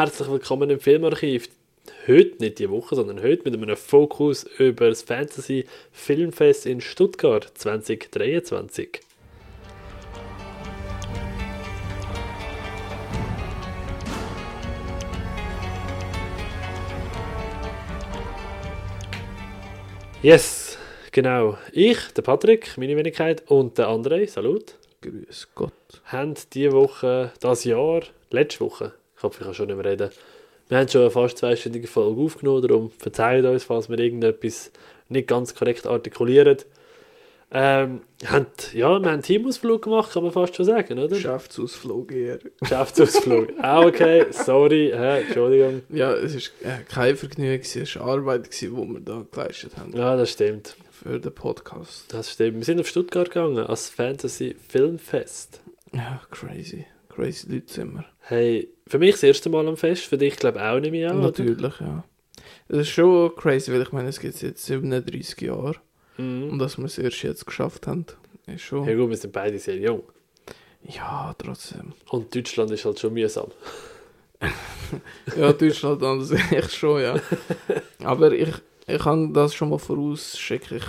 herzlich willkommen im Filmarchiv. Heute, nicht die Woche, sondern heute mit einem Fokus über das Fantasy Filmfest in Stuttgart 2023. Yes, genau. Ich, der Patrick, meine Wenigkeit und der André, salut, Grüß Gott. haben diese Woche, das Jahr, letzte Woche, ich hoffe, ich kann schon nicht mehr reden, wir haben schon eine fast zweistündige Folge aufgenommen, darum verzeiht uns, falls wir irgendetwas nicht ganz korrekt artikulieren. Ähm, haben, ja, wir haben einen Teamausflug gemacht, kann man fast schon sagen, oder? Geschäftsausflug eher. Geschäftsausflug. ah, okay, sorry, hä, Entschuldigung. Ja, es war äh, kein Vergnügen, es war Arbeit, die wir da geleistet haben Ja, das stimmt. für den Podcast. Das stimmt. Wir sind auf Stuttgart gegangen, als Fantasy Filmfest. Ja, crazy. Crazy Leute sind wir. Hey, für mich das erste Mal am Fest, für dich glaube ich auch nicht mehr. oder? Natürlich, ja. Es ist schon crazy, weil ich meine, es gibt jetzt 37 Jahre. Mhm. Und dass wir es erst jetzt geschafft haben, ist schon... Ja gut, wir sind beide sehr jung. Ja, trotzdem. Und Deutschland ist halt schon mühsam. Ja, Deutschland an sich echt schon, ja. Aber ich, ich kann das schon mal vorausschicken. Ich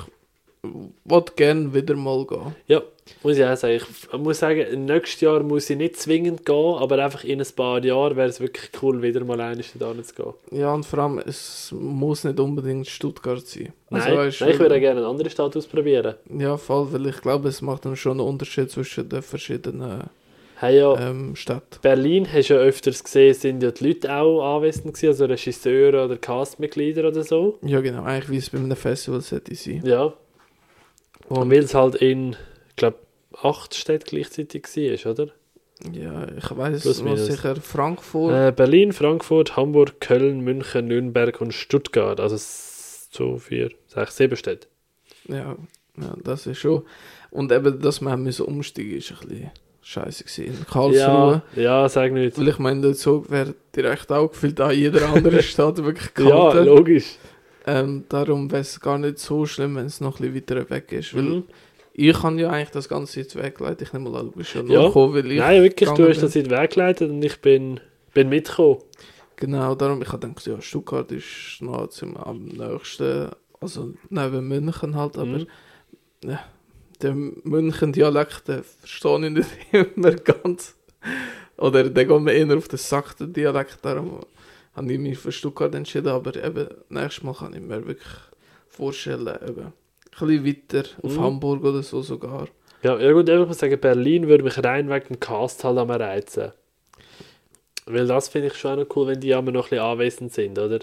wollte gerne wieder mal gehen. Ja, muss ich auch sagen. Ich muss sagen, nächstes Jahr muss ich nicht zwingend gehen, aber einfach in ein paar Jahren wäre es wirklich cool, wieder mal einmal da zu gehen. Ja, und vor allem, es muss nicht unbedingt Stuttgart sein. Nein, Also, weißt nein ich würde gerne eine andere Stadt ausprobieren. Ja, voll, weil ich glaube, es macht dann schon einen Unterschied zwischen den verschiedenen Hey, ja, ähm, Städten. Berlin hast du ja öfters gesehen, sind ja die Leute auch anwesend gewesen, also Regisseure oder Castmitglieder oder so. Ja, genau, eigentlich wie es bei einem Festival sollte sein. Ja, und weil es halt in, ich glaube, acht Städten gleichzeitig war, oder? ja, ich weiß noch minus. sicher Frankfurt. Äh, Berlin, Frankfurt, Hamburg, Köln, München, Nürnberg und Stuttgart. Also so vier, sechs, sieben Städte. Ja, ja, das ist schon. Und eben, dass wir müssen umsteigen ist ein bisschen scheiße gewesen. In Karlsruhe. Ja, ja, sag nicht. Weil ich meine, der Zug wäre direkt auch gefühlt an jeder anderen Stadt wirklich Ja, gehalten. logisch. Ähm, darum wäre es gar nicht so schlimm, wenn es noch ein bisschen weiter weg ist. Weil Mhm. ich kann ja eigentlich das Ganze jetzt wegleiten. Ich nehme mal an, du bist ja Ja. gekommen, weil ich... Nein, wirklich, du hast das in den Weg geleitet und ich bin, bin mitgekommen. Genau, darum, ich habe gedacht, ja, Stuttgart ist noch am nächsten, also neben München halt, aber Mhm. ja, den München-Dialekt, verstehe ich nicht immer ganz. Oder der geht mir eher auf den Sack, den Dialekt, darum habe ich mich für Stuttgart entschieden, aber eben, nächstes Mal kann ich mir wirklich vorstellen, eben, ein bisschen weiter auf Mhm. Hamburg oder so sogar. Ja, ja gut, ich muss sagen, Berlin würde mich rein wegen dem Cast halt am reizen. Weil das finde ich schon auch noch cool, wenn die immer noch ein bisschen anwesend sind, oder?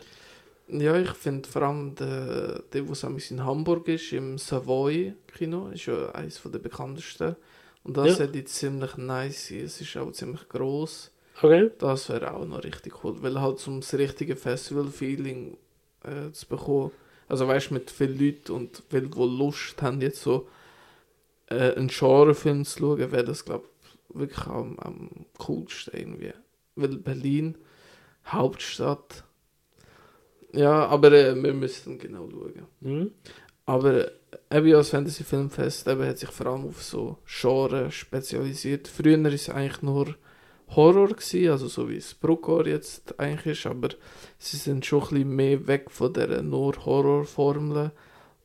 Ja, ich finde vor allem der, der was in Hamburg ist, im Savoy Kino, ist ja eines der bekanntesten. Und das Ja. sollte ziemlich nice. Es ist auch ziemlich gross. Okay. Das wäre auch noch richtig cool, weil halt um das richtige Festival-Feeling äh, zu bekommen. Also weißt du, mit vielen Leuten und viele, die Lust haben, jetzt so äh, einen Genrefilm zu schauen, wäre das, glaube ich, wirklich am, am coolsten irgendwie. Weil Berlin, Hauptstadt. Ja, aber äh, wir müssen genau schauen. Mhm. Aber äh, eben als Fantasy Filmfest eben hat sich vor allem auf so Genre spezialisiert. Früher war es eigentlich nur Horror, gewesen, also so wie es Bruckor jetzt eigentlich ist, aber sie sind schon ein bisschen mehr weg von der nur Horrorformel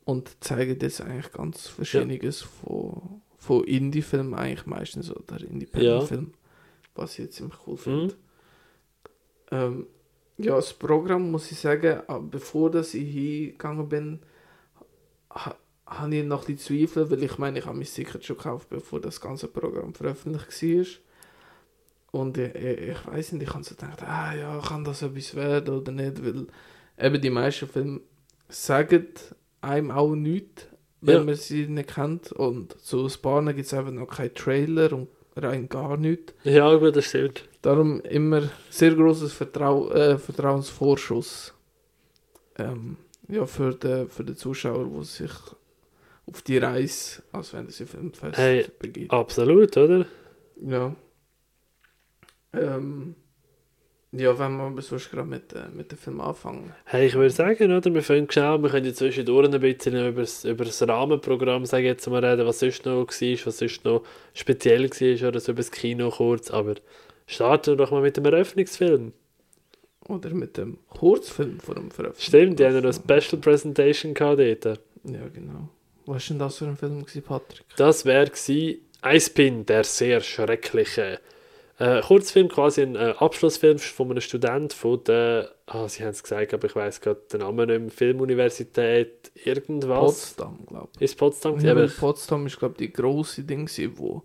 und zeigen jetzt eigentlich ganz Verschiedenes von, von Indie-Filmen eigentlich meistens oder Independent-Film, was ich jetzt ziemlich cool finde. Mhm. Ähm, ja, das Programm muss ich sagen, ah, bevor dass ich hingegangen bin, ha, habe ich noch ein bisschen Zweifel, weil ich meine, ich habe mein Ticket schon gekauft, bevor das ganze Programm veröffentlicht war. Und ich, ich, ich weiß nicht, ich habe so gedacht, ah ja, kann das etwas werden oder nicht, weil eben die meisten Filme sagen einem auch nichts, wenn Ja. man sie nicht kennt. Und zu paar gibt es einfach noch keinen Trailer und rein gar nichts. Ja, gut, das stimmt. Darum immer sehr großes Vertrau äh, Vertrauensvorschuss ähm, ja, für, den, für den Zuschauer, der sich auf die Reise als Fantasy Filmfest Hey. begibt. Absolut, oder? Ja. Ähm, ja, wenn wir aber sonst gerade mit, äh, mit dem Film anfangen. Hey, ich würde sagen, oder? Wir fangen schnell, wir können ja zwischendurch ein bisschen über das, über das Rahmenprogramm, sage ich jetzt mal, reden, was sonst noch war, was sonst noch speziell war, oder so über das Kino kurz, aber starten wir doch mal mit dem Eröffnungsfilm. Oder mit dem Kurzfilm vor dem Veröffentlichen. Stimmt, die haben ja noch eine Special Presentation gehabt dort. Ja, genau. Was war denn das für ein Film, gewesen, Patrick? Das wäre Eispin, der sehr schreckliche. Äh, Kurzfilm, quasi ein äh, Abschlussfilm von einem Student von der, ah, sie haben es gesagt, aber ich weiß gerade den Namen nicht mehr, Filmuniversität, irgendwas. Potsdam, glaube Ist Potsdam? ich. Ja, aber Potsdam ist, glaube ich, die grosse Ding, wo,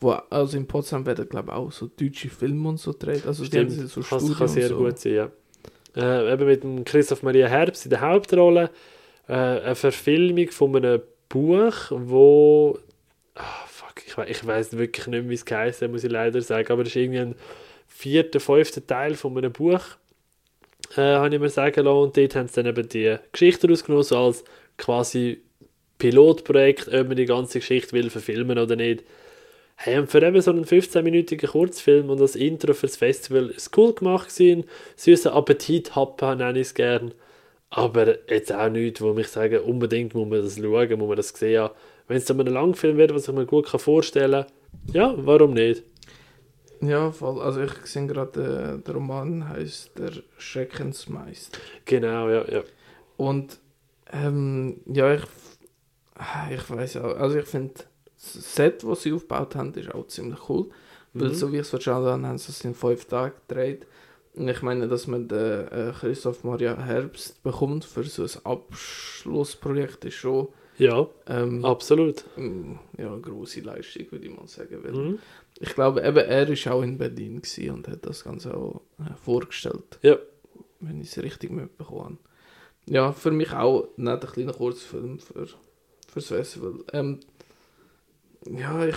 wo, also in Potsdam werden, glaube ich, auch so deutsche Filme und so gedreht. Also die haben Stimmt, so kann, Studien kann sehr so. gut sein, ja. Äh, eben mit dem Christoph Maria Herbst in der Hauptrolle. Äh, eine Verfilmung von einem Buch, wo. Ich, ich weiß wirklich nicht wie es geheißen muss ich leider sagen, aber es ist irgendwie ein vierter, fünfter Teil von einem Buch, äh, habe ich mir sagen lassen. Und dort haben sie dann eben die Geschichte rausgenommen, so als quasi Pilotprojekt, ob man die ganze Geschichte will verfilmen oder nicht. Und für eben so einen 15-minütigen Kurzfilm und das Intro fürs Festival ist cool gemacht gewesen. Appetit happen, nenne ich es gern. Aber jetzt auch nichts, wo mich sagen, unbedingt muss man das schauen, muss man das sehen. Wenn es so ein Langfilm wird, was ich mir gut kann vorstellen kann, ja, warum nicht? Ja, voll. Also ich sehe gerade, äh, der Roman heißt Der Schreckensmeister. Genau, ja, ja. Und ähm, ja, ich, ich weiß auch, also ich finde, das Set, das sie aufgebaut haben, ist auch ziemlich cool. Weil Mhm. so wie ich es verstanden habe, haben sie es in fünf Tagen gedreht. Und ich meine, dass man den äh, Christoph Maria Herbst bekommt für so ein Abschlussprojekt, ist schon Ja, ähm, absolut. mm, ja, grosse Leistung, würde ich mal sagen. Weil Mhm. Ich glaube, eben er war auch in Berlin und hat das Ganze auch äh, vorgestellt. Ja. Wenn ich es richtig mitbekommen habe. Ja, für mich auch nicht ein kleiner Kurzfilm für, fürs Festival. Ähm, ja, ich.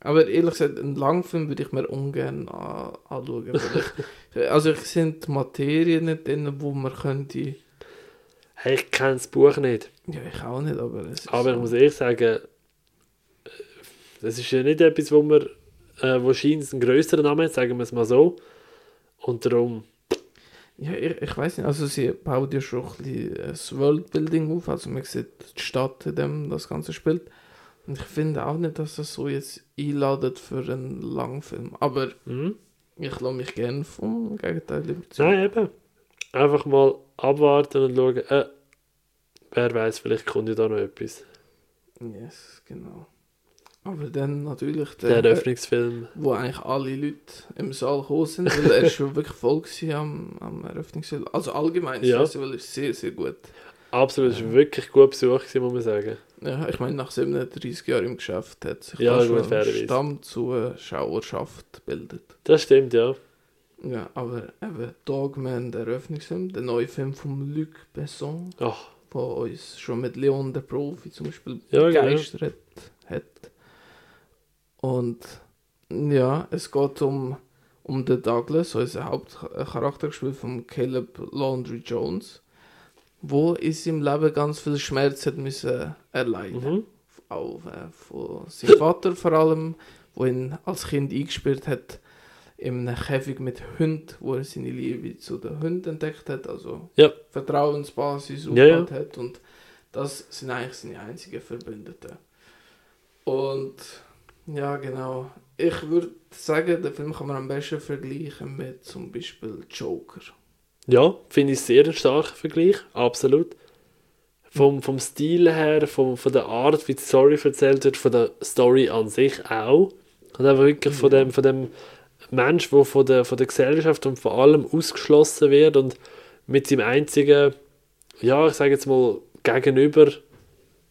Aber ehrlich gesagt, einen Langfilm würde ich mir ungern an, anschauen. also ich sehe die Materie nicht drin, wo man könnte. Hey, ich kenne das Buch nicht. Ja, ich auch nicht, aber es ist Aber ich muss ehrlich sagen, das ist ja nicht etwas, wo man äh, wahrscheinlich einen größeren Namen hat, sagen wir es mal so. Und darum, Ja, ich, ich weiß nicht, also sie baut ja schon ein bisschen das Worldbuilding auf, also man sieht die Stadt, in dem das Ganze spielt. Und ich finde auch nicht, dass das so jetzt einladet für einen Langfilm. Aber hm? ich lasse mich gerne vom Gegenteil überzeugen. nein, eben. Einfach mal abwarten und schauen, äh, wer weiß, vielleicht kommt ja da noch etwas. Yes, genau. Aber dann natürlich Der der, Eröffnungsfilm. wo eigentlich alle Leute im Saal gekommen sind, weil er ist schon wirklich voll gewesen am, am Eröffnungsfilm. Also allgemein, das Ja. Festival ist sehr, sehr gut. Absolut, es war wirklich gut besucht, muss man sagen. Ja, ich meine, nach 37 Jahren im Geschäft hat sich Ja, da schon ein fairerweise. Stammzuschauerschaft gebildet. Das stimmt, ja. Ja, aber eben Dogman, der Eröffnungsfilm, der neue Film von Luc Besson, Ach, der uns schon mit Leon der Profi zum Beispiel Ja, genau. begeistert hat. Und ja, es geht um, um den Douglas, unser Hauptcharakter gespielt von Caleb Laundry Jones, wo in seinem Leben ganz viel Schmerz hat müssen erleiden. mhm. Auch äh, von seinem Vater vor allem, wo ihn als Kind eingesperrt hat in einem Käfig mit Hunden, wo er seine Liebe zu den Hunden entdeckt hat, also Ja. Vertrauensbasis Ja, ja. aufgebaut hat und das sind eigentlich seine einzigen Verbündeten. Und ja, genau. Ich würde sagen, den Film kann man am besten vergleichen mit zum Beispiel Joker. Ja, finde ich sehr einen starken Vergleich, absolut. Vom, vom Stil her, vom, von der Art, wie die Story erzählt wird, von der Story an sich auch. Und einfach wirklich von dem, von dem Mensch, der von der, von der Gesellschaft und vor allem ausgeschlossen wird und mit seinem einzigen, ja, ich sage jetzt mal, Gegenüber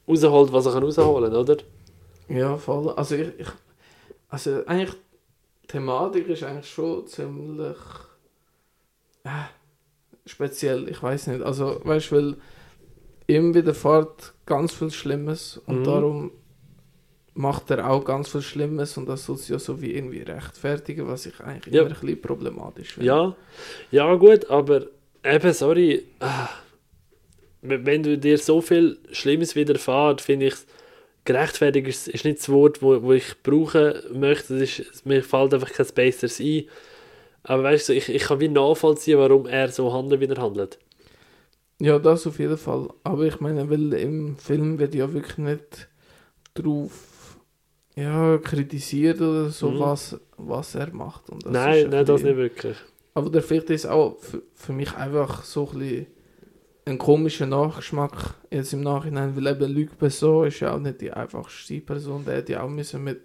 rausholt, was er kann rausholen kann, oder? Ja, voll. Also ich, ich also eigentlich die Thematik ist eigentlich schon ziemlich äh, speziell, ich weiß nicht. Also weißt du, weil ihm widerfährt ganz viel Schlimmes und Mhm. darum macht er auch ganz viel Schlimmes und das soll es ja so wie irgendwie rechtfertigen, was ich eigentlich Ja. immer ein bisschen problematisch finde. Ja, ja gut, aber eben, sorry, ah, wenn du dir so viel Schlimmes widerfährt, finde ich, gerechtfertigt ist, ist nicht das Wort, wo, wo ich brauchen möchte, das ist, mir fällt einfach kein Besseres ein. Aber weißt du, ich, ich kann wie nachvollziehen, warum er so handelt, wie er handelt. Ja, das auf jeden Fall. Aber ich meine, weil im Film wird ja wirklich nicht drauf ja, kritisiert oder so, Mhm. was, was er macht. Und das nein, nein, das nicht wirklich. Aber der Film ist auch für, für mich einfach so ein bisschen ein komischer Nachgeschmack jetzt im Nachhinein, weil eben Luc Besson ist ja auch nicht die einfachste Person, der hätte ja auch müssen mit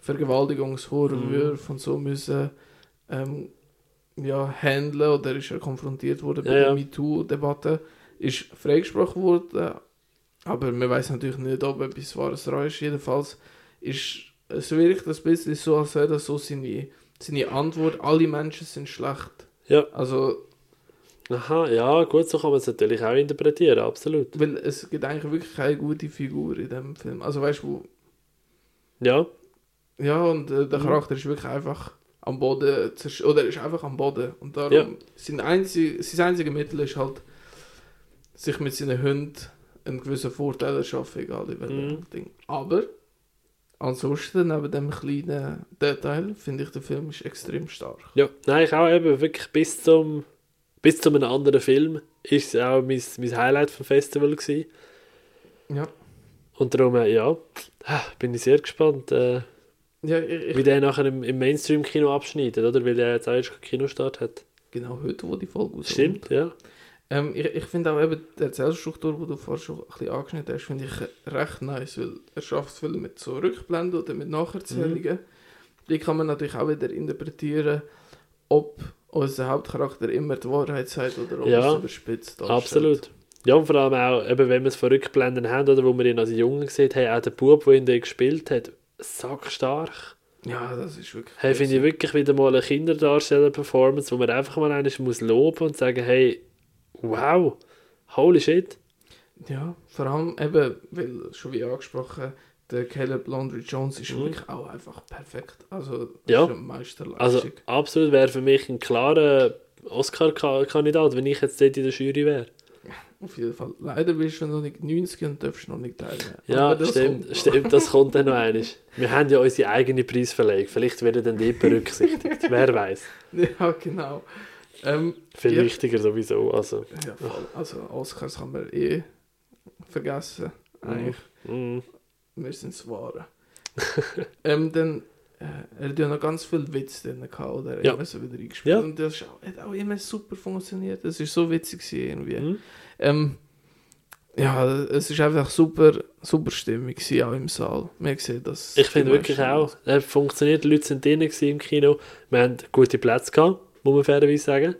Vergewaltigungsvorwürfen und so müssen ähm, ja, handeln oder ist er konfrontiert worden bei Ja, der ja. MeToo-Debatte, ist freigesprochen worden, aber man weiß natürlich nicht, ob etwas Wahres dran ist. Jedenfalls ist es wirkt ein bisschen so, als wäre das so seine, seine Antwort, alle Menschen sind schlecht. Ja. Also, Aha, ja, gut, so kann man es natürlich auch interpretieren, absolut. weil es gibt eigentlich wirklich keine gute Figur in dem Film. Also weißt du, Ja, ja, und äh, der Mhm. Charakter ist wirklich einfach am Boden, oder ist einfach am Boden. Und darum, Ja. sein, einzig, sein einziges Mittel ist halt, sich mit seinen Hunden einen gewissen Vorteil erschaffen, egal in welchem Mhm. Ding. Aber, ansonsten, neben dem kleinen Detail, finde ich, der Film ist extrem stark. ja. Nein, ich auch eben wirklich bis zum, bis zu einem anderen Film ist es auch mein, mein Highlight vom Festival gewesen. Ja. Und darum, äh, ja, bin ich sehr gespannt, äh, Ja, ich, wie der nachher im, im Mainstream-Kino abschneidet, oder? Weil der jetzt auch erst keinen Kinostart hat. genau heute, wo die Folge rauskommt. Stimmt, ja. Ähm, ich ich finde auch eben die Erzählstruktur, die du vorher schon ein bisschen angeschnitten hast, finde ich recht nice, weil er schafft es viel mit so Rückblenden oder mit Nacherzählungen. Die kann man natürlich auch wieder interpretieren, ob unser Hauptcharakter immer die Wahrheit sagt oder ob Ja, es überspitzt darstellt. Absolut. Ja, und vor allem auch, eben, wenn wir es von Rückblenden haben, oder wo wir ihn als Jungen gesehen haben, auch der Bub, der ihn da gespielt hat, sackstark. Ja, das ist wirklich. Hey, finde ich wirklich wieder mal eine Kinderdarsteller-Performance, wo man einfach mal eines muss loben und sagen, hey, wow, holy shit. Ja, vor allem eben, weil, schon wie angesprochen, der Caleb Landry Jones ist Mhm. wirklich auch einfach perfekt. Also, Ja. ist eine Meisterleistung. Also absolut wäre für mich ein klarer Oscar-Kandidat, wenn ich jetzt dort in der Jury wäre. Auf jeden Fall. Leider bist du noch nicht 90 und darfst noch nicht teilnehmen. Ja, das stimmt, kommt stimmt, das kommt dann noch eines. Wir haben ja unsere eigene Preisverleihung, vielleicht wird er dann die berücksichtigt, wer weiß. Ja, genau. Ähm, Viel Ja. wichtiger sowieso, also. ja, voll. Also Oscars kann man eh vergessen. Eigentlich. Mm. Wir sind es Wahre. ähm, dann, äh, er hat ja noch ganz viel Witz drin gehabt, oder? Er hat Ja. immer so wieder eingespielt. Ja. Und das auch, hat auch immer super funktioniert. Das ist so witzig gewesen irgendwie. Mhm. Ähm, ja, es ist einfach super, super Stimmung gewesen, auch im Saal. Man sieht das. Ich finde wirklich auch, er funktioniert, die Leute sind drin gewesen im Kino, wir haben gute Plätze gehabt, muss man fairerweise sagen.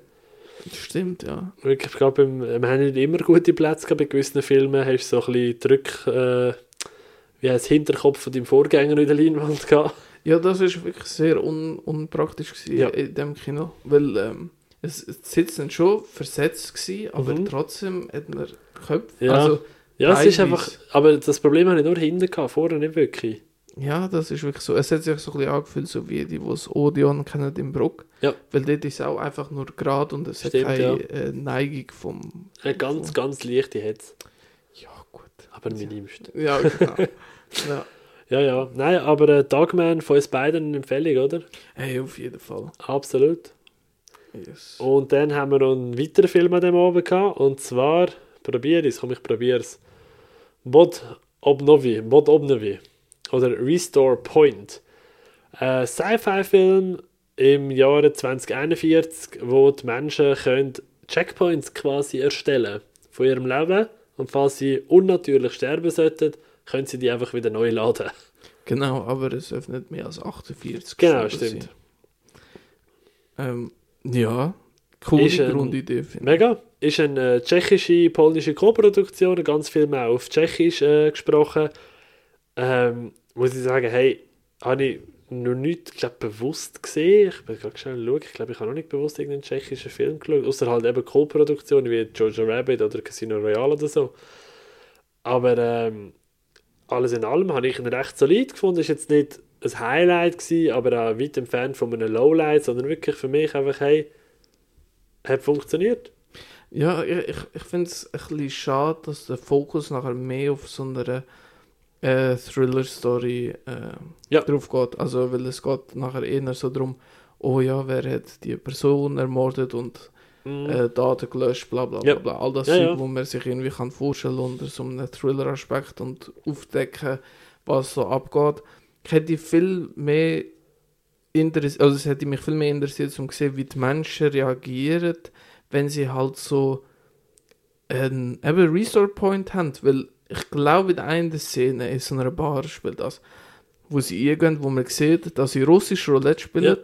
Stimmt, ja. Wirklich, ich glaube, wir haben nicht immer gute Plätze gehabt, bei gewissen Filmen hast du so ein bisschen Drück, äh, wie heißt Hinterkopf von deinem Vorgänger in der Leinwand gehabt. Ja, das ist wirklich sehr un unpraktisch gewesen Ja. in dem Kino, weil ähm, es, es sitzen schon versetzt gewesen, aber Mhm. trotzdem hat man Köpfe. Ja. Also Ja, es ist einfach, aber das Problem habe ich nur hinten gehabt, vorher nicht wirklich. Ja, das ist wirklich so. Es hat sich so ein bisschen angefühlt, so wie die, die das Odeon kennen im Bruck. Ja. Weil dort ist es auch einfach nur gerade und es Stimmt, hat keine ja. äh, Neigung vom. Eine ganz, ganz leichte Hetze, Ja, gut. aber minimst. Ja, genau. ja. Ja, ja. Nein, aber äh, Dogman von uns beiden eine Empfehlung, oder? Hey, auf jeden Fall. Absolut. Yes. Und dann haben wir noch einen weiteren Film an dem Abend gehabt, und zwar, probiere es, komm, ich probiere es. Bod Obnovi, Bod Obnovi, oder Restore Point. Ein Sci-Fi-Film im Jahre 2041, wo die Menschen können Checkpoints quasi erstellen von ihrem Leben und falls sie unnatürlich sterben sollten, können sie die einfach wieder neu laden. Genau, aber es öffnet mehr als 48 Genau, stimmt. Ähm, ja, coole Ist ein- Grundidee, ich. Mega. Ist eine äh, tschechische, polnische Co-Produktion, ganz viel mehr auf Tschechisch äh, gesprochen. Ähm, muss ich sagen, hey, habe ich noch nicht glaub, bewusst gesehen. Ich bin gerade schnell schauen. Ich glaube, ich habe noch nicht bewusst irgendeinen tschechischen Film geschaut. Außer halt eben Co-Produktionen wie Jojo Rabbit oder Casino Royale oder so. Aber ähm, alles in allem habe ich ihn recht solid gefunden. Ist jetzt nicht ein Highlight gewesen, aber auch weit entfernt von einem Lowlight, sondern wirklich für mich einfach, hey, hat funktioniert. Ja, ich, ich, finde es ein bisschen schade, dass der Fokus nachher mehr auf so einer äh, Thriller-Story äh, Ja. drauf geht. Also, weil es geht nachher eher so darum, oh ja, wer hat die Person ermordet und Mhm. äh, Daten gelöscht, bla bla Ja. bla, bla. All das Ja, Zeug, ja. wo man sich irgendwie kann vorstellen unter so einem Thriller-Aspekt und aufdecken, was so abgeht. Ich hätte viel mehr interessiert, also es hätte mich viel mehr interessiert, um zu sehen, wie die Menschen reagieren, wenn sie halt so einen eben Restore Point haben, weil ich glaube in einer Szene in so einer Bar spielt das, wo sie eingehen, wo man sieht, dass sie russisch Roulette spielen Ja.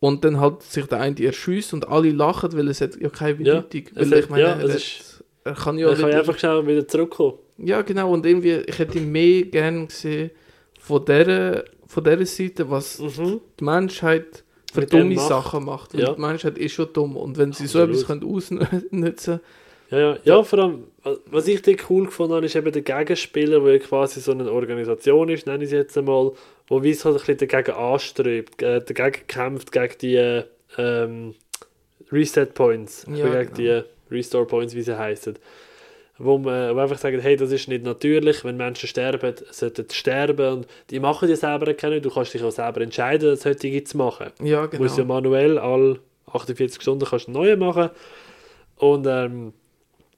und dann halt sich der eine erschießt und alle lachen, weil es hat ja keine Ja, Bedeutung. es weil ich meine, ja, er, ist- er kann ja Dann kann wieder- einfach schnell wieder zurückkommen. ja, genau, und irgendwie, ich hätte mehr gerne gesehen von dieser, von dieser Seite, was Mhm. die Menschheit für dumme macht. Sachen macht. Weil Ja. die Menschheit ist schon dumm. Und wenn sie so Absolut. etwas können ausnutzen Ja, ja, ja, vor allem, was ich dort cool gefunden habe, ist eben der Gegenspieler, der quasi so eine Organisation ist, nenne ich es jetzt einmal, wo wie es halt ein bisschen dagegen anstrebt, äh, dagegen kämpft, gegen die äh, ähm, Reset Points, Ja, gegen genau. die Restore Points, wie sie heißen. Wo man wo einfach sagt, hey, das ist nicht natürlich, wenn Menschen sterben, sollten sie sterben und die machen die selber keine, du kannst dich auch selber entscheiden, das solche zu machen. Ja, Du musst ja genau. manuell alle 48 Stunden kannst einen neuen machen. Und ähm,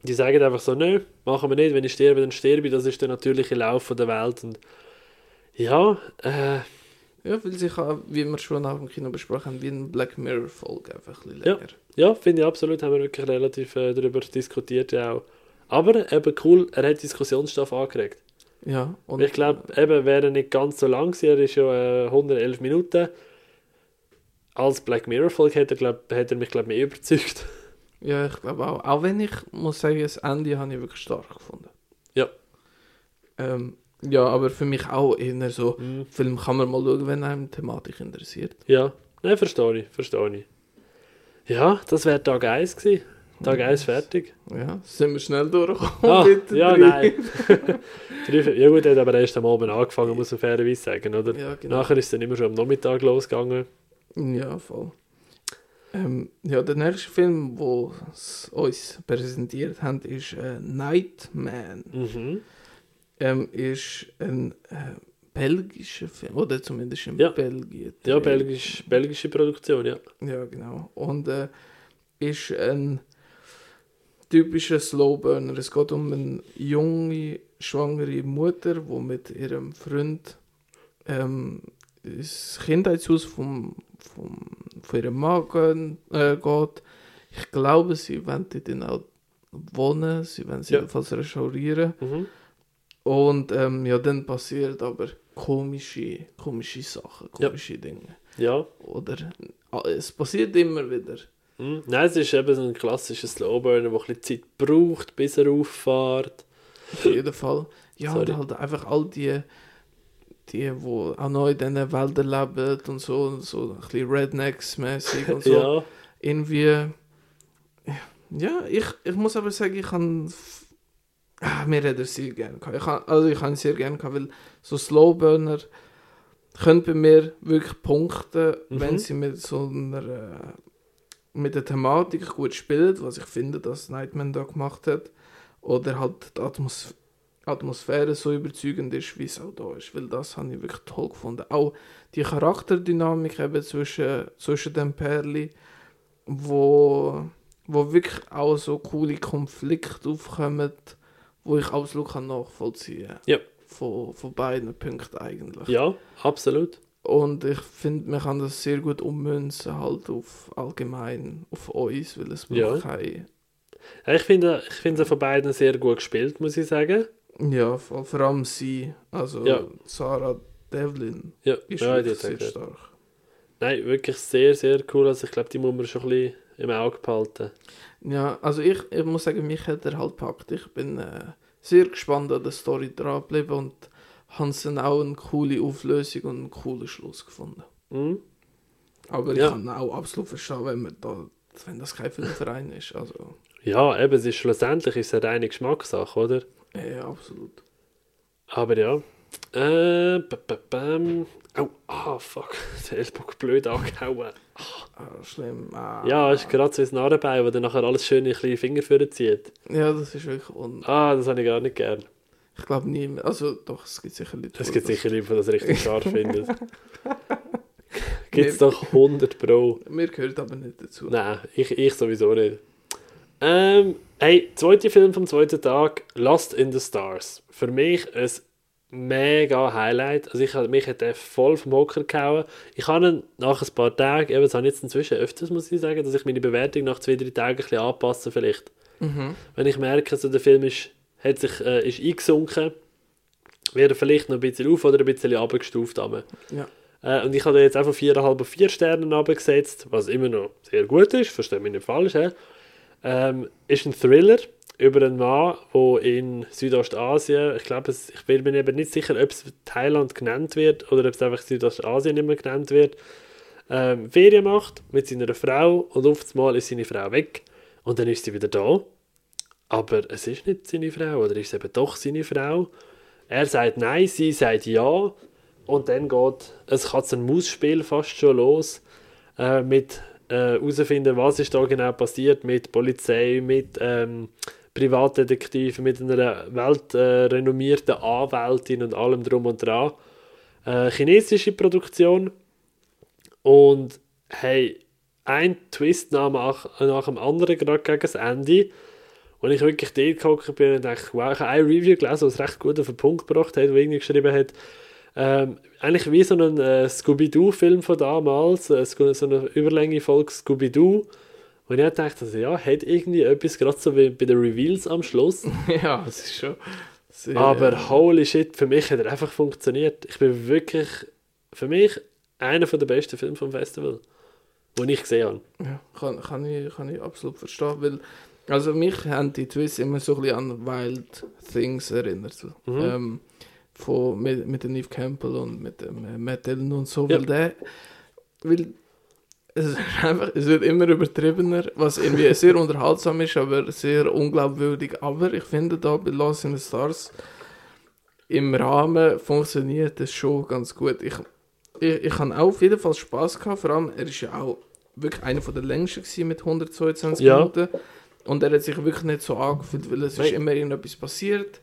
die sagen einfach so, nö, machen wir nicht, wenn ich sterbe, dann sterbe ich. Das ist der natürliche Lauf von der Welt. Und ja, äh, Ja, weil sich, auch, wie wir schon nach dem Kino besprochen haben, wie ein Black Mirror-Folge einfach ein bisschen Ja. länger. ja, finde ich absolut, haben wir wirklich relativ äh, darüber diskutiert ja auch. Aber eben cool, er hat Diskussionsstoff angeregt. Ja, und ich glaube, eben wäre er nicht ganz so lang gewesen, er ist ja äh, 111 Minuten. Als Black Mirror-Folge hätte er, glaub, er mich, glaube mehr überzeugt. Ja, ich glaube auch. Auch wenn ich muss sagen, das Ende habe ich wirklich stark gefunden. Ja. Ähm, ja, aber für mich auch eher so, Mhm. Film kann man mal schauen, wenn einem die Thematik interessiert. Ja, nein, verstehe ich, verstehe ich. Ja, das wäre Tag 1 gewesen. Tag 1 fertig. Ja, sind wir schnell durchgekommen. Ah, mit den ja, nein. Ja gut, er hat aber erst am Abend angefangen, muss man fairerweise sagen, oder? Ja, genau. Nachher ist es dann immer schon am Nachmittag losgegangen. Ja, voll. Ähm, ja, der nächste Film, wo s uns präsentiert haben, ist äh, Nightman. Mhm. Ähm, ist ein äh, belgischer Film, oder zumindest in Ja. Belgien. Ja, belgisch, belgische Produktion, ja. Ja, genau. Und äh, ist ein typischer Slowburner. Es geht um eine junge, schwangere Mutter, die mit ihrem Freund ähm, ins Kindheitshaus vom, vom, von ihrem Mann gehen, äh, geht. Ich glaube, sie wollen dort auch wohnen, sie wollen sie Ja. jedenfalls restaurieren. Mhm. Und ähm, ja, dann passiert aber komische, komische Sachen, Ja. komische Dinge. Ja. Oder ah, es passiert immer wieder. Mhm. Nein, es ist eben so ein klassischer Slowburner, der ein bisschen Zeit braucht, bis er auffährt. Auf jeden Fall. Ja, Sorry. und halt einfach all die, die, wo auch noch in diesen Wäldern leben und so, und so ein bisschen Rednecks-mäßig und so. Ja, Irgendwie. Ja, ich, ich muss aber sagen, ich kann. Ah, mir hat er sehr gerne gehabt. Ich kann, also ich kann ihn sehr gerne gehabt, weil so Slowburner können bei mir wirklich punkten, Mhm. wenn sie mit so einer mit der Thematik gut spielen, was ich finde, dass Nightman da gemacht hat. Oder halt die Atmos Atmosphäre so überzeugend ist, wie es auch da ist. Weil das habe ich wirklich toll gefunden. Auch die Charakterdynamik eben zwischen, zwischen den Perli, wo, wo wirklich auch so coole Konflikte aufkommen, wo ich absolut kann nachvollziehen kann. Ja. Von, von beiden Punkten eigentlich. ja, absolut. Und ich finde, man kann das sehr gut ummünzen halt auf allgemein, auf uns, weil es Ja. braucht keine... Ja, Ich finde ich finde sie von beiden sehr gut gespielt, muss ich sagen. Ja, vor, vor allem sie, also Ja. Sarah Devlin, Ja, ist ja wirklich sehr stark. Nein, wirklich sehr, sehr cool. Also ich glaube, die muss man schon ein bisschen im Auge behalten. Ja, also ich, ich muss sagen, mich hat er halt gepackt. Ich bin äh, sehr gespannt an der Story dran geblieben und habe dann auch eine coole Auflösung und einen coolen Schluss gefunden. Mhm. Aber Ja. ich kann auch absolut verstehen, wenn, man da, wenn das kein Filmverein ist. Also, Ja, eben, es ist schlussendlich ist es eine reine Geschmackssache, oder? Ja, absolut. Aber ja. Äh, b -b -bam. Oh, ah, fuck. Der Ellbogen blöd angehauen. Ah, schlimm. Ah. Ja, ist gerade so ein Narrenbein, wo dann nachher alles schön in kleine Finger zieht. Ja, das ist wirklich un... Ah, das habe ich gar nicht gern. Ich glaube niemand... Also doch, es gibt sicher Leute, Es gibt sicher Leute, die das richtig scharf finden. Gibt es doch 100 Pro. Mir gehört aber nicht dazu. Nein, ich, ich sowieso nicht. Ähm, hey, zweiter Film vom zweiten Tag, Lost in the Stars. Für mich ein mega Highlight. Also ich, mich hat der voll vom Hocker gehauen. Ich habe ihn nach ein paar Tagen, eben, das habe ich jetzt inzwischen öfters, muss ich sagen, dass ich meine Bewertung nach zwei, drei Tagen ein bisschen anpasse vielleicht. Mhm. Wenn ich merke, so der Film ist, hat sich, äh, ist eingesunken, wird er vielleicht noch ein bisschen auf oder ein bisschen abgestuft. Ja. Äh, und ich habe jetzt einfach 4,5 auf 4 Sterne abgesetzt, was immer noch sehr gut ist, verstehe mich nicht falsch. He? Ähm, ist ein Thriller über einen Mann, der in Südostasien, ich glaube, ich bin mir eben nicht sicher, ob es Thailand genannt wird oder ob es einfach Südostasien nicht mehr genannt wird, ähm, Ferien macht mit seiner Frau und einmal ist seine Frau weg und dann ist sie wieder da. Aber es ist nicht seine Frau oder ist es eben doch seine Frau? Er sagt nein, sie sagt ja und dann geht ein Katz-und-Maus-Spiel fast schon los äh, mit äh, herausfinden, was ist da genau passiert mit Polizei, mit ähm, Privatdetektiven, mit einer weltrenommierten Anwältin und allem drum und dran. Äh, chinesische Produktion und hey, ein Twist nach, nach dem anderen gerade gegen das Ende. Und ich wirklich dort gehockt bin und dachte, wow, ich habe eine Review gelesen, es recht gut auf den Punkt gebracht hat, wo irgendwie geschrieben hat, ähm, eigentlich wie so ein äh, Scooby-Doo-Film von damals, äh, so eine Überlänge Folge Scooby-Doo. Und ich dachte, also, ja, hat irgendwie etwas, gerade so wie bei den Reveals am Schluss. ja, es ist schon sehr, Aber holy shit, für mich hat er einfach funktioniert. Ich bin wirklich, für mich, einer der besten Filme vom Festival, den ich gesehen habe. Ja, kann, kann, ich, kann ich absolut verstehen, weil also mich haben die Twists immer so ein bisschen an Wild Things erinnert. Mhm. Ähm, von, mit, mit dem Neve Campbell und mit dem Matt Dillon und so, Ja. weil der, weil es, ist einfach, es wird immer übertriebener, was irgendwie sehr unterhaltsam ist, aber sehr unglaubwürdig. Aber ich finde da bei Lost in the Stars im Rahmen funktioniert es schon ganz gut. Ich, ich, ich habe auch auf jeden Fall Spaß gehabt, vor allem er ist ja auch wirklich einer von der längsten mit 122 Ja. Minuten und er hat sich wirklich nicht so angefühlt, weil es ist Nein. immer irgendetwas passiert.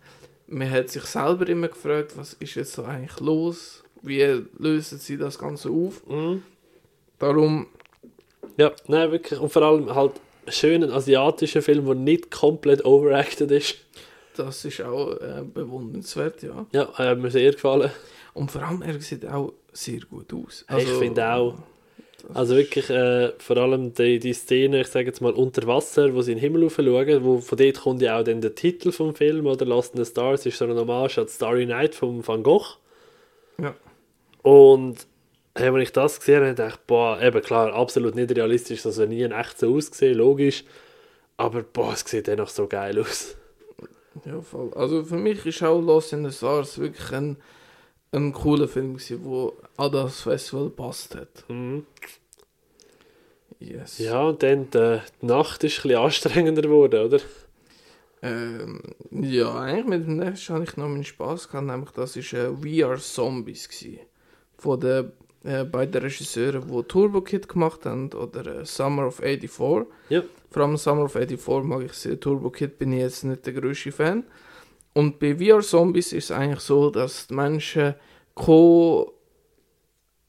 Man hat sich selber immer gefragt, was ist jetzt so eigentlich los? Wie lösen sie das Ganze auf? Mhm. Darum, Ja, nein, wirklich. Und vor allem halt einen schönen asiatischen Film, der nicht komplett overacted ist. das ist auch äh, bewundernswert, ja. Ja, äh, hat mir sehr gefallen. Und vor allem, er sieht auch sehr gut aus. Ich finde auch. Also wirklich, äh, vor allem die, die Szene, ich sage jetzt mal unter Wasser, wo sie in den Himmel schauen, wo von dort kommt ja auch dann der Titel vom Film, oder Lost in the Stars, ist so eine Hommage an Starry Night von Van Gogh. Ja. Und hey, wenn ich das gesehen habe, dachte ich, boah, eben klar, absolut nicht realistisch, dass er nie in echt so ausgesehen, logisch. Aber boah, es sieht dennoch so geil aus. Ja, voll. Also für mich ist auch Lost in the Stars wirklich ein, ein cooler Film gewesen, wo an das Festival passt hat. Mhm. Yes. Ja, und dann die, die Nacht ist ein bisschen anstrengender geworden, oder? Ähm, ja, eigentlich mit dem nächsten habe ich noch meinen Spaß gehabt, nämlich das ist äh, We Are Zombies gewesen. Von den äh, beiden Regisseuren, die Turbo Kid gemacht haben oder äh, Summer of 84. Ja. Vor allem Summer of 84 mag ich sehr. Turbo Kid bin ich jetzt nicht der grösste Fan. Und bei We Are Zombies ist es eigentlich so, dass die Menschen co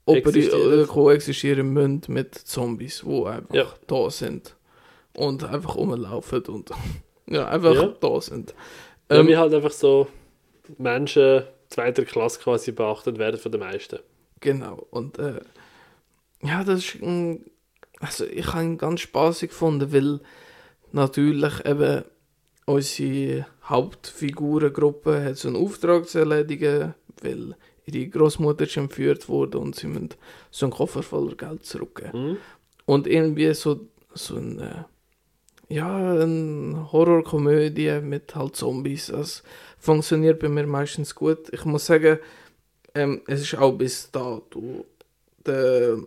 Existieren. koexistieren müssen mit Zombies, die einfach Ja. da sind. Und einfach rumlaufen und ja, einfach Ja. da sind. Ja, Ähm, wie halt einfach so Menschen zweiter Klasse quasi beachtet werden von den meisten. Genau. Und äh, ja, das ist also ich habe ihn ganz spaßig gefunden, weil natürlich eben unsere Hauptfigurengruppe hat so einen Auftrag zu erledigen, weil ihre Großmutter ist entführt wurde und sie müssen so einen Koffer voller Geld zurückgeben. Mhm. Und irgendwie so, so ein, äh, ja, eine Horrorkomödie mit halt Zombies. Das funktioniert bei mir meistens gut. Ich muss sagen, ähm, es ist auch bis dato der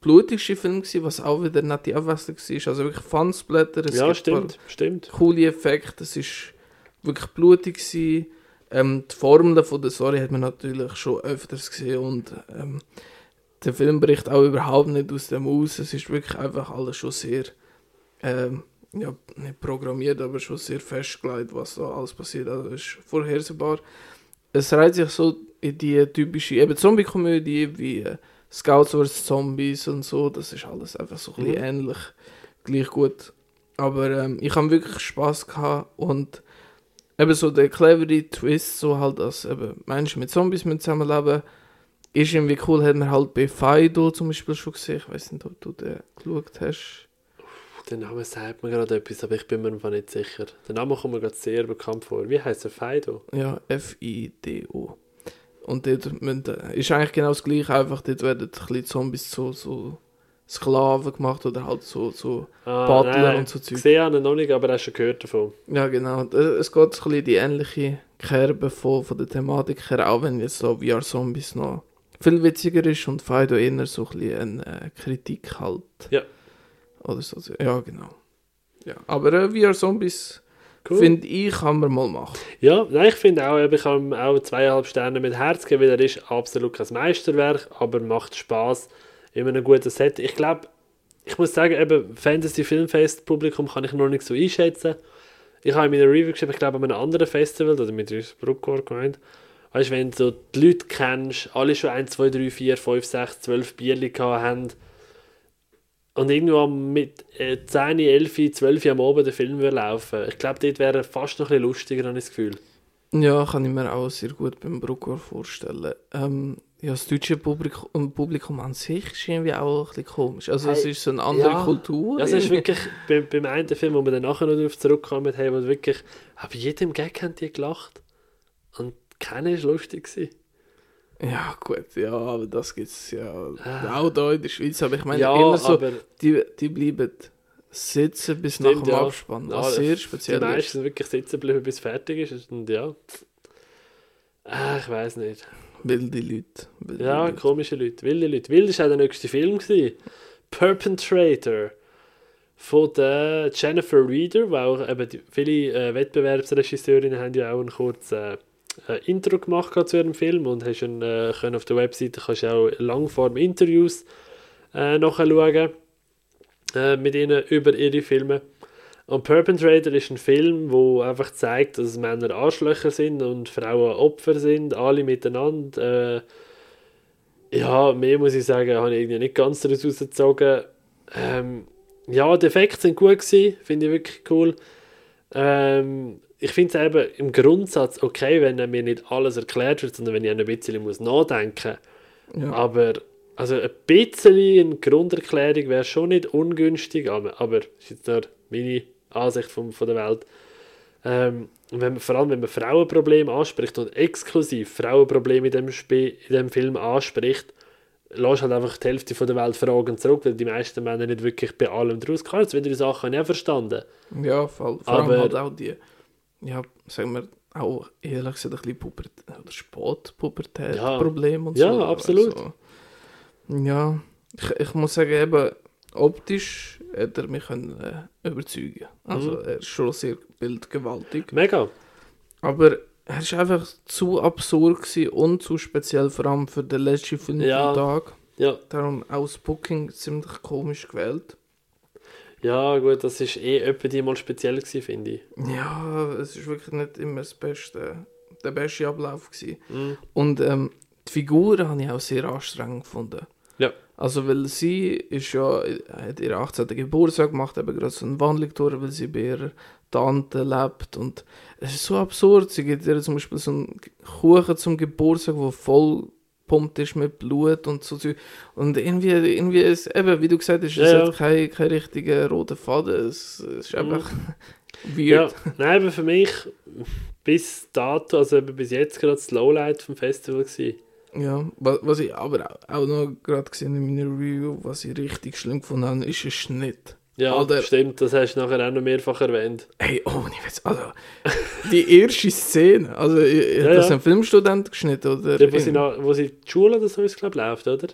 blutigste Film gewesen, was auch wieder nicht die Abwechslung war. Also wirklich Fansblätter. es Ja, gibt stimmt, stimmt. coole Effekte. Es ist wirklich blutig gewesen. Ähm, die Formel von der Story hat man natürlich schon öfters gesehen und ähm, der Film bricht auch überhaupt nicht aus dem aus. Es ist wirklich einfach alles schon sehr, ähm, ja, nicht programmiert, aber schon sehr festgelegt, was da alles passiert. Also es ist vorhersehbar. Es reiht sich so in die typische eben Zombie-Komödie wie äh, Scouts vs. Zombies und so. Das ist alles einfach so ein bisschen Mhm. ähnlich, gleich gut. Aber ähm, ich habe wirklich Spaß gehabt und eben so der clevere Twist, so halt, dass eben Menschen mit Zombies müssen zusammenleben ist irgendwie cool, hat man halt bei Fido zum Beispiel schon gesehen. Ich weiß nicht, ob du den geschaut hast. Der Name sagt mir gerade etwas, aber ich bin mir einfach nicht sicher. Der Name kommt mir gerade sehr bekannt vor. Wie heißt er? Fido? Ja, F-I-D-O. Und dort müssen, ist eigentlich genau das gleiche, einfach dort werden ein bisschen Zombies zu so Sklaven gemacht oder halt so, so Ah, Butler nein, und so Zeug. Gesehen habe ich noch nicht, aber hast schon gehört davon. Ja, genau. Äh, Es geht ein bisschen die ähnliche Kerbe von, von der Thematik her, auch wenn jetzt so VR Zombies noch viel witziger ist und Fido eher so ein bisschen eine äh, Kritik halt. Ja. Oder so. Ja, genau. Ja. Aber äh, VR Zombies Cool. finde ich, kann man mal machen. Ja, nein, ich finde auch, ich kann ihm auch zweieinhalb Sterne mit Herz geben, weil er ist absolut kein Meisterwerk, aber macht Spaß in einem guten Set. Ich glaube, ich muss sagen, eben Fantasy Filmfest Publikum kann ich noch nicht so einschätzen. Ich habe in meiner Review geschrieben, ich glaube an einem anderen Festival, oder mit uns Bruckor gemeint, weißt du, wenn du die Leute kennst, alle schon 1, 2, 3, 4, 5, 6, 12 Bierli haben und irgendwo mit äh, 10, 11, 12 am Abend der Film laufen, ich glaube, dort wäre fast noch ein bisschen lustiger, habe ich das Gefühl. Ja, kann ich mir auch sehr gut beim Bruckor vorstellen. Ähm, ja, das deutsche Publikum, Publikum an sich ist irgendwie auch ein bisschen komisch. Also es Hey, ist so eine andere ja. Kultur. Ja, es ist wirklich bei, beim einen Film, wo wir dann nachher noch darauf zurückkommen, haben wir wirklich, aber jedem Gag haben die gelacht. Und keiner war lustig. Gewesen. Ja, gut, ja, aber das gibt es ja Ah. auch da in der Schweiz. Aber ich meine, ja, immer so, die, die bleiben sitzen bis Stimmt, nach dem ja. Abspann. Ja, sehr die speziell meisten ist. sind wirklich sitzen geblieben, bis es fertig ist. Und ja, ah, ich weiß nicht. Wilde Leute. Wilde Ja, Leute. komische Leute, wilde Leute. Wild war auch der nächste Film. Gewesen. Perpetrator von der Jennifer Reeder, weil auch eben die, viele äh, Wettbewerbsregisseurinnen haben ja auch ein kurzes äh, äh, Intro gemacht zu ihrem Film und hast ihn, äh, können auf der Webseite kannst du auch Langform-Interviews äh, nachschauen äh, mit ihnen über ihre Filme. Und Perpetrator ist ein Film, wo einfach zeigt, dass Männer Arschlöcher sind und Frauen Opfer sind, alle miteinander. Äh, ja, mehr muss ich sagen, habe ich irgendwie nicht ganz daraus rausgezogen. Ähm, ja, die Effekte sind gut gewesen, finde ich wirklich cool. Ähm, ich finde es eben im Grundsatz okay, wenn mir nicht alles erklärt wird, sondern wenn ich ein bisschen muss nachdenken muss. Ja. Aber also ein bisschen eine Grunderklärung wäre schon nicht ungünstig, aber, aber ist jetzt nur meine Ansicht von, von der Welt. Ähm, wenn man, vor allem, wenn man Frauenprobleme anspricht und exklusiv Frauenprobleme in dem, Spiel, in dem Film anspricht, lässt halt einfach die Hälfte von der Welt Fragen zurück, weil die meisten Männer nicht wirklich bei allem draus kommen. Jetzt wieder die Sachen auch verstanden. Ja, vor, vor allem Aber- halt auch die, ja, sagen wir, auch ehrlich gesagt ein bisschen Pubert oder Sportpubertät-Problem und Ja, so. absolut. Also, ja, ich, ich muss sagen, eben, optisch hätte er mich können, äh, überzeugen Also, Mhm. er ist schon sehr bildgewaltig. Mega. Aber er ist einfach zu absurd und zu speziell, vor allem für den letzten Film Ja. Tag. Ja. Darum auch das Booking ziemlich komisch gewählt. ja, gut, das ist eh etwa die mal speziell gewesen, finde ich. Ja, es ist wirklich nicht immer das beste, der beste Ablauf gewesen. Mhm. Und ähm, die Figur habe ich auch sehr anstrengend gefunden. Ja. Also, weil sie ist ja, hat ihren 18. Geburtstag gemacht, eben gerade so eine Wandlung durch, weil sie bei ihrer Tante lebt. Und es ist so absurd. Sie gibt ihr zum Beispiel so einen Kuchen zum Geburtstag, der voll pumpt ist mit Blut und so. Und irgendwie, irgendwie ist, eben, wie du gesagt hast, es Ja, ja. hat keinen kein richtigen roten Faden. Es, es ist Mhm. einfach Ja, weird. nein, aber für mich bis dato, also eben bis jetzt gerade das Lowlight vom Festival gewesen. Ja, wa- was ich aber auch- noch gerade gesehen in meiner Review, was ich richtig schlimm gefunden habe, ist ein Schnitt. Ja, Alter. stimmt, das hast du nachher auch noch mehrfach erwähnt. Hey, oh, ich weiß, also, die erste Szene, also, ich, Ja, das ja. ein Filmstudent geschnitten, oder? Dort, wo, sie nach, wo sie in die Schule oder so, glaube läuft, oder?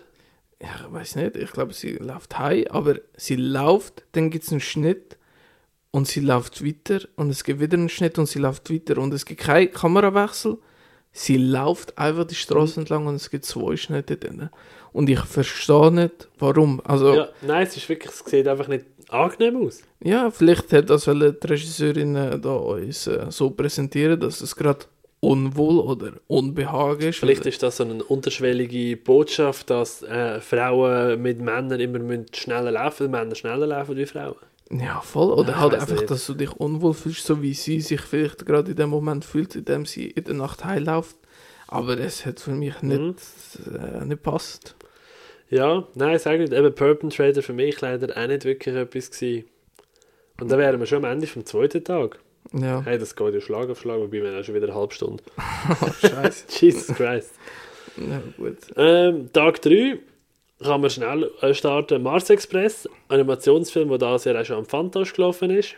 ja, ich weiß nicht, ich glaube, sie läuft heim, aber sie läuft, dann gibt es einen Schnitt und sie läuft weiter und es gibt wieder einen Schnitt und sie läuft weiter und es gibt keinen Kamerawechsel. Sie läuft einfach die Mhm. Straße entlang und es gibt zwei Schnitte drin. Und ich verstehe nicht, warum. Also, Ja, nein, es ist wirklich, es sieht einfach nicht angenehm aus. Ja, vielleicht hat das die Regisseurin da uns äh, so präsentieren, dass es gerade unwohl oder unbehagen ist. Vielleicht ist das so eine unterschwellige Botschaft, dass äh, Frauen mit Männern immer müssen schneller laufen, Männer schneller laufen wie Frauen. Ja, voll. Oder Ja, halt einfach, nicht. dass du dich unwohl fühlst, so wie sie sich vielleicht gerade in dem Moment fühlt, in dem sie in der Nacht heimläuft. Aber es hat für mich nicht, Mhm. äh, nicht passt. Ja, nein, sag nicht, eben Perpetrator für mich leider auch nicht wirklich etwas gewesen. Und dann wären wir schon am Ende vom zweiten Tag. Ja, Hey, das geht ja Schlag auf Schlag, wobei wir auch schon wieder eine halbe Stunde. scheiße. Jesus Christ. ja, gut. Ähm, Tag 3 kann man schnell äh, starten. Mars Express, Animationsfilm, der dieses Jahr auch schon am Fantasch gelaufen ist.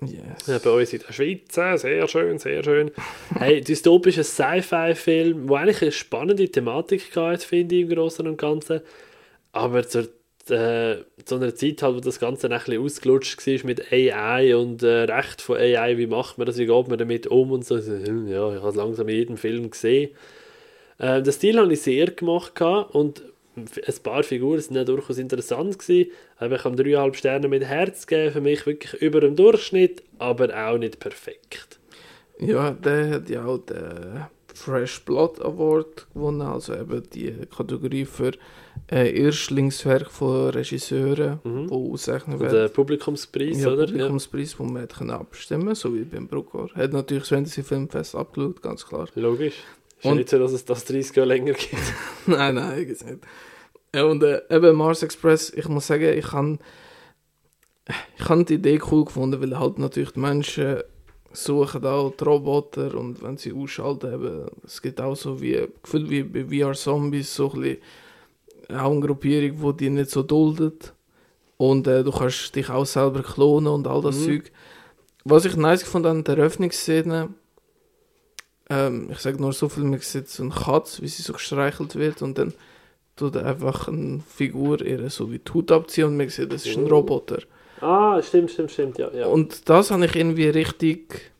Yes. Ja, bei uns in der Schweiz, äh, sehr schön, sehr schön. Hey, dystopischer Sci-Fi-Film, der eigentlich eine spannende Thematik hat, finde ich, im Großen und Ganzen. Aber zur, äh, zu einer Zeit, halt, wo das Ganze ein bisschen ausgelutscht war mit AI und äh, Recht von AI, wie macht man das, wie geht man damit um und so. Hm, Ja, ich habe es langsam in jedem Film gesehen. Äh, den Stil habe ich sehr gemacht und ein paar Figuren sind ja durchaus interessant gewesen. Aber ich habe dreieinhalb Sterne mit Herz gegeben. Für mich wirklich über dem Durchschnitt, aber auch nicht perfekt. Ja, der hat ja auch den Fresh Blood Award gewonnen, also eben die Kategorie für äh, Erstlingswerk von Regisseuren, Mhm. wo ausrechnen werden. der Publikumspreis, ja, oder? Publikumspreis, wo man können abstimmen so wie beim Bruckor. Hat natürlich das Fantasy Filmfest abgeschaut, ganz klar. Ja, logisch. Ist ja nicht so, dass es das 30 Jahre länger gibt. nein, nein, eigentlich nicht. Ja, und äh, eben Mars Express, ich muss sagen, ich habe ich hab die Idee cool gefunden, weil halt natürlich die Menschen suchen auch die Roboter und wenn sie ausschalten, eben, es gibt auch so wie Gefühl wie bei VR Zombies, so ein bisschen auch eine Gruppierung, die die nicht so duldet. Und äh, du kannst dich auch selber klonen und all das Mhm. Zeug. Was ich nice gefunden an der Eröffnungsszene, ähm, ich sage nur so viel, man sieht so eine Katze, wie sie so gestreichelt wird und dann tut einfach eine Figur ihr so wie die Haut abziehen und man sieht, das ist ein Oh. Roboter. ah, stimmt, stimmt, stimmt, ja. ja. Und das habe ich irgendwie richtig,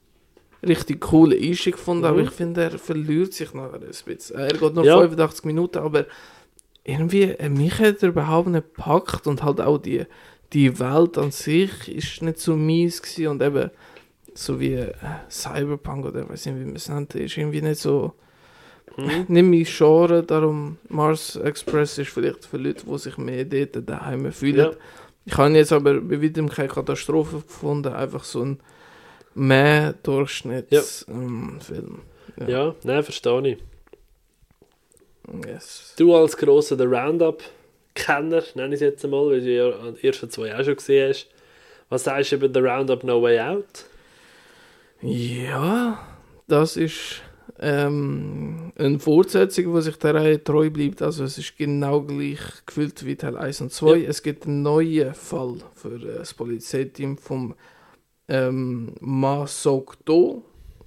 richtig coole Einstieg gefunden, aber Mhm. ich finde, er verliert sich nachher ein bisschen. Er geht nur Ja. 85 Minuten, aber irgendwie, äh, mich hat er überhaupt nicht gepackt und halt auch die, die Welt an sich ist nicht so mies gewesen und eben so wie äh, Cyberpunk oder weiß nicht, wie man es nennt, ist irgendwie nicht so, Mhm. nicht Genre, darum Mars Express ist vielleicht für Leute, die sich mehr dort daheim fühlen. Ja. Ich habe jetzt aber bei weitem keine Katastrophe gefunden, einfach so ein mehr Durchschnittsfilm. Film. ja, nein, verstehe ich. Yes. Du als grosser der Roundup-Kenner, nenne ich es jetzt einmal, weil du ja die ersten zwei auch schon gesehen hast. Was sagst du über The Roundup No Way Out? Ja, das ist ähm, eine Fortsetzung, die sich der Reihe treu bleibt. Also es ist genau gleich gefühlt wie Teil 1 und 2. Es gibt einen neuen Fall für äh, das Polizeiteam vom ähm, Ma Sok Do,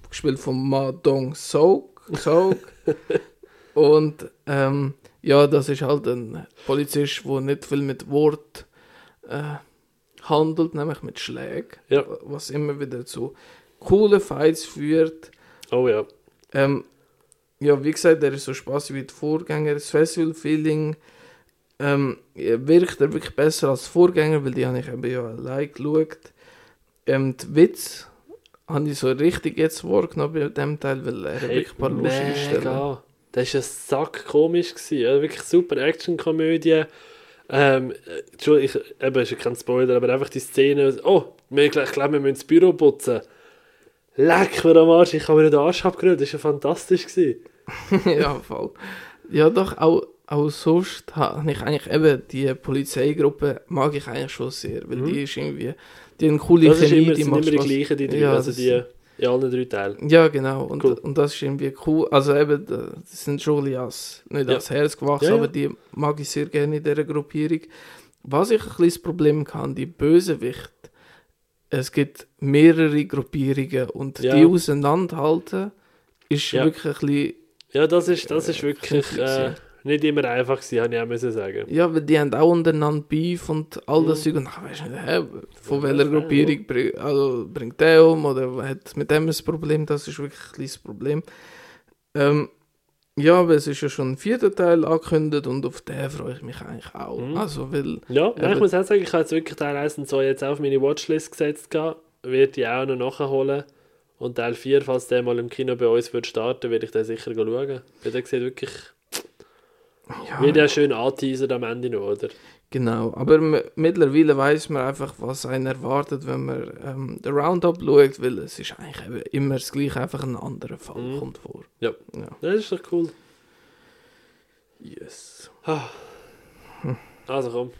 gespielt von Ma Dong Sok. Sok. und ähm, ja, das ist halt ein Polizist, der nicht viel mit Wort äh, handelt, nämlich mit Schlägen. Ja. Was immer wieder zu coole Fights führt. Oh ja. Ähm, ja, wie gesagt, der ist so spaßig wie die Vorgänger. Das Festival-Feeling ähm, wirkt er wirklich besser als die Vorgänger, weil die habe ich eben ja allein geschaut. Ähm, die Witz habe ich so richtig jetzt wahrgenommen bei dem Teil, weil er Hey, wirklich ein paar lustige Stellen. Das war ein Sack komisch. Gewesen. Wirklich super Action-Komödie. Ähm, äh, Entschuldigung, ich, eben, ist ja kein Spoiler, aber einfach die Szene. Oh, wir- ich glaube, wir müssen das Büro putzen. Leck mir am Arsch, ich habe mir den Arsch abgerührt. Das war ja fantastisch. Ja, voll. Ja, doch, auch, auch sonst habe ich eigentlich eben die Polizeigruppe mag ich eigentlich schon sehr, weil Mhm. die ist irgendwie, die haben coole Das Chemie, immer, die sind macht immer die gleichen, die drei, Ja, also die in allen drei Teilen. Ja, genau. Und, Cool. und das ist irgendwie cool. Also eben, das sind schon nicht Ja. als Herz gewachsen, Ja, ja. aber die mag ich sehr gerne in dieser Gruppierung. Was ich ein das Problem kann, die Bösewicht, es gibt mehrere Gruppierungen und Ja. die auseinanderhalten, ist Ja. wirklich ein bisschen, Ja, das ist, das ist Äh, wirklich äh, nicht immer einfach gewesen, habe ich auch müssen sagen. ja, weil die haben auch untereinander Beef und all das Mhm. Zeug und ach, weißt du nicht, hä, von welcher Gruppierung bring, also, bringt der um oder hat mit dem ein Problem, das ist wirklich ein kleines Problem. Ähm, ja, aber es ist ja schon ein vierter Teil angekündigt und auf den freue ich mich eigentlich auch. Mhm. Also, weil, Ja, nein, ich muss auch sagen, ich habe jetzt wirklich Teil 1 und 2 jetzt auf meine Watchlist gesetzt. gehabt. Werde ich auch noch nachholen. Und Teil 4, falls der mal im Kino bei uns wird starten, werde ich den sicher schauen. Weil der sieht wirklich, ja, wird ja schön anteasert am Ende noch, oder? Genau, aber mittlerweile weiß man einfach, was einen erwartet, wenn man ähm, den Roundup schaut, weil es ist eigentlich immer das gleiche, einfach ein anderer Fall Mhm. kommt vor. Ja. ja. Das ist doch cool. Yes. Ah. Also komm.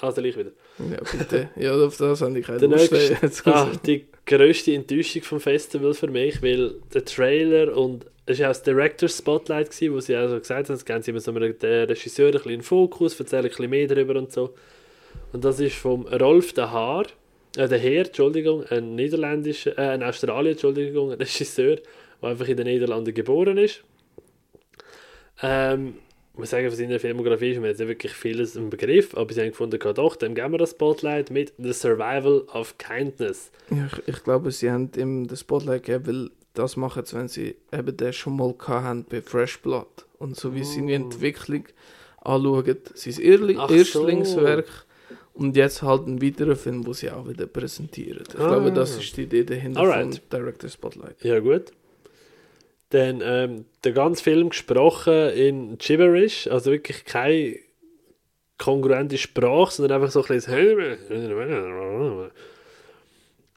Also ich wieder. Ja, bitte. ja, auf das habe ich keine Lust. nächste- Ah, die grösste Enttäuschung vom Festival für mich, weil der Trailer und es war auch das Director's Spotlight, gewesen, wo sie also gesagt haben, es geben sie immer so einem Regisseur ein bisschen Fokus, erzählen ein bisschen mehr darüber und so. Und das ist vom Rolf de Haar, äh, der Heer, Entschuldigung, ein niederländischer, äh, ein Australier, Entschuldigung, ein Regisseur, der einfach in den Niederlanden geboren ist. Ähm, muss sagen, von seiner Filmografie ist mir jetzt nicht wirklich vieles im Begriff, aber sie haben gefunden, doch, dem geben wir das Spotlight mit The Survival of Kindness. Ja, ich, ich glaube, sie haben ihm das Spotlight gegeben, weil das machen sie, wenn sie eben den schon mal haben bei Fresh Blood. Und so wie seine Oh. Entwicklung anschauen, sein Ach Erstlingswerk und jetzt halt ein weiterer Film, wo sie auch wieder präsentieren. Ich Ah. glaube, das ist die Idee dahinter Alright. vom Director Spotlight. Ja, gut. Dann ähm, der ganze Film gesprochen in Gibberish, also wirklich keine kongruente Sprache, sondern einfach so ein bisschen.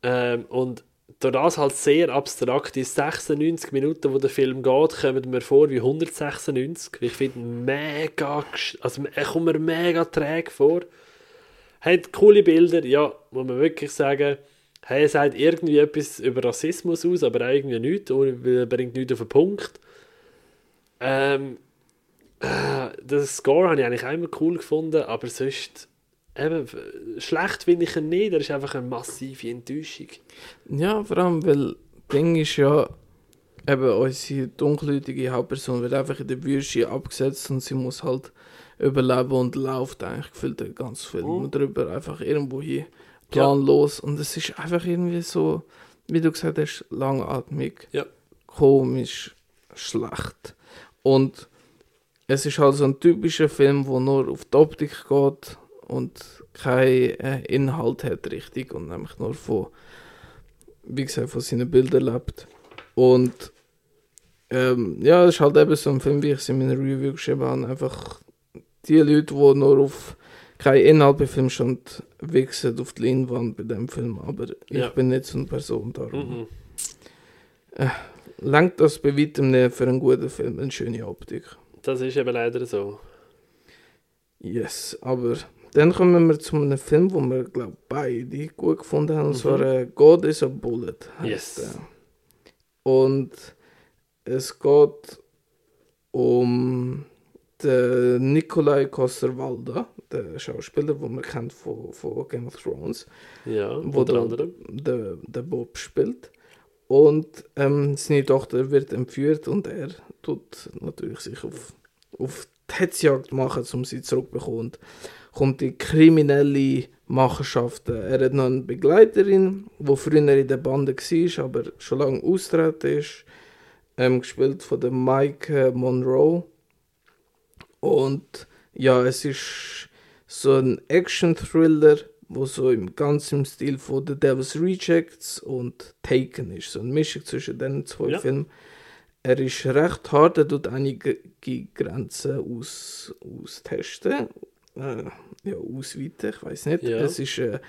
Ähm, und durch das halt sehr abstrakt, die 96 Minuten, wo der Film geht, kommen mir vor wie 196. Ich finde mega, also er kommt mir mega träge vor. Hat coole Bilder, ja, muss man wirklich sagen. Hey, er sagt irgendwie etwas über Rassismus aus, aber auch irgendwie nichts, weil er bringt nichts auf den Punkt. Ähm, äh, das Score habe ich eigentlich auch immer cool gefunden, aber sonst eben, schlecht finde ich ihn nicht, er ist einfach eine massive Enttäuschung. Ja, vor allem, weil das Ding ist ja, eben unsere dunkelhäutige Hauptperson wird einfach in der Wüste abgesetzt und sie muss halt überleben und läuft eigentlich gefühlt ganzen Film Mhm. drüber, einfach irgendwo hier planlos und es ist einfach irgendwie so, wie du gesagt hast, langatmig, Ja. komisch, schlecht und es ist halt so ein typischer Film, wo nur auf die Optik geht und keinen äh, Inhalt hat richtig und nämlich nur von wie gesagt, von seinen Bildern lebt. Und ähm, ja, es ist halt eben so ein Film, wie ich es in meiner Review geschrieben habe. Einfach die Leute, die nur auf keinen Inhalt bei Film stand, wichsen auf die Leinwand bei dem Film. Aber Ja. ich bin nicht so eine Person darum. Mhm. Langt das bei weitem nicht für einen guten Film, eine schöne Optik. Das ist eben leider so. Yes, aber dann kommen wir zu einem Film, wo wir, glaube beide gut gefunden haben. Und Mhm. zwar äh, God is a Bullet. Yes. der. Und es geht um den Nikolai Coster-Waldau, der Schauspieler, den man kennt von, von Game of Thrones, Ja, wo unter der, anderem. der, der Bob spielt. Und ähm, seine Tochter wird entführt und er tut natürlich sich auf, auf die Hetzjagd machen, um sie zurückzubekommen. Und kommt die kriminelle Machenschaften. Er hat noch eine Begleiterin, die früher in der Bande war, aber schon lange austreten ist. Ähm, gespielt von der Mike Monroe. Und ja, es ist so ein Action-Thriller, wo so im ganzen Stil von The Devil's Rejects und Taken ist. So eine Mischung zwischen den zwei Ja. Filmen. Er ist recht hart, er tut einige Grenzen aus, austesten. Äh, ja, ausweiten, ich weiß nicht. Ja. Es ist äh,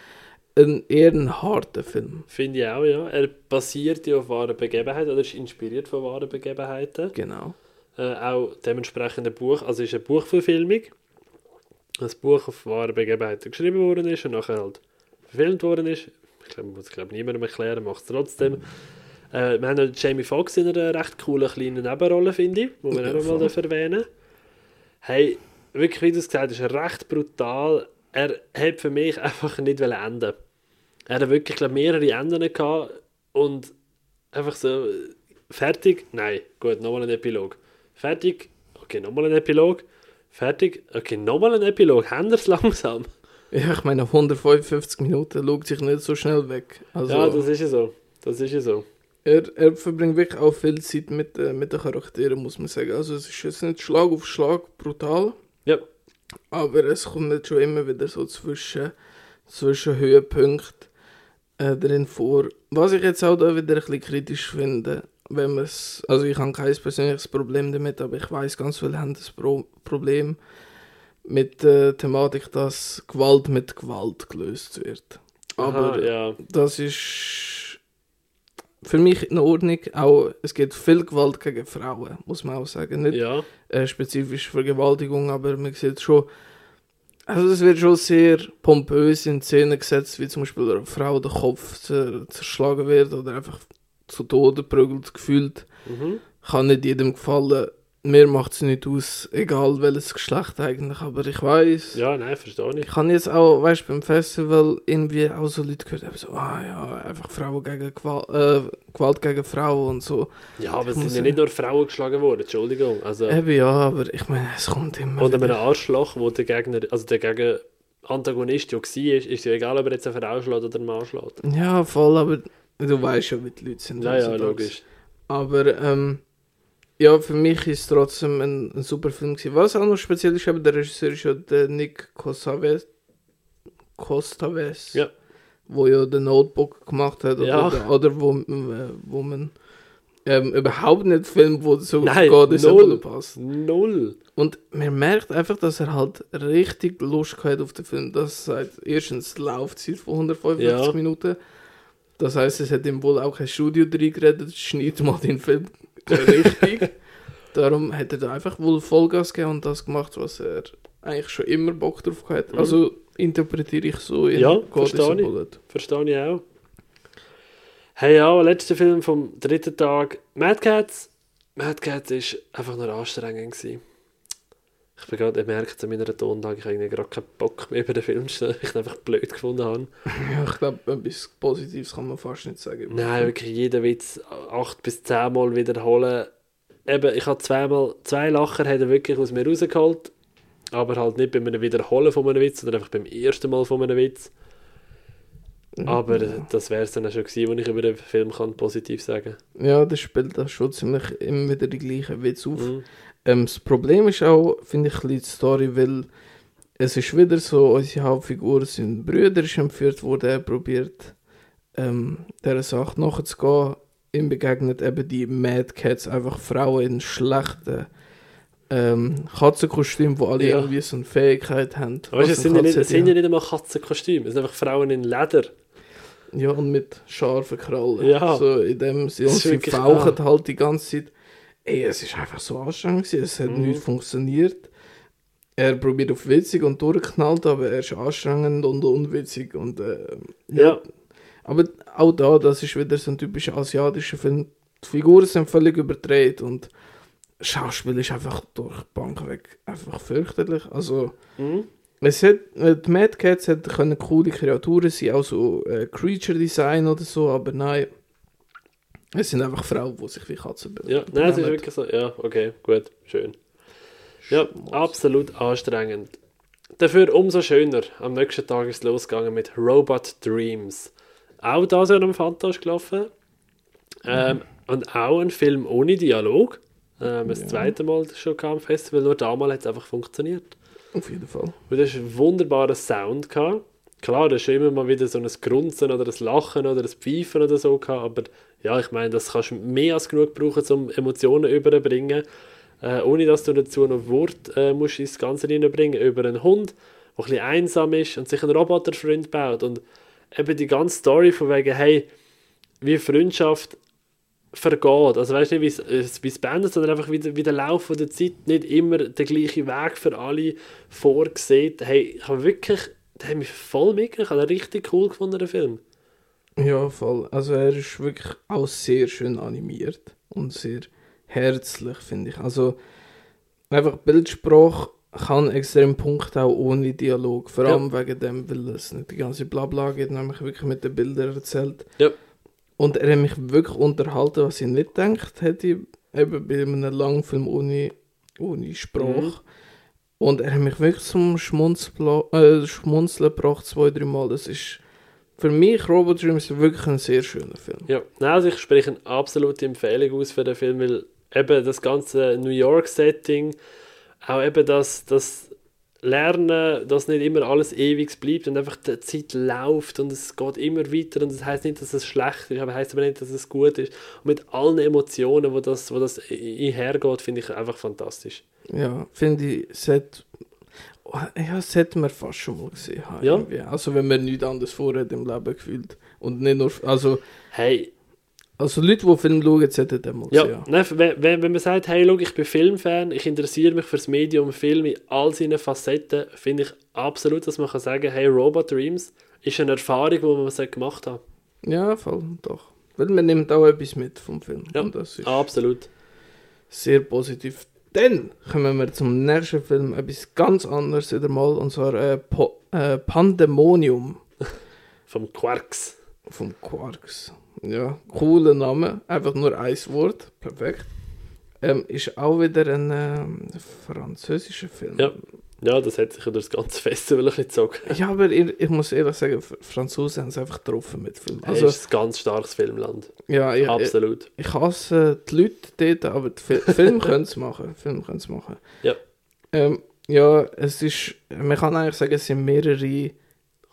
ein eher ein harter Film. Finde ich auch, ja. Er basiert ja auf wahren Begebenheiten oder ist inspiriert von wahren Begebenheiten. Genau. Äh, auch dementsprechend ein Buch, also ist eine Buchverfilmung. Ein Buch auf wahren Begebenheiten geschrieben worden ist und nachher halt verfilmt worden ist. Ich glaube, muss es glaube niemandem erklären, macht es trotzdem. Äh, wir haben noch Jamie Foxx in einer recht coolen kleinen Nebenrolle, finde ich, wo wir Ja, auch mal erwähnen Hey, wirklich, wie du es gesagt hast, ist recht brutal. Er hat für mich einfach nicht enden Er hat wirklich, glaube mehrere Enden gehabt und einfach so, fertig, nein, gut, nochmal ein Epilog. Fertig, okay, nochmal ein Epilog. Fertig, okay, nochmal ein Epilog. Es langsam? Ja, ich meine, 155 Minuten schaut sich nicht so schnell weg. Also, ja, das ist ja so. Das ist ja so. er, er verbringt wirklich auch viel Zeit mit, äh, mit den Charakteren, muss man sagen. Also es ist jetzt nicht Schlag auf Schlag brutal, Ja, aber es kommt nicht schon immer wieder so zwischen, zwischen Höhepunkten äh, drin vor. Was ich jetzt auch da wieder ein bisschen kritisch finde, wenn man es, also ich habe kein persönliches Problem damit, aber ich weiß, ganz viele haben das Pro Problem mit der Thematik, dass Gewalt mit Gewalt gelöst wird. Aber Aha, ja. das ist für mich in Ordnung. Auch, es gibt viel Gewalt gegen Frauen, muss man auch sagen. Nicht Ja. äh, spezifisch Vergewaltigung, aber man sieht schon, also es wird schon sehr pompös in Szene gesetzt, wie zum Beispiel einer Frau der Kopf zer zerschlagen wird oder einfach zu Tode prügelt gefühlt. Mhm. Kann nicht jedem gefallen. Mir macht es nicht aus, egal welches Geschlecht eigentlich, aber ich weiß. Ja, nein, verstehe ich. Ich habe jetzt auch, weißt du, beim Festival irgendwie auch so Leute gehört, haben so, ah ja, einfach Frauen gegen Gewalt, äh, Gewalt gegen Frauen und so. Ja, aber es sind ja nicht nur Frauen geschlagen worden, Entschuldigung. Also, Eben ja, aber ich meine, es kommt immer wieder. einem Arschloch, wo der Gegner, also der Gegen Antagonist ja war, ist, ist ja egal, ob er jetzt eine Frau schlägt oder einen Mann schlägt. Ja, voll, aber du weißt ja, wie die Leute sind. Ja, ja, logisch. Aber ähm, ja, für mich ist es trotzdem ein, ein super Film gewesen. Was auch noch speziell ist, eben der Regisseur ist ja der Nick Costaves. Costaves. Ja. Wo ja den Notebook gemacht hat. Oder, Ja. der Other Woman, äh, Woman. Ähm, überhaupt nicht Film, wo so Nein, geht, ist null. passt. Null. Und man merkt einfach, dass er halt richtig Lust hat auf den Film. Das seit erstens die Laufzeit von 145 Ja. Minuten. Das heißt, es hat ihm wohl auch kein Studio drin geredet, schneid mal den Film richtig. Darum hat er da einfach wohl Vollgas gegeben und das gemacht, was er eigentlich schon immer Bock drauf hat. Mhm. Also interpretiere ich so in Ja, verstehe ich. Bullet. Verstehe ich auch. Hey, ja, letzter Film vom dritten Tag. Mad Cats. Mad Cats ist einfach nur anstrengend gewesen. Ich bin gerade, merkt es an meiner Tonlage, ich habe gerade keinen Bock mehr über den Film zu weil ich ihn einfach blöd gefunden habe. Ja, ich glaube, etwas Positives kann man fast nicht sagen. Nein, wirklich jeden Witz acht bis zehnmal wiederholen. Eben, ich habe zweimal, zwei Lacher hat er wirklich aus mir rausgeholt, aber halt nicht beim Wiederholen von einem Witz, sondern einfach beim ersten Mal von einem Witz. Aber äh, das wäre es dann auch schon gewesen, was ich über den Film kann positiv sagen Ja, das spielt da schon ziemlich immer wieder die gleichen Witze auf. Mhm. Ähm, das Problem ist auch, finde ich, die Story, weil es ist wieder so, unsere Hauptfigur sind Brüder ist entführt worden, er probiert ähm, dieser Sache nachzugehen. Ihm begegnet eben die Mad Cats, einfach Frauen in schlechten ähm, Katzenkostümen, wo alle Ja. irgendwie so eine Fähigkeit haben. Aber weißt, du, was es sind, ja nicht, es sind ja nicht einmal Katzenkostüme, es sind einfach Frauen in Leder. Ja, und mit scharfen Krallen. Ja. So in dem Sinne. Sie fauchen halt die ganze Zeit. Ey, es ist einfach so anstrengend gewesen. Es hat Mhm. nicht funktioniert. Er probiert auf witzig und durchknallt, aber er ist anstrengend und unwitzig. Und, äh, Ja. Aber auch da, das ist wieder so ein typischer asiatischer Film. Die Figuren sind völlig überdreht und das Schauspiel ist einfach durch die Bank weg einfach fürchterlich. Also, Mhm. es hat, äh, die Mad Cats hätten können coole Kreaturen sein, auch so äh, Creature Design oder so, aber nein. Es sind einfach Frauen, die sich wie Katzen be- Ja, nein, es ist wirklich so. Ja, okay, gut, schön. Ja, absolut anstrengend. Dafür umso schöner. Am nächsten Tag ist es losgegangen mit Robot Dreams. Auch da so am Fantasch gelaufen. Ähm, Und auch ein Film ohne Dialog. Ähm, das Ja. zweite Mal schon kam am Festival, nur damals hat es einfach funktioniert. Auf jeden Fall. Und das ist ein wunderbarer Sound. Gehabt. Klar, da ist schon immer mal wieder so ein Grunzen oder ein Lachen oder ein Pfeifen oder so gehabt, aber ja, ich meine, das kannst du mehr als genug brauchen, um Emotionen überzubringen, äh, ohne dass du dazu noch Wort äh, musst ins Ganze reinbringen über einen Hund, der ein bisschen einsam ist und sich einen Roboterfreund baut und eben die ganze Story von wegen, hey, wie Freundschaft vergeht. Also weißt du nicht, wie es- beendet, sondern einfach wie wie der Lauf der Zeit nicht immer der gleiche Weg für alle vorgesehen. Hey, ich habe wirklich, der hat mich voll mitgenommen. Ich habe richtig cool gefunden, den Film. Ja, voll. Also er ist wirklich auch sehr schön animiert und sehr herzlich, finde ich. Also einfach Bildsprache kann extrem punkten, auch ohne Dialog. Vor allem wegen dem, weil es nicht die ganze Blabla geht, nämlich wirklich mit den Bildern erzählt. Ja. Und er hat mich wirklich unterhalten, was ich nicht gedacht hätte, eben bei einem Langfilm ohne, ohne Sprache. Mhm. Und er hat mich wirklich zum Schmunzpla äh, Schmunzeln gebracht, zwei, drei Mal. Das ist für mich, Robot Dreams, wirklich ein sehr schöner Film. Ja, also ich spreche eine absolute Empfehlung aus für den Film, weil eben das ganze New York-Setting, auch eben das, das Lernen, dass nicht immer alles ewig bleibt und einfach die Zeit läuft und es geht immer weiter und das heißt nicht, dass es schlecht ist, aber heißt aber nicht, dass es gut ist. Und mit allen Emotionen, wo das, wo das einhergeht, finde ich einfach fantastisch. Ja, finde ich, es hat, Ja, das hätten wir fast schon mal gesehen. Ja. irgendwie. Also wenn man nichts anderes vorhat im Leben gefühlt. Und nicht nur, also, Hey, also Leute, die Film schauen, sollten den mal ja, gesehen nein, wenn, wenn, wenn man sagt, hey, schau, ich bin Filmfan, ich interessiere mich für das Medium Film in all seinen Facetten, finde ich absolut, dass man kann sagen, hey, Robot Dreams ist eine Erfahrung, die man gemacht haben. Ja, voll, doch. Weil man nimmt auch etwas mit vom Film. Ja, Und das ist Absolut. sehr positiv. Dann kommen wir zum nächsten Film, etwas ganz anderes wieder mal, und zwar äh, äh, Pandemonium Vom Quarks. vom Quarks. Ja, cooler Name, einfach nur ein Wort, perfekt. Ähm, ist auch wieder ein ähm, französischer Film. Ja. Ja, das hat sich ja durch das ganze Festival ein bisschen gezogen. Ja, aber ich, ich muss ehrlich sagen, Franzosen haben es einfach getroffen mit Film. Also, es ist ein ganz starkes Filmland. ja, ich, ich, Absolut. ich hasse die Leute dort, aber Fi- Film können es machen. Film können es machen. Ja. Ähm, ja, es ist, man kann eigentlich sagen, es sind mehrere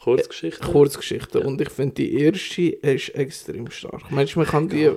Kurzgeschichte. Kurzgeschichten Ja. und ich finde die erste ist extrem stark. Manchmal kann die...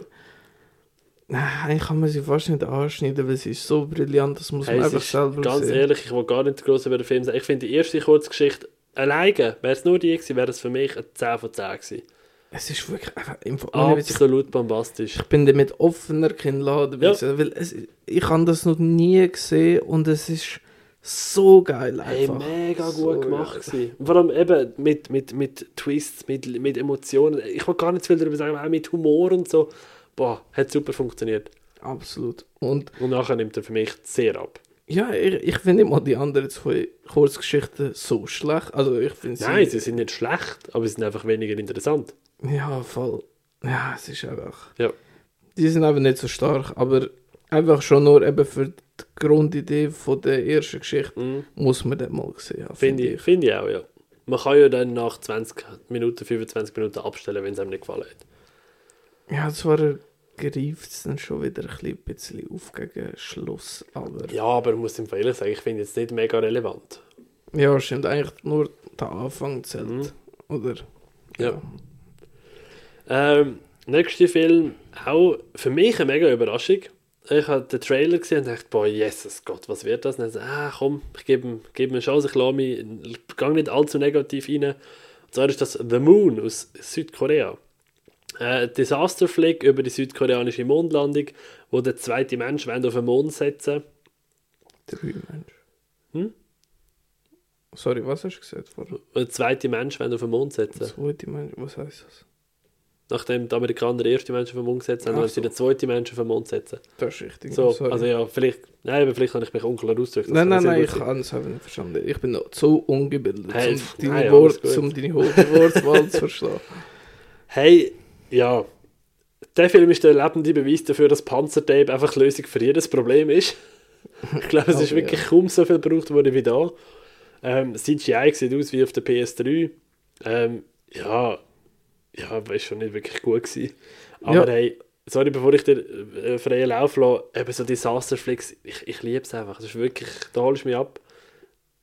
Nein, kann man sie fast nicht anschneiden, weil sie ist so brillant, das muss Hey, man einfach selber ganz sehen. ehrlich, ich will gar nicht groß über den Film sagen. Ich finde die erste Kurzgeschichte alleine, wäre es nur die gewesen, wäre es für mich ein 10 von 10 gewesen. Es ist wirklich einfach... Ich Absolut bombastisch. Ich bin da mit offener Kinnlade, Ja. weil es, ich habe das noch nie gesehen und es ist so geil Hey, einfach. mega So gut gemacht geil. Vor allem eben mit, mit, mit Twists, mit, mit Emotionen. Ich will gar nicht viel darüber sagen, aber auch mit Humor und so. Boah, hat super funktioniert. Absolut. Und Und nachher nimmt er für mich sehr ab. ja, ich, ich finde immer die anderen zwei Kurzgeschichten so schlecht. Also ich finde sie... Nein, sie sind nicht schlecht, aber sie sind einfach weniger interessant. Ja, voll. Ja, es ist einfach... Ja. Die sind einfach nicht so stark, aber einfach schon nur eben für die Grundidee von der ersten Geschichte Mhm. muss man das mal haben. Finde ich, finde ich auch, ja. Man kann ja dann nach 20 Minuten, 25 Minuten abstellen, wenn es einem nicht gefallen hat. Ja, zwar greift es dann schon wieder ein bisschen- auf gegen Schluss, aber... Ja, aber ich muss ihm ehrlich sagen, ich finde es nicht mega relevant. Ja, stimmt. Eigentlich nur der Anfang zählt. Mhm. Oder? Ja. Ähm, nächster Film, auch für mich eine mega Überraschung. Ich habe den Trailer gesehen und dachte, boah, Jesus Gott, was wird das? Und dann so, ah, komm, ich gebe ihm, gebe ihm eine Chance, ich lasse mich, ich gehe nicht allzu negativ rein. Und zwar ist das The Moon aus Südkorea. Äh, Disaster Flick über die südkoreanische Mondlandung, wo der zweite Mensch auf den Mond setzen Drei Menschen. Hm? Sorry, was hast du gesagt vorher? Der zweite Mensch auf den Mond setzen. Zweite Mensch, was heißt das? Nachdem die Amerikaner den ersten Menschen auf den Mond gesetzt haben, wollen sie so. den zweiten Menschen auf den Mond setzen. Das ist richtig. So, sorry. also ja, vielleicht, nein, aber vielleicht habe ich mich unklar ausgedrückt. nein, nein, nein, ich habe es einfach nicht verstanden. Ich bin noch zu ungebildet, Hey, um, deine nein, Wort, alles gut. um deine Wort- Wortwahl zu verstehen. Hey, ja. Der Film ist der lebende Beweis dafür, dass Panzertape einfach Lösung für jedes Problem ist. Ich glaube, es ist Aber wirklich kaum so viel gebraucht worden wie da. Ähm, CGI sieht aus wie auf der PS3. Ähm, ja, ja, war schon nicht wirklich gut gewesen. Aber Ja. hey, sorry, bevor ich dir äh, freien Lauf lasse, eben so Disaster Flicks, ich, ich liebe es einfach. Es ist wirklich, da holst du mich ab.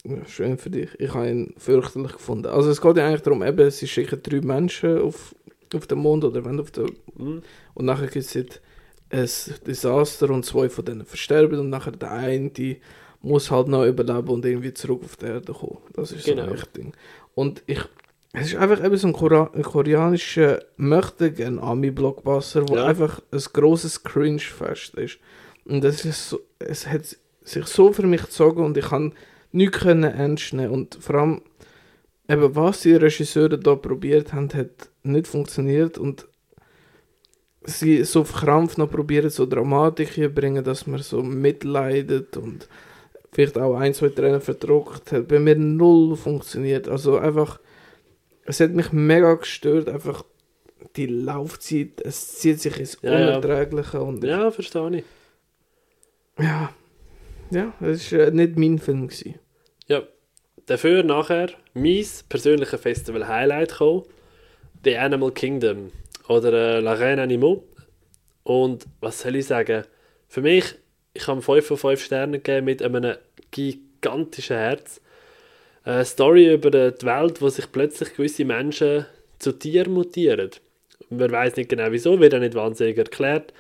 Ja, schön für dich. Ich habe ihn fürchterlich gefunden. Also es geht ja eigentlich darum, eben, sie schicken drei Menschen auf, auf den Mond oder wenn auf den Mhm. Und nachher gibt es halt ein Desaster und zwei von denen versterben und nachher der eine die muss halt noch überleben und irgendwie zurück auf die Erde kommen. Das ist Genau. so ein Ding. Und ich, es ist einfach eben so ein, Kora ein koreanischer möchte gern Ami-Blockbuster, wo Ja. einfach ein grosses Cringe-Fest ist. Und das ist so, es hat sich so für mich gezogen und ich kann nichts können ernst nehmen und vor allem eben was die Regisseure da probiert haben, hat nicht funktioniert und sie so auf Krampf noch probieren, so Dramatik hier bringen, dass man so mitleidet und vielleicht auch ein, zwei Tränen verdruckt hat. Bei mir null funktioniert. Also einfach, es hat mich mega gestört, einfach die Laufzeit, es zieht sich ins Ja, ja. Unerträgliche und Ja, verstehe ich. ja, ja, es war äh, nicht mein Film. Gewesen. Dafür nachher mein persönlicher Festival-Highlight gekommen, The Animal Kingdom oder äh, La Reine Animaux. Und was soll ich sagen? Für mich, ich habe 5 von 5 Sternen gegeben mit einem gigantischen Herz. Eine Story über die Welt, wo sich plötzlich gewisse Menschen zu Tieren mutieren. Man weiß nicht genau wieso, wird auch nicht wahnsinnig erklärt.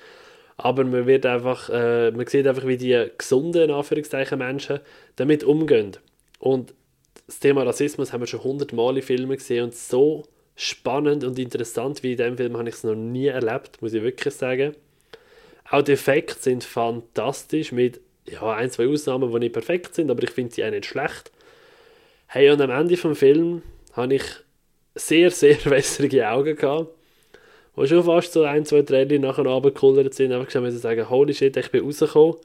Aber man wird einfach, äh, man sieht einfach, wie die gesunden, Anführungszeichen, Menschen damit umgehen. Und das Thema Rassismus haben wir schon hundertmal in Filmen gesehen und so spannend und interessant wie in diesem Film habe ich es noch nie erlebt, muss ich wirklich sagen. Auch die Effekte sind fantastisch mit ja, ein, zwei Ausnahmen, die nicht perfekt sind, aber ich finde sie auch nicht schlecht. Hey, und am Ende vom Film habe ich sehr, sehr wässrige Augen gehabt, wo schon fast so ein, zwei Tränen nachher runtergekullert sind. Einfach schon sagen, holy shit, ich bin rausgekommen.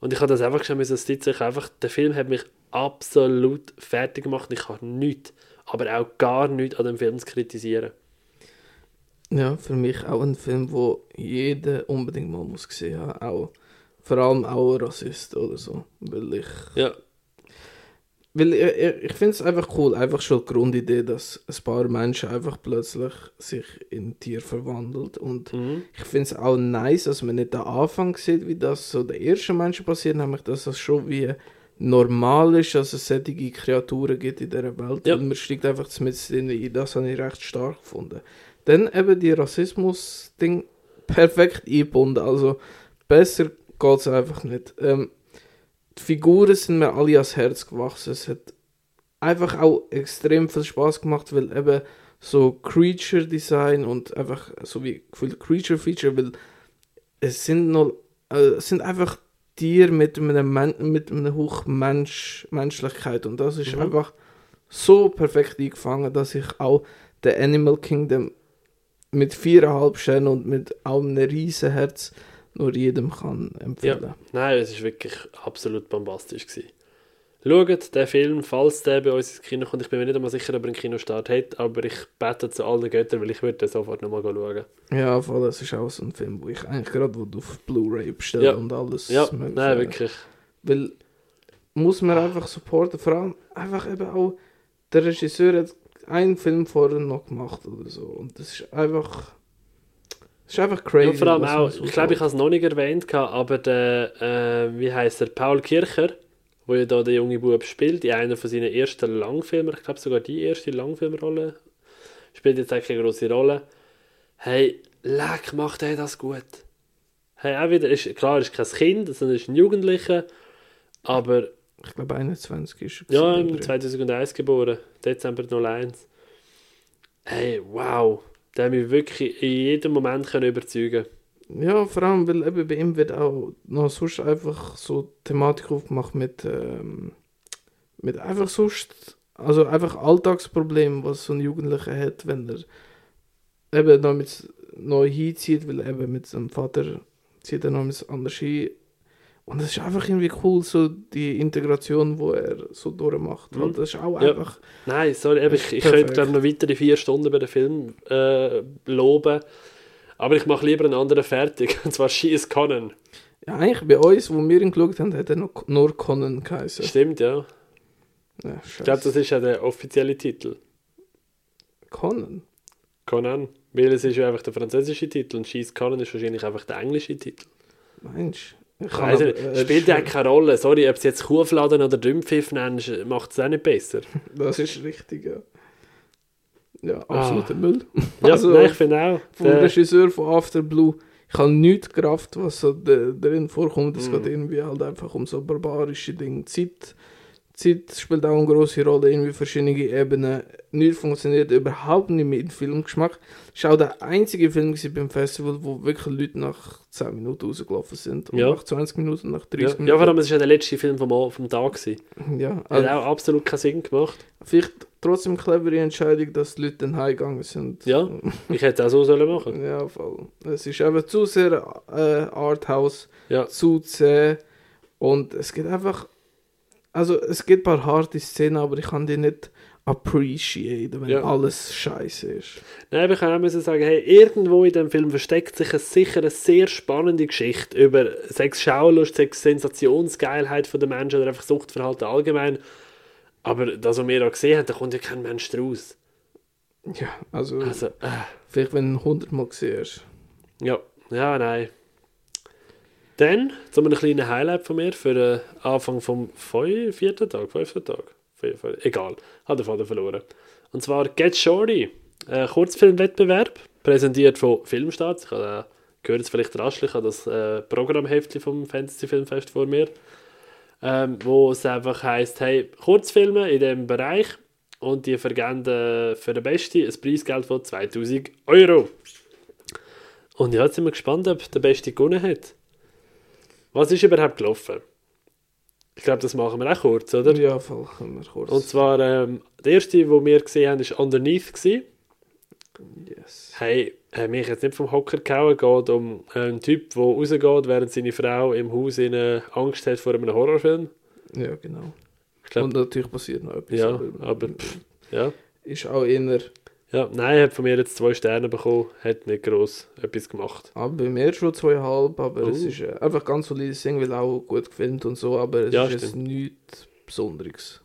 Und ich habe das einfach schon müssen sitzen. Ich einfach, der Film hat mich absolut fertig gemacht. Ich habe nichts, aber auch gar nichts an dem Film zu kritisieren. Ja, für mich auch ein Film, wo jeder unbedingt mal muss gesehen haben. Auch, vor allem auch Rassist oder so. Weil ich. Ja. Weil ich, ich, ich finde es einfach cool, einfach schon die Grundidee, dass ein paar Menschen einfach plötzlich sich in Tier verwandelt. Und Mhm. ich finde es auch nice, dass man nicht den Anfang sieht, wie das so der ersten Menschen passiert, nämlich dass das schon wie normal ist, dass es solche Kreaturen gibt in dieser Welt. Ja. Und man steigt einfach mit in. Das habe ich recht stark gefunden. Dann eben die Rassismus-Ding perfekt eingebunden. Also besser geht es einfach nicht. Ähm, die Figuren sind mir alle ans Herz gewachsen. Es hat einfach auch extrem viel Spaß gemacht, weil eben so Creature Design und einfach so wie gefühlt Creature Feature, weil es sind noch äh, es sind einfach Tiere mit einem Men mit einem hoch Mensch Menschlichkeit und das ist Mhm. einfach so perfekt eingefangen, dass ich auch The Animal Kingdom mit viereinhalb Sternen und mit auch einem riesen Herz nur jedem kann empfehlen. Nein, es war wirklich absolut bombastisch. Gewesen. Schaut den Film, falls der bei uns ins Kino kommt. Ich bin mir nicht einmal sicher, ob er einen Kinostart hat, aber ich bete zu allen Göttern, weil ich würde den sofort nochmal schauen. Ja, voll, das ist auch so ein Film, wo ich eigentlich gerade wo du auf Blu-ray bestelle Ja. und alles. Ja, mögliche. nein, wirklich. Weil muss man einfach supporten, vor allem einfach eben auch, der Regisseur hat einen Film vorher noch gemacht oder so und das ist einfach, das ist einfach crazy. Ja, vor allem auch, ich glaube, ich habe es noch nicht erwähnt, aber der, äh, wie heißt er, Paul Kircher, wo ja da der junge Bub spielt, in einer von seinen ersten Langfilmen, ich glaube sogar die erste Langfilmrolle, spielt jetzt eigentlich eine große Rolle. Hey, leck, macht er das gut. Hey, auch wieder, ist, klar, ist kein Kind, sondern ist ein Jugendlicher, aber ich glaube 21 ist er. ja, im oder? 2001 geboren, Dezember 01. Hey, wow, der hat mich wirklich in jedem Moment können überzeugen Ja, vor allem, weil eben bei ihm wird auch noch sonst einfach so Thematik aufgemacht mit, ähm, mit einfach sonst, also einfach Alltagsproblemen, was so ein Jugendlicher hat, wenn er eben noch mit neu hinzieht, weil eben mit seinem Vater zieht er noch anders hin. Und es ist einfach irgendwie cool, so die Integration, wo er so durchmacht. Mhm. Und das ist auch Ja. einfach, Nein, sorry, eben, Das ich, ich könnte glaube noch weitere vier Stunden bei den Film äh, loben. Aber ich mache lieber einen anderen fertig, und zwar Schieß Conan. ja, eigentlich bei uns, wo wir ihn geschaut haben, hat er noch, nur Conan geheißen. Stimmt, ja. Ja, Ich glaube, das ist ja der offizielle Titel. Conan. Conan. Weil es ist ja einfach der französische Titel und Schieß Conan ist wahrscheinlich einfach der englische Titel. Mensch. Nicht, äh, spielt ja keine Rolle. Sorry, ob es jetzt Kuhfladen oder Dümpfiff nennst, macht es auch nicht besser. Das ist richtig, ja. Ja, absoluter Müll. Ja, Also, nein, ich finde auch. Vom Der, Regisseur von After Blue. Ich habe nichts gerafft, was so da- darin vorkommt. Es Mhm. geht irgendwie halt einfach um so barbarische Dinge. Zeit, Zeit spielt auch eine große Rolle, irgendwie verschiedene Ebenen. Nichts funktioniert überhaupt nicht mit dem Filmgeschmack. Es war auch der einzige Film beim Festival, wo wirklich Leute nach 10 Minuten rausgelaufen sind. Und Ja. nach 20 Minuten, nach 30 ja, ja, Minuten. vor allem, es ist ja der letzte Film vom, vom Tag. Gewesen. ja, Hat also, auch absolut keinen Sinn gemacht. vielleicht trotzdem clevere Entscheidung, dass die Leute dann heimgegangen sind. Ja. Ich hätte es auch so sollen machen Ja, voll. Es ist einfach zu sehr äh, Arthouse, Ja. zu zäh und es geht einfach. Also, es gibt ein paar harte Szenen, aber ich kann die nicht appreciaten, wenn Ja. alles scheiße ist. Nein, aber ich kann auch müssen sagen, hey, irgendwo in dem Film versteckt sich eine, sicher eine sehr spannende Geschichte über Sex Schaulust, Sex Sensationsgeilheit von den Menschen oder einfach Suchtverhalten allgemein. Aber das, was wir auch gesehen haben, da kommt ja kein Mensch draus. Ja, also, Also, äh, vielleicht wenn du 100 Mal gesehen hast. ja, ja, nein. Dann, zu einem kleinen Highlight von mir für den Anfang vom vierten Tag, fünften Tag. Egal, hat den Faden verloren. Und zwar Get Shorty, ein Kurzfilmwettbewerb, präsentiert von Filmstarts. Ich habe, äh, gehört es vielleicht rasch, ich habe das äh, Programmheftchen vom Fantasy Filmfest vor mir. ähm, wo es einfach heisst, hey, Kurzfilme in diesem Bereich und die vergeben äh, für den Besten ein Preisgeld von 2000 Euro. Und ja, jetzt sind wir gespannt, ob der Beste gewonnen hat. Was ist überhaupt gelaufen? Ich glaube, das machen wir auch kurz, oder? Ja, voll, können wir kurz. Und zwar, ähm, der erste, den wir gesehen haben, war Underneath. Gewesen. yes. Hey, hat mich jetzt nicht vom Hocker gehauen, geht um einen Typ, der rausgeht, während seine Frau im Haus in Angst hat vor einem Horrorfilm. Ja, genau. Ich glaub- Und natürlich passiert noch etwas. Ja, aber pff, ja. Ist auch eher. Ja, nein, er hat von mir jetzt zwei Sterne bekommen, hat nicht gross etwas gemacht. Aber bei mir schon zweieinhalb, aber es Oh. ist äh, einfach ganz solides Ding, weil auch gut gefilmt und so, aber es Ja, ist jetzt nichts Besonderes.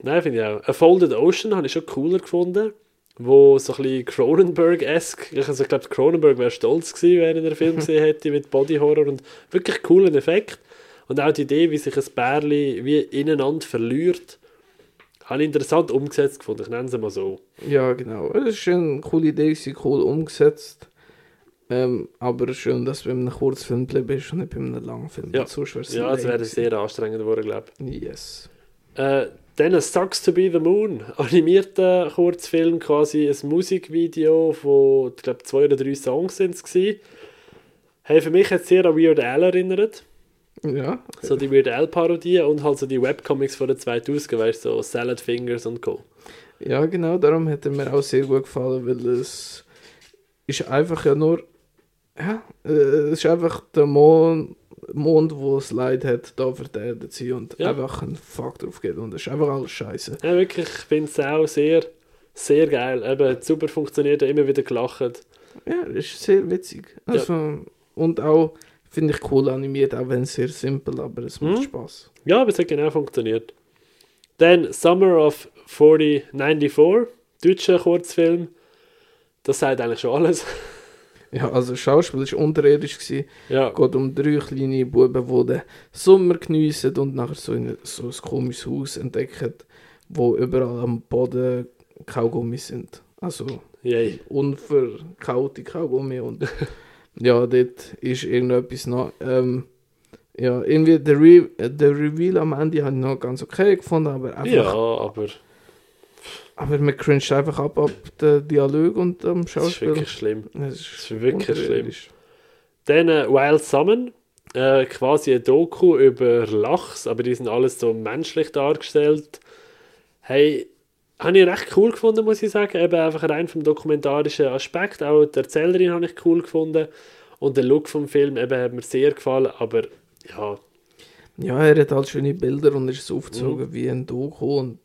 Nein, finde ich auch. A Folded Ocean habe ich schon cooler gefunden, wo so ein bisschen Cronenberg-esque, ich, also, ich glaube, Cronenberg wäre stolz gewesen, wenn er den Film gesehen hätte mit Body Horror und wirklich coolen Effekt. Und auch die Idee, wie sich ein Bärli wie ineinander verliert, habe ich interessant umgesetzt gefunden. Ich nenne es mal so. Ja, genau. Es ist eine coole Idee, gewesen, cool umgesetzt. Ähm, aber schön, dass du bei einem Kurzfilm geblieben bist und nicht bei einem langen Film. Ja. Ja, es lame wäre sehr anstrengend geworden, glaube ich. Yes. Äh, dann Sucks to be the Moon, animierter Kurzfilm, quasi ein Musikvideo von, ich glaube, zwei oder drei Songs sind es gewesen. Hey, für mich hat es sehr an Weird Al erinnert, Ja. so die Weird Al Parodie und halt so die Webcomics von den 2000 weißt du, so Salad Fingers und Co. Ja, genau, darum hat er mir auch sehr gut gefallen, weil es ist einfach ja nur, ja, äh, es ist einfach der Mond, Mond wo es Leid hat, da zu sein und Ja. einfach einen Fuck drauf geht und es ist einfach alles scheiße. Ja, wirklich, ich finde es auch sehr, sehr geil. Eben, super funktioniert, immer wieder gelacht. Ja, es ist sehr witzig. Also, Und auch, finde ich cool animiert, auch wenn es sehr simpel, aber es macht Mhm. Spaß. Ja, aber es hat genau funktioniert. Dann Summer of 4094, deutscher Kurzfilm. Das sagt eigentlich schon alles. Ja, also das Schauspiel war unterirdisch. Gewesen. ja, geht um drei kleine Buben, die den Sommer geniessen und nachher so, in so ein komisches Haus entdecken, wo überall am Boden Kaugummi sind. Also yay. unverkaute Kaugummi und ja, dort ist irgendetwas noch. Ähm, ja, irgendwie der, Re der Reveal am Ende habe ich noch ganz okay gefunden, aber einfach, Ja, aber aber man cringet einfach ab ab den Dialog und am das ist Schauspiel. wirklich schlimm. Es Das ist wirklich schlimm. Dann äh, Wild Salmon, äh, quasi ein Doku über Lachs, aber die sind alles so menschlich dargestellt. Hey, habe ich recht cool gefunden, muss ich sagen. Eben einfach rein vom dokumentarischen Aspekt. Auch die Erzählerin habe ich cool gefunden. Und der Look vom Film eben hat mir sehr gefallen. Aber ja, Ja, er hat halt schöne Bilder und ist so Mhm. aufgezogen wie ein Doku und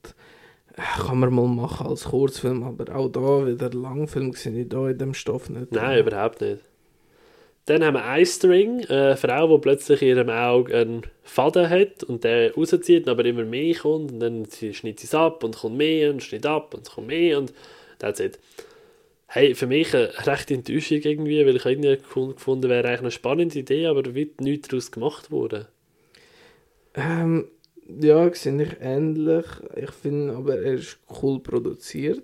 äh, kann man mal machen als Kurzfilm, aber auch da wieder Langfilm sehe ich da in dem Stoff nicht. nein, überhaupt nicht. Dann haben wir Eye-String, eine Frau, die plötzlich in ihrem Auge einen Faden hat und der rauszieht, aber immer mehr kommt und dann schneidet sie es ab und kommt mehr und schneidet ab und kommt mehr und that's it. Hey, für mich eine rechte Enttäuschung irgendwie, weil ich irgendwie cool gefunden wäre eigentlich eine spannende Idee, aber wird nichts daraus gemacht worden. Ähm, ja, sehe ich ähnlich. Ich finde aber, er ist cool produziert.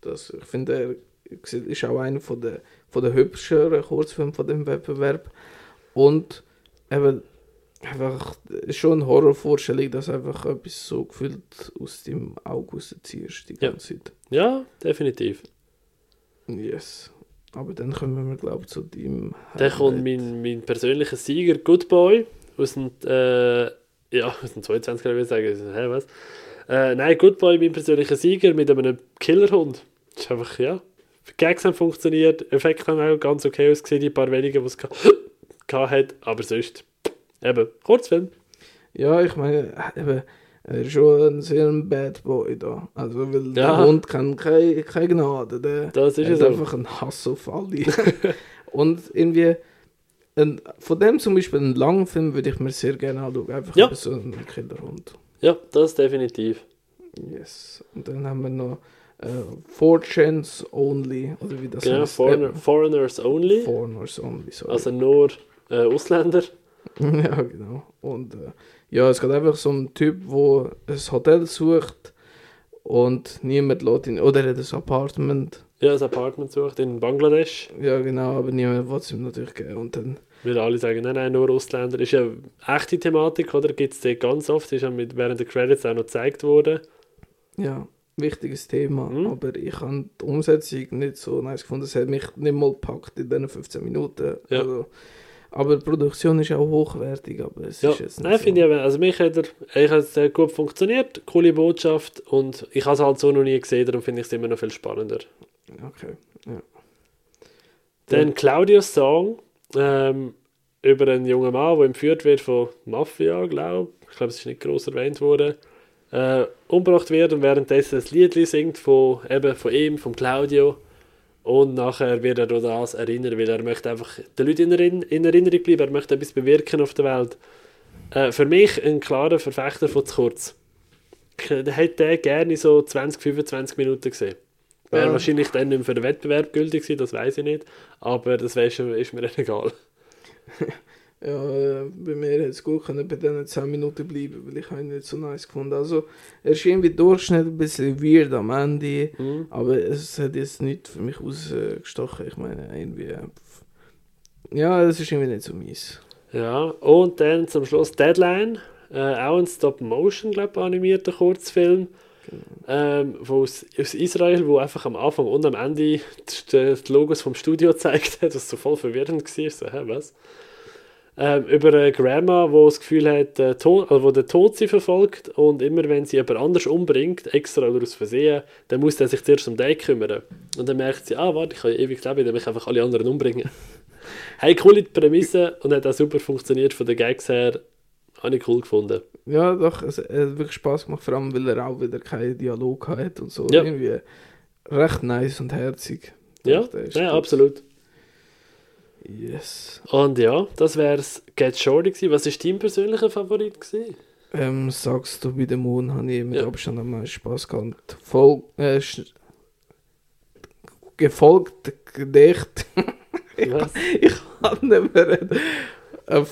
Das, ich finde, er ist auch einer von der, von der hübscheren Kurzfilme von dem Wettbewerb. Und eben, einfach, schon eine Horrorvorstellung, dass einfach etwas so gefühlt aus dem Auge rausziehst die Ja. ganze Zeit. Ja, definitiv. Yes. Aber dann kommen wir, glaube ich, zu deinem. Dann kommt mein, mein persönlicher Sieger, Good Boy, aus dem, äh, ja, aus dem 22er, würde ich sagen. Hä, was? Äh, nein, Good Boy, mein persönlicher Sieger mit einem Killerhund. Das ist einfach, ja. Gags haben funktioniert, Effekte haben auch ganz okay ausgesehen, die paar wenigen, die es hat, aber sonst, eben, Kurzfilm. Ja, ich meine, eben, er ist schon ein sehr ein Bad Boy da. Also, weil der Ja. Hund kann keine, keine Gnade. Der, Das ist er hat auch. einfach einen Hass auf alle. Und irgendwie, ein, von dem zum Beispiel einen langen Film würde ich mir sehr gerne anschauen. Einfach Ja. über so einen Killerhund. Ja, das definitiv. Yes. Und dann haben wir noch äh, Fortunes Only. Oder wie das Genau, heißt. Foreigner, Äh, Foreigners Only, Foreigners Only, sorry. also nur äh, Ausländer. Ja, genau. Und äh, ja, es geht einfach so um einen Typ, der ein Hotel sucht und niemand lässt ihn, oder er hat ein Apartment. Ja, ein Apartment sucht in Bangladesch. Ja, genau, aber niemand will es ihm natürlich geben. Und dann Weil alle sagen, nein, nein, nur Ausländer. Ist ja eine echte Thematik, oder? Gibt es ganz oft. Ist ja mit, während der Credits auch noch gezeigt worden. Ja, wichtiges Thema. Mhm. Aber ich habe die Umsetzung nicht so nice gefunden. Es hat mich nicht mal gepackt in diesen 15 Minuten. Ja. Also, aber die Produktion ist auch hochwertig, aber es Ja, ist jetzt nicht nein, so. finde ich eben. Also mich hat er, ich hat es gut funktioniert, coole Botschaft und ich habe es halt so noch nie gesehen, darum finde ich es immer noch viel spannender. Okay. Dann Claudius Song ähm, über einen jungen Mann, der entführt wird von Mafia, glaube ich. Ich glaube, es ist nicht groß erwähnt worden. Äh, umgebracht wird und währenddessen ein Lied singt von, eben von ihm, von Claudio. Und nachher wird er an das erinnern, weil er möchte einfach den Leuten in, in Erinnerung bleiben, er möchte etwas bewirken auf der Welt. Äh, für mich ein klarer Verfechter von zu kurz. Ich hätte den gerne so 20, 25 Minuten gesehen. Wäre Ja. wahrscheinlich dann nicht mehr für den Wettbewerb gültig gewesen, das weiß ich nicht. Aber das wär ist mir egal. Ja, äh, bei mir hätte es gut können bei diesen 10 Minuten bleiben, weil ich ihn nicht so nice gefunden Also, er ist irgendwie Durchschnitt ein bisschen weird am Ende, Mhm. aber es hat jetzt nicht für mich ausgestochen. Ich meine, irgendwie. äh, Ja, es ist irgendwie nicht so mies. Ja, und dann zum Schluss Deadline. Äh, auch ein Stop-Motion, glaube ich, animierter Kurzfilm. Ähm, wo aus, aus Israel, wo einfach am Anfang und am Ende die, die, die Logos vom Studio gezeigt hat, was so voll verwirrend war. So, hä, was? Ähm, über eine Grandma, wo das Gefühl hat, äh, Tod, also wo der Tod sie verfolgt und immer wenn sie jemand anders umbringt, extra oder aus Versehen, dann muss der sich zuerst um den kümmern. Und dann merkt sie, ah, warte, ich kann ja ewig leben, dann ich einfach alle anderen umbringen. hey, coole Prämisse und hat auch super funktioniert von den Gags her. Habe ich cool gefunden. Ja, doch, es hat wirklich Spaß gemacht, vor allem weil er auch wieder keinen Dialog hat und so. Ja. Irgendwie recht nice und herzig. Ja, ja gut. absolut. Yes. Und ja, das wäre es Get Shorty gewesen. Was war dein persönlicher Favorit? Gewesen? Ähm, sagst du, bei dem Moon habe ich mit Ja. Abstand am meisten Spaß gehabt. Voll, äh, gefolgt Gedicht. Was? ich kann nicht mehr reden. Äh,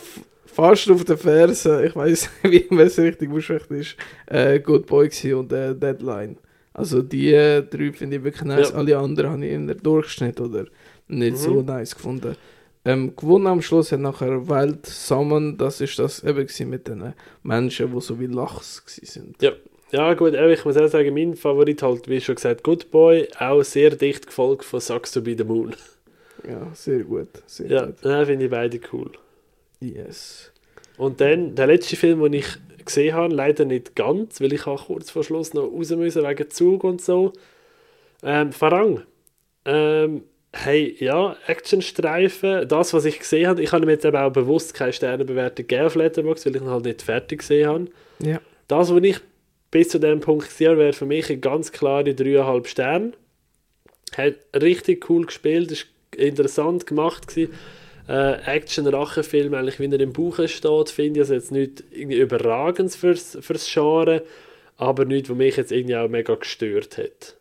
fast auf den Fersen, ich weiß nicht, wie es richtig ausspricht, ist äh, Good Boy und äh, Deadline. Also die äh, drei finde ich wirklich nice. Ja. Alle anderen habe ich in der Durchschnitt oder nicht Mhm. so nice gefunden. Ähm, gewonnen am Schluss hat nachher Wild Summon, das ist das eben mit den Menschen, die so wie Lachs sind. Ja. Ja, gut, ich muss auch sagen, mein Favorit halt, wie schon gesagt, Good Boy, auch sehr dicht gefolgt von Sucks to be the Moon. Ja, sehr gut. Sehr Ja, gut. ja finde ich beide cool. Yes. Und dann der letzte Film, den ich gesehen habe, leider nicht ganz, weil ich habe kurz vor Schluss noch raus müssen wegen Zug und so. Ähm, Farang. Ähm, hey, ja, Actionstreifen, das, was ich gesehen habe, ich habe mir jetzt eben auch bewusst keine Sternebewertung gegeben auf Letterboxd, weil ich ihn halt nicht fertig gesehen habe. Ja. Das, was ich bis zu dem Punkt gesehen habe, wäre für mich ein ganz klare 3,5 Sterne. Hat richtig cool gespielt, ist interessant gemacht gewesen. Äh, Action-Rachenfilm, eigentlich wie er im Buch steht, finde ich also jetzt nicht irgendwie überragend fürs, fürs Genre, aber nichts, was mich jetzt irgendwie auch mega gestört hat.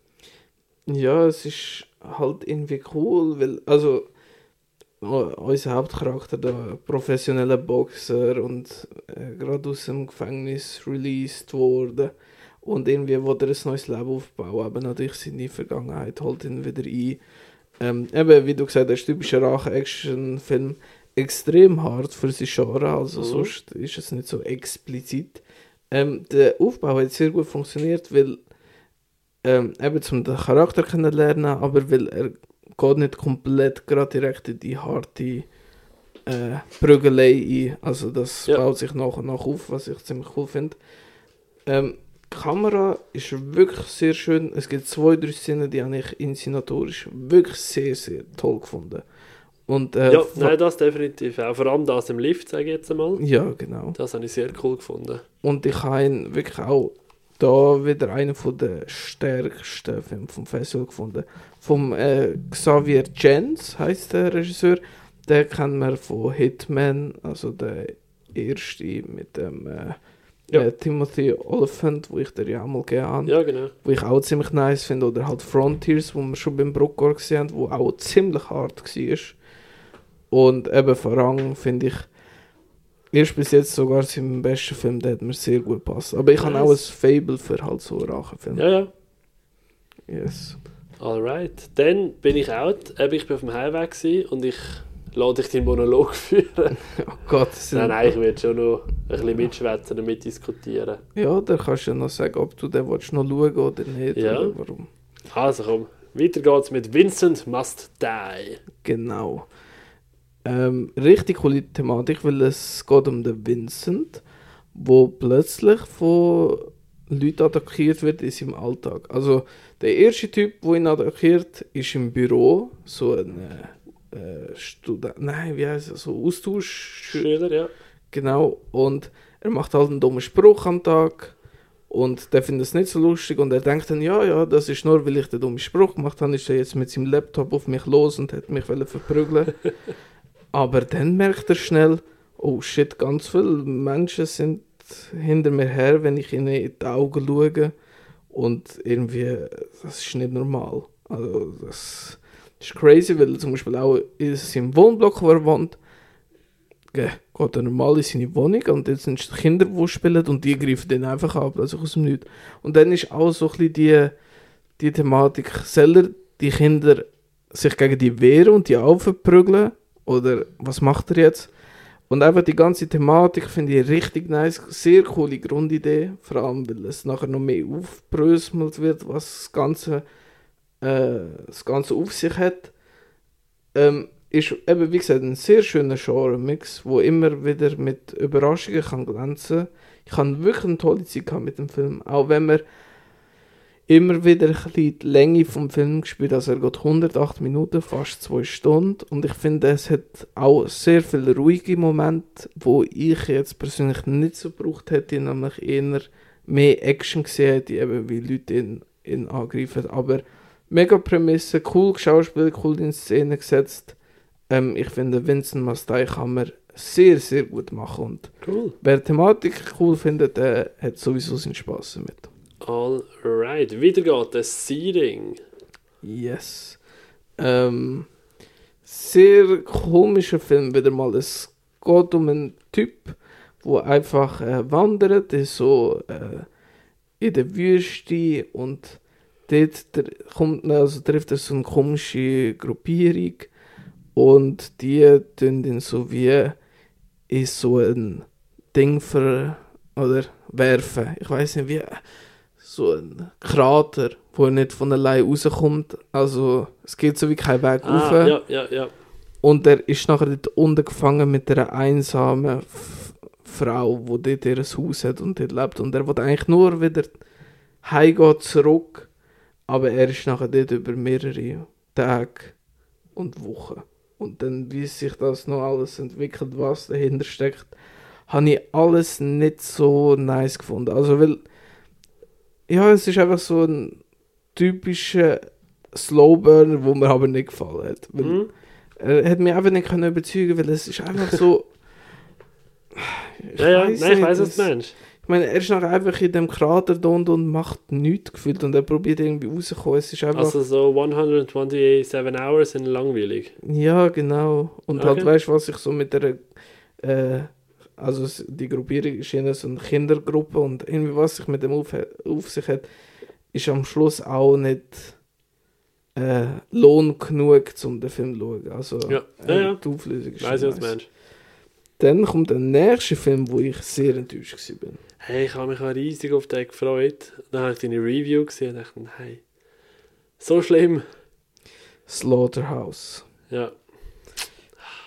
Ja, es ist halt irgendwie cool, weil, also, unser Hauptcharakter, der professionelle Boxer und äh, gerade aus dem Gefängnis released wurde und irgendwie wollte er ein neues Leben aufbauen, aber natürlich seine Vergangenheit holt ihn wieder ein. Ähm, eben, wie du gesagt hast, typischer Rache-Action-Film, extrem hart für sein Genre, also Mhm. sonst ist es nicht so explizit. Ähm, der Aufbau hat sehr gut funktioniert, weil ähm, eben zum den Charakter kennenlernen, aber weil er geht nicht komplett gerade direkt in die harte äh, Prügelei ein. Also das Ja. baut sich nach und nach auf, was ich ziemlich cool finde. Ähm, die Kamera ist wirklich sehr schön. Es gibt zwei, drei Szenen, die habe ich inszenatorisch wirklich sehr, sehr toll gefunden. Und, äh, ja, nein, das definitiv auch. Vor allem das im Lift, sage ich jetzt einmal. ja, genau. Das habe ich sehr cool gefunden. Und ich habe ihn wirklich auch da wieder einen von der stärksten Filme vom Festival gefunden. Vom äh, Xavier Jens heißt der Regisseur. Den kennen wir von Hitman, also der erste mit dem äh, Ja. äh, Timothy Oliphant, wo ich dir ja auch mal habe. Ja, genau. Wo ich auch ziemlich nice finde. Oder halt Frontiers, wo wir schon beim Bruckor gesehen haben, wo auch ziemlich hart war. Und eben Farang finde ich erst bis jetzt sogar sein besten Film, der hat mir sehr gut gepasst. Aber ich habe auch ein Nice. Fable für halt so Rachenfilme. Ja, ja. Yes. Alright. Dann bin ich out. Ich bin auf dem Heimweg und ich lass dich deinen Monolog führen. Oh Gott, Nein, nein, ich werde schon noch ein bisschen mitschwätzen und mitdiskutieren. Ja, da kannst du ja noch sagen, ob du den willst noch schauen oder nicht. Ja. Oder warum. Also komm, weiter geht's mit Vincent Must Die. Genau. Ähm, richtig coole Thematik, weil es geht um den Vincent, wo plötzlich von Leuten attackiert wird in seinem Alltag. Also der erste Typ, der ihn attackiert, ist im Büro, so ein äh, äh, Student, nein, wie heißt es, so Austausch, Schüler, ja. genau, und er macht halt einen dummen Spruch am Tag und der findet es nicht so lustig und er denkt dann, ja, ja, das ist nur, weil ich den dummen Spruch gemacht habe, ist er jetzt mit seinem Laptop auf mich los und hat mich verprügeln. Aber dann merkt er schnell, oh shit, ganz viele Menschen sind hinter mir her, wenn ich ihnen in die Augen schaue und irgendwie, das ist nicht normal. Also das ist crazy, weil zum Beispiel auch in seinem Wohnblock, wo er wohnt, ge- geht er normal in seine Wohnung und jetzt sind es Kinder, die spielen und die greifen den einfach ab, also aus dem Nichts. Und dann ist auch so ein bisschen die, die Thematik, sollen die Kinder sich gegen die wehren und die aufprügeln oder was macht er jetzt? Und einfach die ganze Thematik finde ich richtig nice, sehr coole Grundidee, vor allem weil es nachher noch mehr aufbröselt wird, was das Ganze, äh, das Ganze auf sich hat. Ähm, ist eben, wie gesagt, ein sehr schöner Genre-Mix, wo immer wieder mit Überraschungen kann glänzen Ich habe wirklich eine tolle Zeit mit dem Film, auch wenn man immer wieder ein bisschen die Länge vom Film gespielt. Also er geht 108 Minuten, fast zwei Stunden. Und ich finde, es hat auch sehr viele ruhige Momente, wo ich jetzt persönlich nicht so gebraucht hätte, nämlich eher mehr Action gesehen hätte, eben wie Leute ihn, ihn angreifen. Aber mega Prämisse, cool geschauspielt, cool in Szene gesetzt. Ähm, ich finde, Vincent Mastai kann man sehr, sehr gut machen. Und Cool. wer die Thematik cool findet, der hat sowieso seinen Spaß damit. Alright, weiter geht es. Seeding. Yes. Ähm, sehr komischer Film wieder mal. Es geht um einen Typ, wo einfach äh, wandert, ist so äh, in der Wüste und dort kommt, also trifft er so eine komische Gruppierung und die tun ihn so wie in so ein Ding ver oder werfen. Ich weiß nicht wie so ein Krater, wo er nicht von allein rauskommt. Also es geht so wie kein Weg rauf. Ah, ja, ja, ja. Und er ist nachher dort unten gefangen mit einer einsamen F Frau, die dort ihr Haus hat und dort lebt. Und er will eigentlich nur wieder heimgehen, zurück. Aber er ist nachher dort über mehrere Tage und Wochen. Und dann, wie sich das noch alles entwickelt, was dahinter steckt, habe ich alles nicht so nice gefunden. Also, weil, ja, es ist einfach so ein typischer Slowburner, wo mir aber nicht gefallen hat. Weil, Hm? er hat mich einfach nicht können überzeugen, weil es ist einfach so. Ich Ja, ja, nein, ich nicht, weiß, was es- meinst. Ich meine, er ist nachher einfach in dem Krater da und, und macht nichts gefühlt und er probiert irgendwie rauszukommen. Es ist einfach. Also so 127 Hours sind langweilig. ja, genau. Und halt, Okay. weißt du, was ich so mit der. Äh, also die Gruppierung ist eher so eine Kindergruppe und irgendwie was sich mit dem auf, auf sich hat, ist am Schluss auch nicht äh, Lohn genug, um den Film zu schauen. Also, Ja. äh, Ja, ja. die Auflösung ist Weiß ich, was meinst. Dann kommt der nächste Film, wo ich sehr enttäuscht war. Hey, ich habe mich auch riesig auf den gefreut. Dann habe ich deine Review gesehen und dachte, nein, so schlimm. Slaughterhouse. Ja,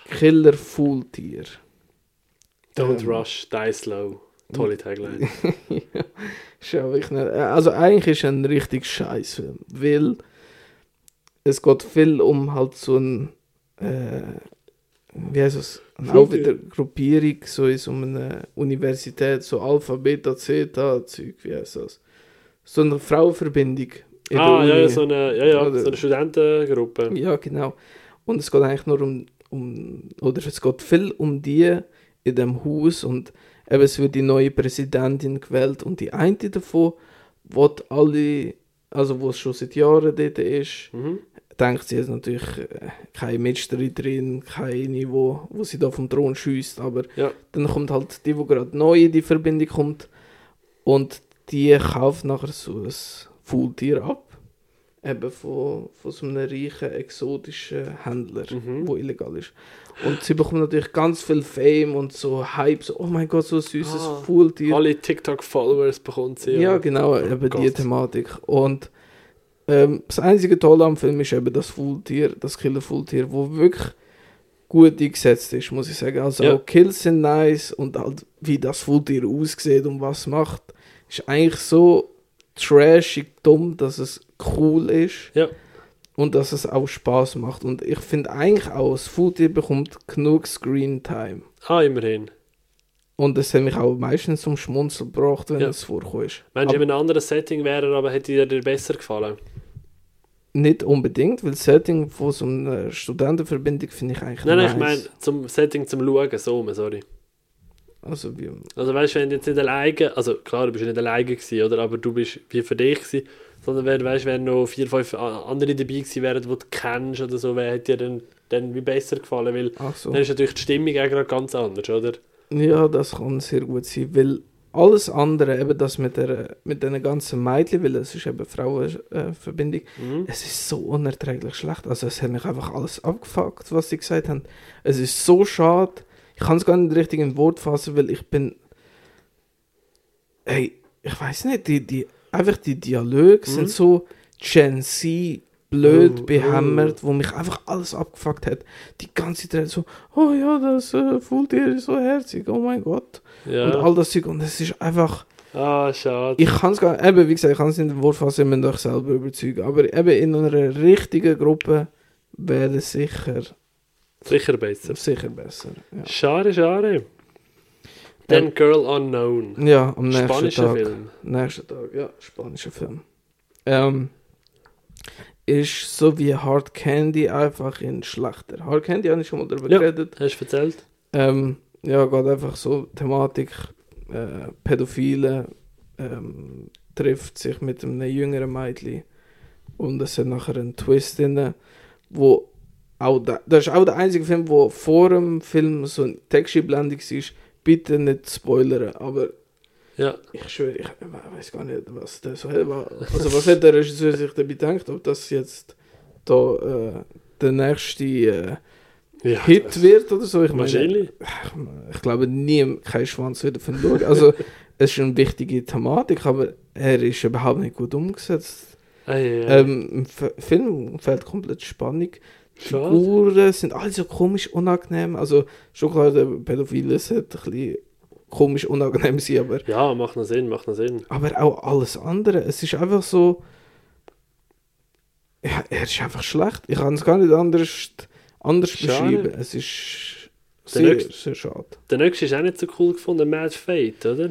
Killer Fulltier. Don't Ähm. rush, die slow. Tolle Tagline. ja, ist ja wirklich nicht. Also eigentlich ist es ein richtig scheiß Film, weil es geht viel um halt so ein äh, wie heißt es? Auch Fulltier. wieder Gruppierung, so in so einer Universität, so Alpha, Beta, Zeta, Zeug, wie heißt das? So eine Frauenverbindung. in ah, ja, ja, so eine, ja, ja, so eine Studentengruppe. Ja, genau. Und es geht eigentlich nur um, um oder es geht viel um die in dem Haus und eben es wird die neue Präsidentin gewählt und die eine davon wird alle, also wo es schon seit Jahren dort ist, Mhm. denkt sie jetzt natürlich äh, keine Mitstreiterin, keine, wo, wo sie da vom Thron schießt, aber Ja. dann kommt halt die, wo gerade neu in die Verbindung kommt und die kauft nachher so ein Fulltier ab. Eben von, von so einem reichen, exotischen Händler, Mhm. wo illegal ist. Und sie bekommen natürlich ganz viel Fame und so Hype, so, oh mein Gott, so ein süßes Ah, Fulltier. Alle TikTok-Followers bekommt sie. Ja, genau, Oh eben die Gott. Thematik. Und ähm, das einzige Tolle am Film ist eben das Fulltier, das Killer-Fulltier, wo wirklich gut eingesetzt ist, muss ich sagen. Also Ja. auch Kills sind nice und halt wie das Fulltier aussieht und was macht, ist eigentlich so trashig dumm, dass es cool ist. Ja. Und dass es auch Spaß macht. Und ich finde eigentlich auch, das Fulltier bekommt genug Screen Time. Ah, immerhin. Und das hat mich auch meistens zum Schmunzeln gebracht, wenn Ja. es vorkommt. Wenn Aber- es in einem anderen Setting wäre, aber hätte dir besser gefallen. Nicht unbedingt, weil das Setting von so einer Studentenverbindung finde ich eigentlich Nein, nein, nice. ich meine zum Setting zum Schauen, so sorry. Also wie, Also weißt du, wenn du jetzt nicht alleine, also klar, du bist nicht alleine gewesen, oder? Aber du bist wie für dich gewesen, sondern wenn, weißt, wenn noch vier, fünf andere dabei gewesen wären, die du kennst oder so, wer hätte dir dann, dann wie besser gefallen, weil so. dann ist natürlich die Stimmung auch ganz anders, oder? Ja, das kann sehr gut sein, weil alles andere, eben das mit der mit den ganzen Mädchen, weil es ist eben Frauenverbindung, Mhm. es ist so unerträglich schlecht. Also es hat mich einfach alles abgefuckt, was sie gesagt haben. Es ist so schade. Ich kann es gar nicht richtig in Wort fassen, weil ich bin... Hey, ich weiß nicht, die, die, einfach die Dialoge Mhm. sind so Gen Z blöd Oh, behämmert, wo mich einfach alles abgefuckt hat. Die ganze Zeit so, oh ja, das äh, Fulltier ist so herzig, oh mein Gott. Und Ja. all das Zeug. Und es ist einfach... Ah, schade. Ich kann es gar eben, wie gesagt, ich kann es in den Wort fassen, ihr müsst euch selber überzeugen. Aber eben in einer richtigen Gruppe wäre es sicher, Sicher besser. sicher besser. Ja, Schade, schade. Then Ähm, Girl Unknown. ja am nächsten Spanischer Tag. Film. Nächsten Tag, ja, spanischer Film. Ähm, ist so wie Hard Candy einfach in schlechter. Hard Candy habe ich schon mal darüber Ja. geredet. Hast du erzählt? Ähm, ja, geht einfach so Thematik, äh, Pädophile ähm, trifft sich mit einem jüngeren Mädchen und es hat nachher einen Twist drin, wo auch da, das ist auch der einzige Film, wo vor dem Film so eine Texteinblendung ist. Bitte nicht spoilern, aber Ja. ich schwöre, ich weiß gar nicht, was der so hat. Also was hat der Regisseur sich dabei gedacht, ob das jetzt da äh, der nächste äh, ja Hit wird oder so? Ich meine, Wahrscheinlich. ich glaube, nie kein Schwanz wird davon schauen. Also, es ist eine wichtige Thematik, aber er ist überhaupt nicht gut umgesetzt. Ei, ei, ei. Ähm, Im Film fehlt komplett Spannung. Figuren sind alle so komisch unangenehm. Also, schon klar, der Pädophile sollte ein bisschen komisch unangenehm sein, aber, Ja, macht noch Sinn, macht noch Sinn. aber auch alles andere. Es ist einfach so. Ja, er ist einfach schlecht. Ich kann es gar nicht anders, anders Schade. beschreiben. Es ist Der sehr, nächste- sehr schade. Der nächste ist auch nicht so cool gefunden, Mad Fate, oder?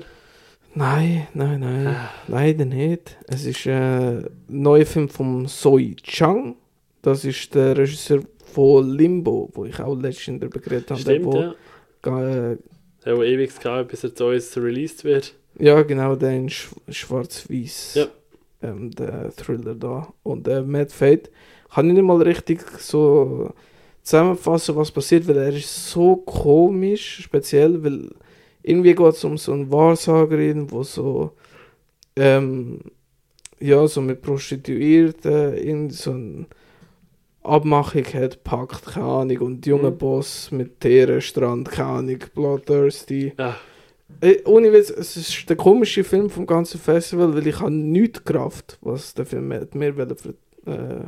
Nein, nein, nein, Ah. leider nicht. Es ist ein neuer Film von Soi Chang. Das ist der Regisseur von Limbo, wo ich auch letztens darüber geredet habe. Stimmt, der, ja. wo, äh, Der, der ewig gehabt bis er zu uns released wird. ja, genau, der in Sch Schwarz-Weiß. Ja. Ähm, der Thriller da. Und der Mad Fate kann ich nicht mal richtig so zusammenfassen, was passiert, weil er ist so komisch, speziell, weil irgendwie geht es um so eine Wahrsagerin, wo so ähm, ja, so mit Prostituierten in so eine Abmachung hat, packt, keine Ahnung, und die junge Mhm. Boss mit deren Strand, keine Ahnung, Bloodthirsty. Ja, Ey, ohne Witz, es ist der komische Film vom ganzen Festival, weil ich habe nichts Kraft, was der Film hat mir wollte äh,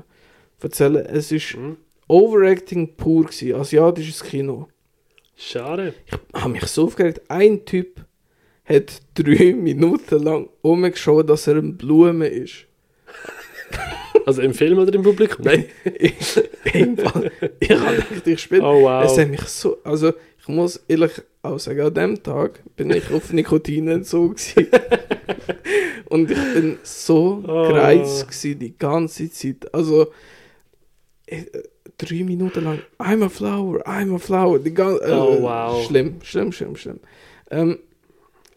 erzählen. Es ist hm. Overacting pur gewesen, asiatisches Kino. schade. Ich habe mich so aufgeregt. Ein Typ hat drei Minuten lang umgeschaut, dass er eine Blume ist. Also im Film oder im Publikum? Nein. Im Fall, ich habe gedacht, ich spiele. Oh wow. Es hat mich so, also ich muss ehrlich auch sagen, an dem Tag bin ich auf Nikotinentzug gewesen. Und ich bin so Oh. gereizt gewesen, die ganze Zeit. Also äh, drei Minuten lang, I'm a flower, I'm a flower. Die gan- äh, Oh, wow. Schlimm, schlimm, schlimm, schlimm. Ähm,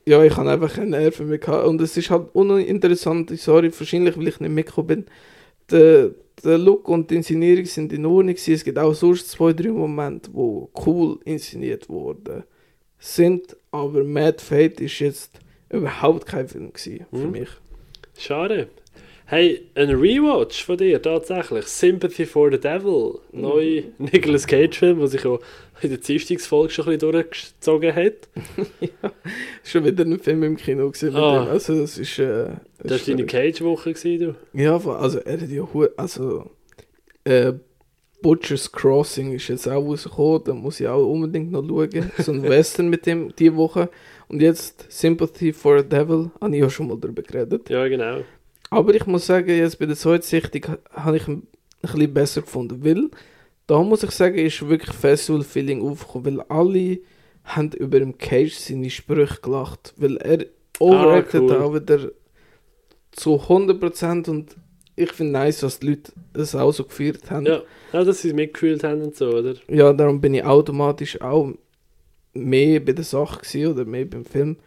ja, ich habe einfach keine Nerven mehr gehabt. Und es ist halt uninteressant, sorry, wahrscheinlich, weil ich nicht mitgekommen bin. Der, der Look und die Inszenierung sind in Ordnung gewesen. Es gibt auch sonst zwei, drei Momente, wo cool inszeniert wurden sind, aber Mad Fate ist jetzt überhaupt kein Film gewesen für Mhm. mich. Schade. Hey, ein Rewatch von dir tatsächlich. Sympathy for the Devil. Neu Nicolas Cage-Film, der sich auch in der Dienstagsfolge schon ein bisschen durchgezogen hat. Schon wieder ein Film im Kino gesehen. Ah. Also, das ist. Äh, Das war deine Cage-Woche, gewesen, du. Ja, also er hat ja also äh, Butcher's Crossing ist jetzt auch rausgekommen, da muss ich auch unbedingt noch schauen. So ein Western mit dem diese Woche. Und jetzt Sympathy for the Devil, habe ich ja schon mal darüber geredet. Ja, genau. Aber ich muss sagen, jetzt bei der zweiten Sichtung ha- habe ich ihn ein bisschen besser gefunden, weil da muss ich sagen, ist wirklich Festival-Feeling aufgekommen, weil alle haben über dem Cage seine Sprüche gelacht, weil er overacted cool. auch wieder zu 100% und ich finde nice, dass die Leute es auch so gefeiert haben. Ja, ja dass sie es mitgefühlt haben und so, oder? Ja, darum bin ich automatisch auch mehr bei der Sache gewesen, oder mehr beim Film.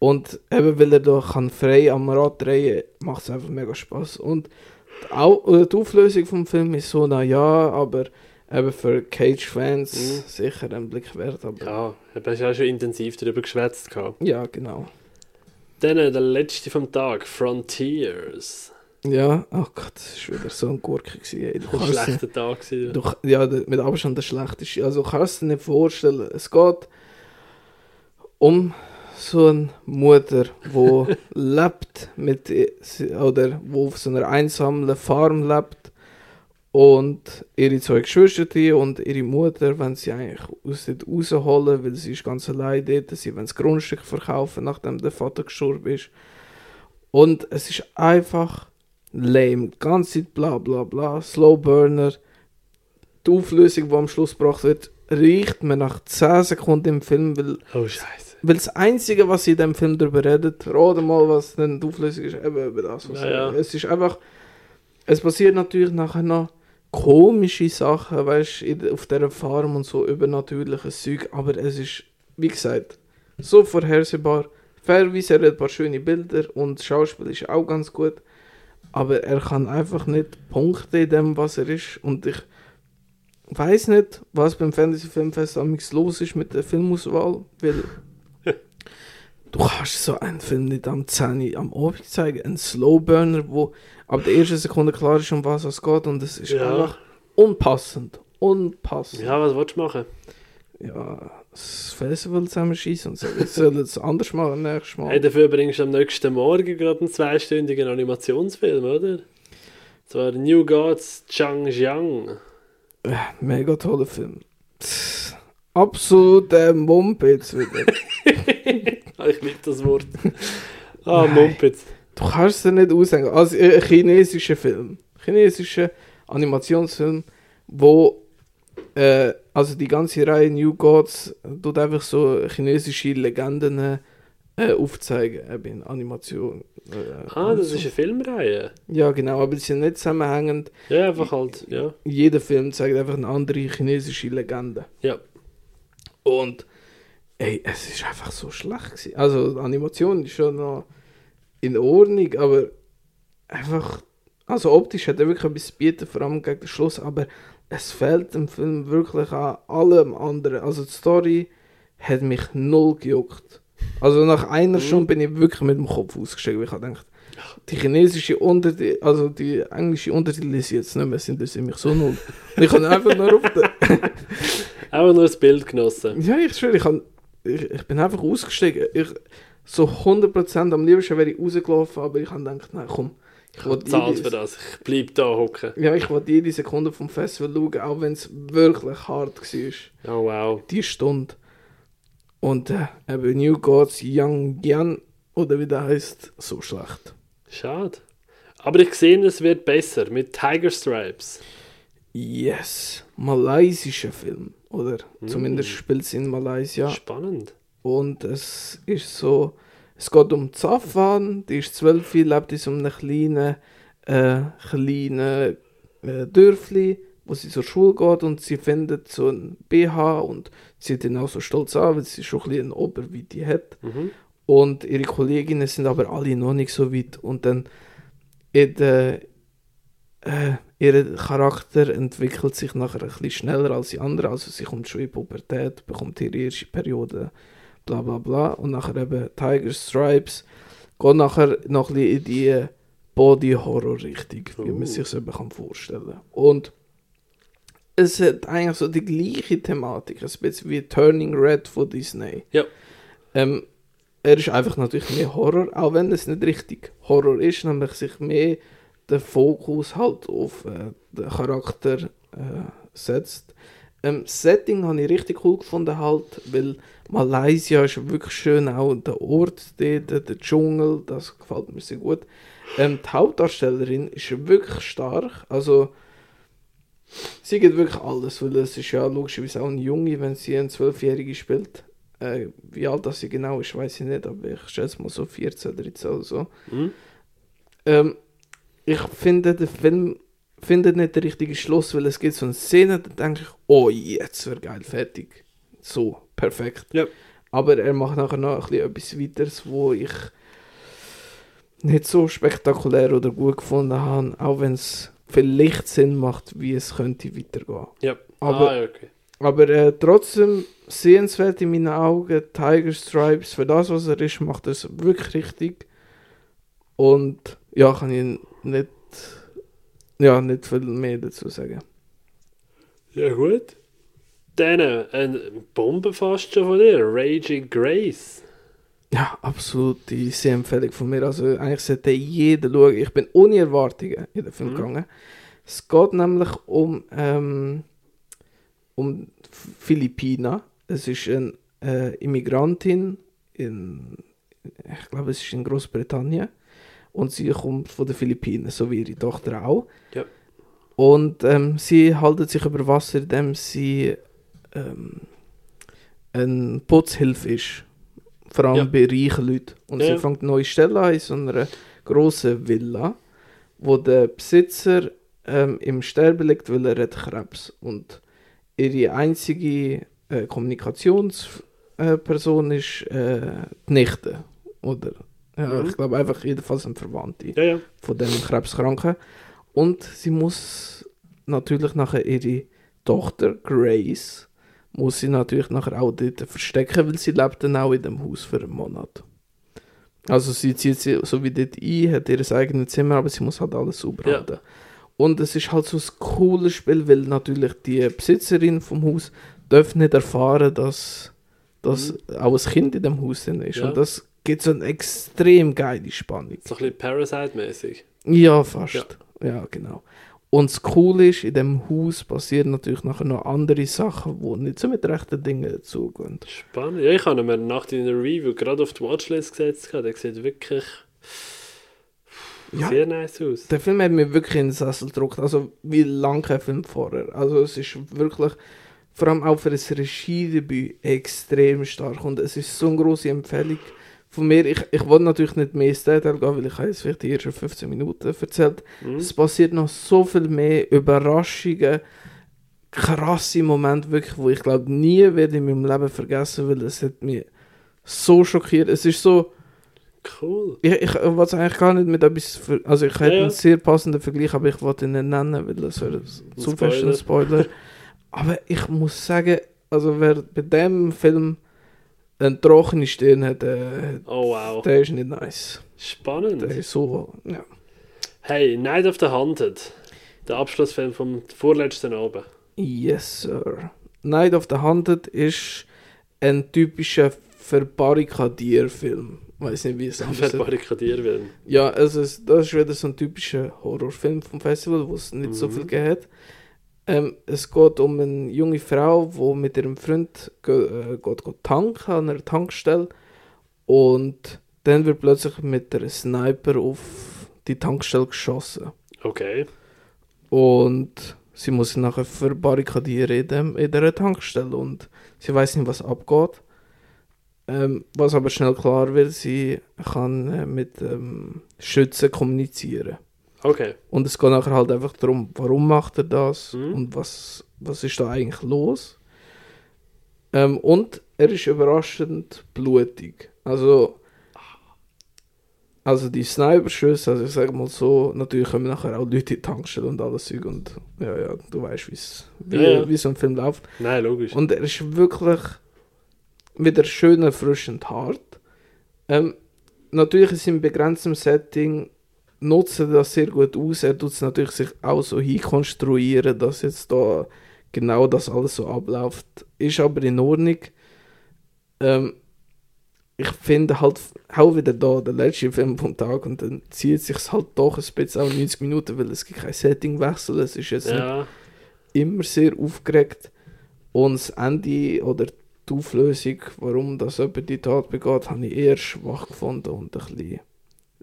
Und eben, weil er da kann frei am Rad drehen macht es einfach mega Spaß. Und die, Au oder die Auflösung vom Film ist so, na ja, aber eben für Cage-Fans Mhm. sicher ein Blick wert. Aber ja. Ja, du hast ja schon intensiv darüber geschwätzt. gehabt. genau. Dann äh, der letzte vom Tag, Frontiers. Ja, oh Gott, das war wieder so ein Gurke. Gewesen, Ein schlechter Tag. Gewesen. Du, ja, mit Abstand der schlechteste. Also kannst du dir nicht vorstellen, es geht um so eine Mutter, die lebt mit oder wo auf so einer einsamen Farm lebt und ihre zwei Geschwister und ihre Mutter, wenn sie eigentlich aus dort rausholen, weil sie ist ganz allein dort, sie wollen das Grundstück verkaufen, nachdem der Vater gestorben ist. Und es ist einfach lame, die ganze Zeit bla bla bla, Slow Burner, die Auflösung, die am Schluss gebracht wird, riecht man nach 10 Sekunden im Film, weil, Oh, Scheiße. weil das Einzige, was sie in dem Film darüber redet, rate mal, was denn die Auflösung ist, eben über das, was Ja, ja. Es ist einfach, es passiert natürlich nachher noch komische Sachen, weißt du, auf dieser Farm und so übernatürliches Zeug, aber es ist, wie gesagt, so vorhersehbar. Fairerweise er hat ein paar schöne Bilder und das Schauspiel ist auch ganz gut, aber er kann einfach nicht punkten in dem, was er ist und ich weiß nicht, was beim Fantasy Filmfest amigs los ist mit der Filmauswahl, weil du kannst so einen Film nicht am 10 am Abend zeigen, ein Slowburner, wo ab der ersten Sekunde klar ist, um was es geht und es ist Ja. einfach unpassend, unpassend. Ja, was willst du machen? Ja, das Festival zusammenschießen und so, ich soll es anders machen nächstes Mal. Hey, dafür bringst du am nächsten Morgen gerade einen zweistündigen Animationsfilm, oder? Zwar New Gods Changjiang. Äh, Mega toller Film. Absoluter Mumpitz wieder. Ich liebe das Wort. Ah, Nein. Mumpitz. Du kannst es nicht ausdenken. Also äh, ein chinesischer Film. Chinesischer Animationsfilm, wo äh, also die ganze Reihe New Gods tut einfach so chinesische Legenden äh, aufzeigen, eben in Animation. Äh, Ah, das so. ist eine Filmreihe. Ja, genau, aber die sind nicht zusammenhängend. Ja, einfach halt, ja. Jeder Film zeigt einfach eine andere chinesische Legende. Ja. Und ey, es ist einfach so schlecht gewesen. Also die Animation ist schon noch in Ordnung, aber einfach, also optisch hat er wirklich etwas zu bieten, vor allem gegen den Schluss, aber es fehlt dem Film wirklich an allem anderen. Also die Story hat mich null gejuckt. Also nach einer Mhm. Stunde bin ich wirklich mit dem Kopf ausgestiegen, ich habe gedacht, die chinesische Untertitel, also die englische Untertitel ich jetzt nicht mehr, sind das mich so null. Und ich habe einfach nur auf den, Einfach nur das Bild genossen. ja, ich schwöre, ich, kann, ich, ich bin einfach ausgestiegen. Ich, so 100% am liebsten wäre ich rausgelaufen, aber ich habe gedacht, nein, komm. Ich will jede- für das. Ich bleib da hocken. Ja, ich wollte jede Sekunde vom Festival schauen, auch wenn es wirklich hart war. Oh, wow. Die Stunde. Und äh, eben New Gods Young Yan, oder wie der heißt, so schlecht. Schade. Aber ich sehe, es wird besser mit Tiger Stripes. Yes. Malaysischer Film, oder? Mm. Zumindest spielt es in Malaysia. Spannend. Und es ist so, es geht um Zafan, die ist zwölf, lebt in so einem kleinen, äh, kleinen äh, Dörfli, wo sie zur Schule geht und sie findet so ein BH und sie hat ihn auch so stolz an, weil sie schon ein bisschen eine Oberweite hat. Mhm. Und ihre Kolleginnen sind aber alle noch nicht so weit. Und dann in der, äh, ihr Charakter entwickelt sich nachher ein bisschen schneller als die anderen. Also sie kommt schon in Pubertät, bekommt ihre erste Periode, bla bla bla. Und nachher eben Tiger Stripes geht nachher noch ein bisschen in die Body-Horror richtig, wie man Oh. sich selber kann vorstellen Und es hat eigentlich so die gleiche Thematik, ein bisschen wie Turning Red von Disney. Ja. Ähm, er ist einfach natürlich mehr Horror, auch wenn es nicht richtig Horror ist, nämlich sich mehr der Fokus halt auf äh, den Charakter äh, setzt. Ähm, das Setting habe ich richtig cool gefunden, halt, weil Malaysia ist wirklich schön, auch der Ort dort, der Dschungel, das gefällt mir sehr gut. Ähm, die Hauptdarstellerin ist wirklich stark, also sie geht wirklich alles, weil es ist ja logischerweise auch eine Junge, wenn sie eine Zwölfjährige spielt. Äh, wie alt das sie genau ist, weiß ich nicht, aber ich schätze mal so 14, 13 oder so. Hm? Ähm, ich finde, der Film findet nicht den richtigen Schluss, weil es gibt so eine Szene, da denke ich, oh, jetzt wäre geil, fertig. So, perfekt. Ja. Aber er macht nachher noch ein bisschen etwas weiteres, wo ich nicht so spektakulär oder gut gefunden habe, auch wenn es vielleicht Sinn macht, wie es könnte weitergehen. Ja. Aber ah, okay. aber äh, trotzdem sehenswert in meinen Augen. Tiger Stripes, für das, was er ist, macht er es wirklich richtig. Und ja, kann ich nicht, ja, nicht viel mehr dazu sagen. Ja, gut. Dann eine Bombe fast schon von dir. Raging Grace. Ja, absolut die Sehempfehlung von mir. Also eigentlich sollte jeder schauen. Ich bin ohne Erwartungen in den Film Mhm. gegangen. Es geht nämlich um, ähm, um Philippina. Es ist eine äh, Immigrantin in, ich glaube, es ist in Großbritannien. Und sie kommt von den Philippinen, so wie ihre Tochter auch. Ja. Und ähm, sie haltet sich über Wasser, indem sie ähm, ein Putzhilfe ist. Vor allem Ja. bei reichen Leuten. Und Ja, sie fängt eine neue Stelle an in so einer grossen Villa, wo der Besitzer ähm, im Sterben liegt, weil er hat Krebs. Und ihre einzige äh, Kommunikationsperson äh, ist äh, die Nichte. Oder ja, Mhm. ich glaube einfach jedenfalls ein Verwandte Ja, ja. von dem Krebskranken. Und sie muss natürlich nachher ihre Tochter Grace muss sie natürlich nachher auch dort verstecken, weil sie lebt dann auch in dem Haus für einen Monat. Also sie zieht sie so wie dort ein, hat ihr eigenes Zimmer, aber sie muss halt alles sauber Ja. halten. Und es ist halt so ein cooles Spiel, weil natürlich die Besitzerin vom Haus darf nicht erfahren, dass, dass auch ein Kind in dem Haus drin ist. Mhm. Ja. Und das gibt so eine extrem geile Spannung. So ein bisschen Parasite-mäßig. Ja, fast. Ja. Ja, genau. Und das Coole ist, in dem Haus passieren natürlich nachher noch andere Sachen, die nicht so mit rechten Dingen dazugehen. Spannend. Ja, ich habe mir nach deiner Review gerade auf die Watchlist gesetzt. Der sieht wirklich Ja. sehr nice aus. Der Film hat mich wirklich in den Sessel gedrückt, also wie lange kein Film vorher. Also es ist wirklich, vor allem auch für das Regiedebüt, extrem stark und es ist so eine grosse Empfehlung von mir. Ich, ich wollte natürlich nicht mehr ins Detail gehen, weil ich habe jetzt vielleicht die ersten 15 Minuten erzählt. Hm? Es passiert noch so viel mehr Überraschungen, krasse Momente, wirklich, wo ich glaube nie werde in meinem Leben vergessen, weil es hat mich so schockiert. Es ist so, Cool. ich, ich wollte eigentlich gar nicht mit etwas, ver also ich hätte Ja, ja. einen sehr passenden Vergleich, aber ich wollte ihn nicht nennen, weil das wäre zu fest ein Spoiler. aber ich muss sagen, also wer bei dem Film eine trockene Stirn hat, äh, Oh wow. der ist nicht nice. Spannend. Der ist so, ja. Hey, Night of the Haunted. Der Abschlussfilm vom vorletzten Abend. Yes, sir. Night of the Haunted ist ein typischer Verbarrikadierfilm. Weiß nicht, wie es anders ist. Verbarrikadieren will. Ja, also das ist wieder so ein typischer Horrorfilm vom Festival, wo es nicht so Mhm. viel gegeben hat. Ähm, es geht um eine junge Frau, die mit ihrem Freund äh, geht, geht tanken an einer Tankstelle und dann wird plötzlich mit einem Sniper auf die Tankstelle geschossen. Okay. Und sie muss sich nachher verbarrikadieren in, dem, in dieser Tankstelle und sie weiß nicht, was abgeht. Ähm, was aber schnell klar wird, sie kann äh, mit ähm, Schützen kommunizieren. Okay. Und es geht nachher halt einfach darum, warum macht er das Mhm. und was, was ist da eigentlich los. Ähm, und er ist überraschend blutig. Also, also die Sniper-Schüsse, also ich sage mal so, natürlich kommen nachher auch Leute in die Tankstelle und alles Zeug und ja, ja, du weißt, wie's, wie, Ja, ja. wie so ein Film läuft. Nein, logisch. Und er ist wirklich wieder schön erfrischend hart. Ähm, natürlich ist im begrenzten Setting nutzt das sehr gut aus. Er tut es natürlich sich auch so hinkonstruieren, dass jetzt da genau das alles so abläuft. Ist aber in Ordnung. Ähm, ich finde halt auch wieder da der letzte Film vom Tag und dann zieht sich halt doch ein bisschen auch 90 Minuten, weil es gibt kein Settingwechsel. Es ist jetzt Ja, immer sehr aufgeregt und das Ende oder die Auflösung, warum das jemand die Tat begeht, habe ich eher schwach gefunden und ein bisschen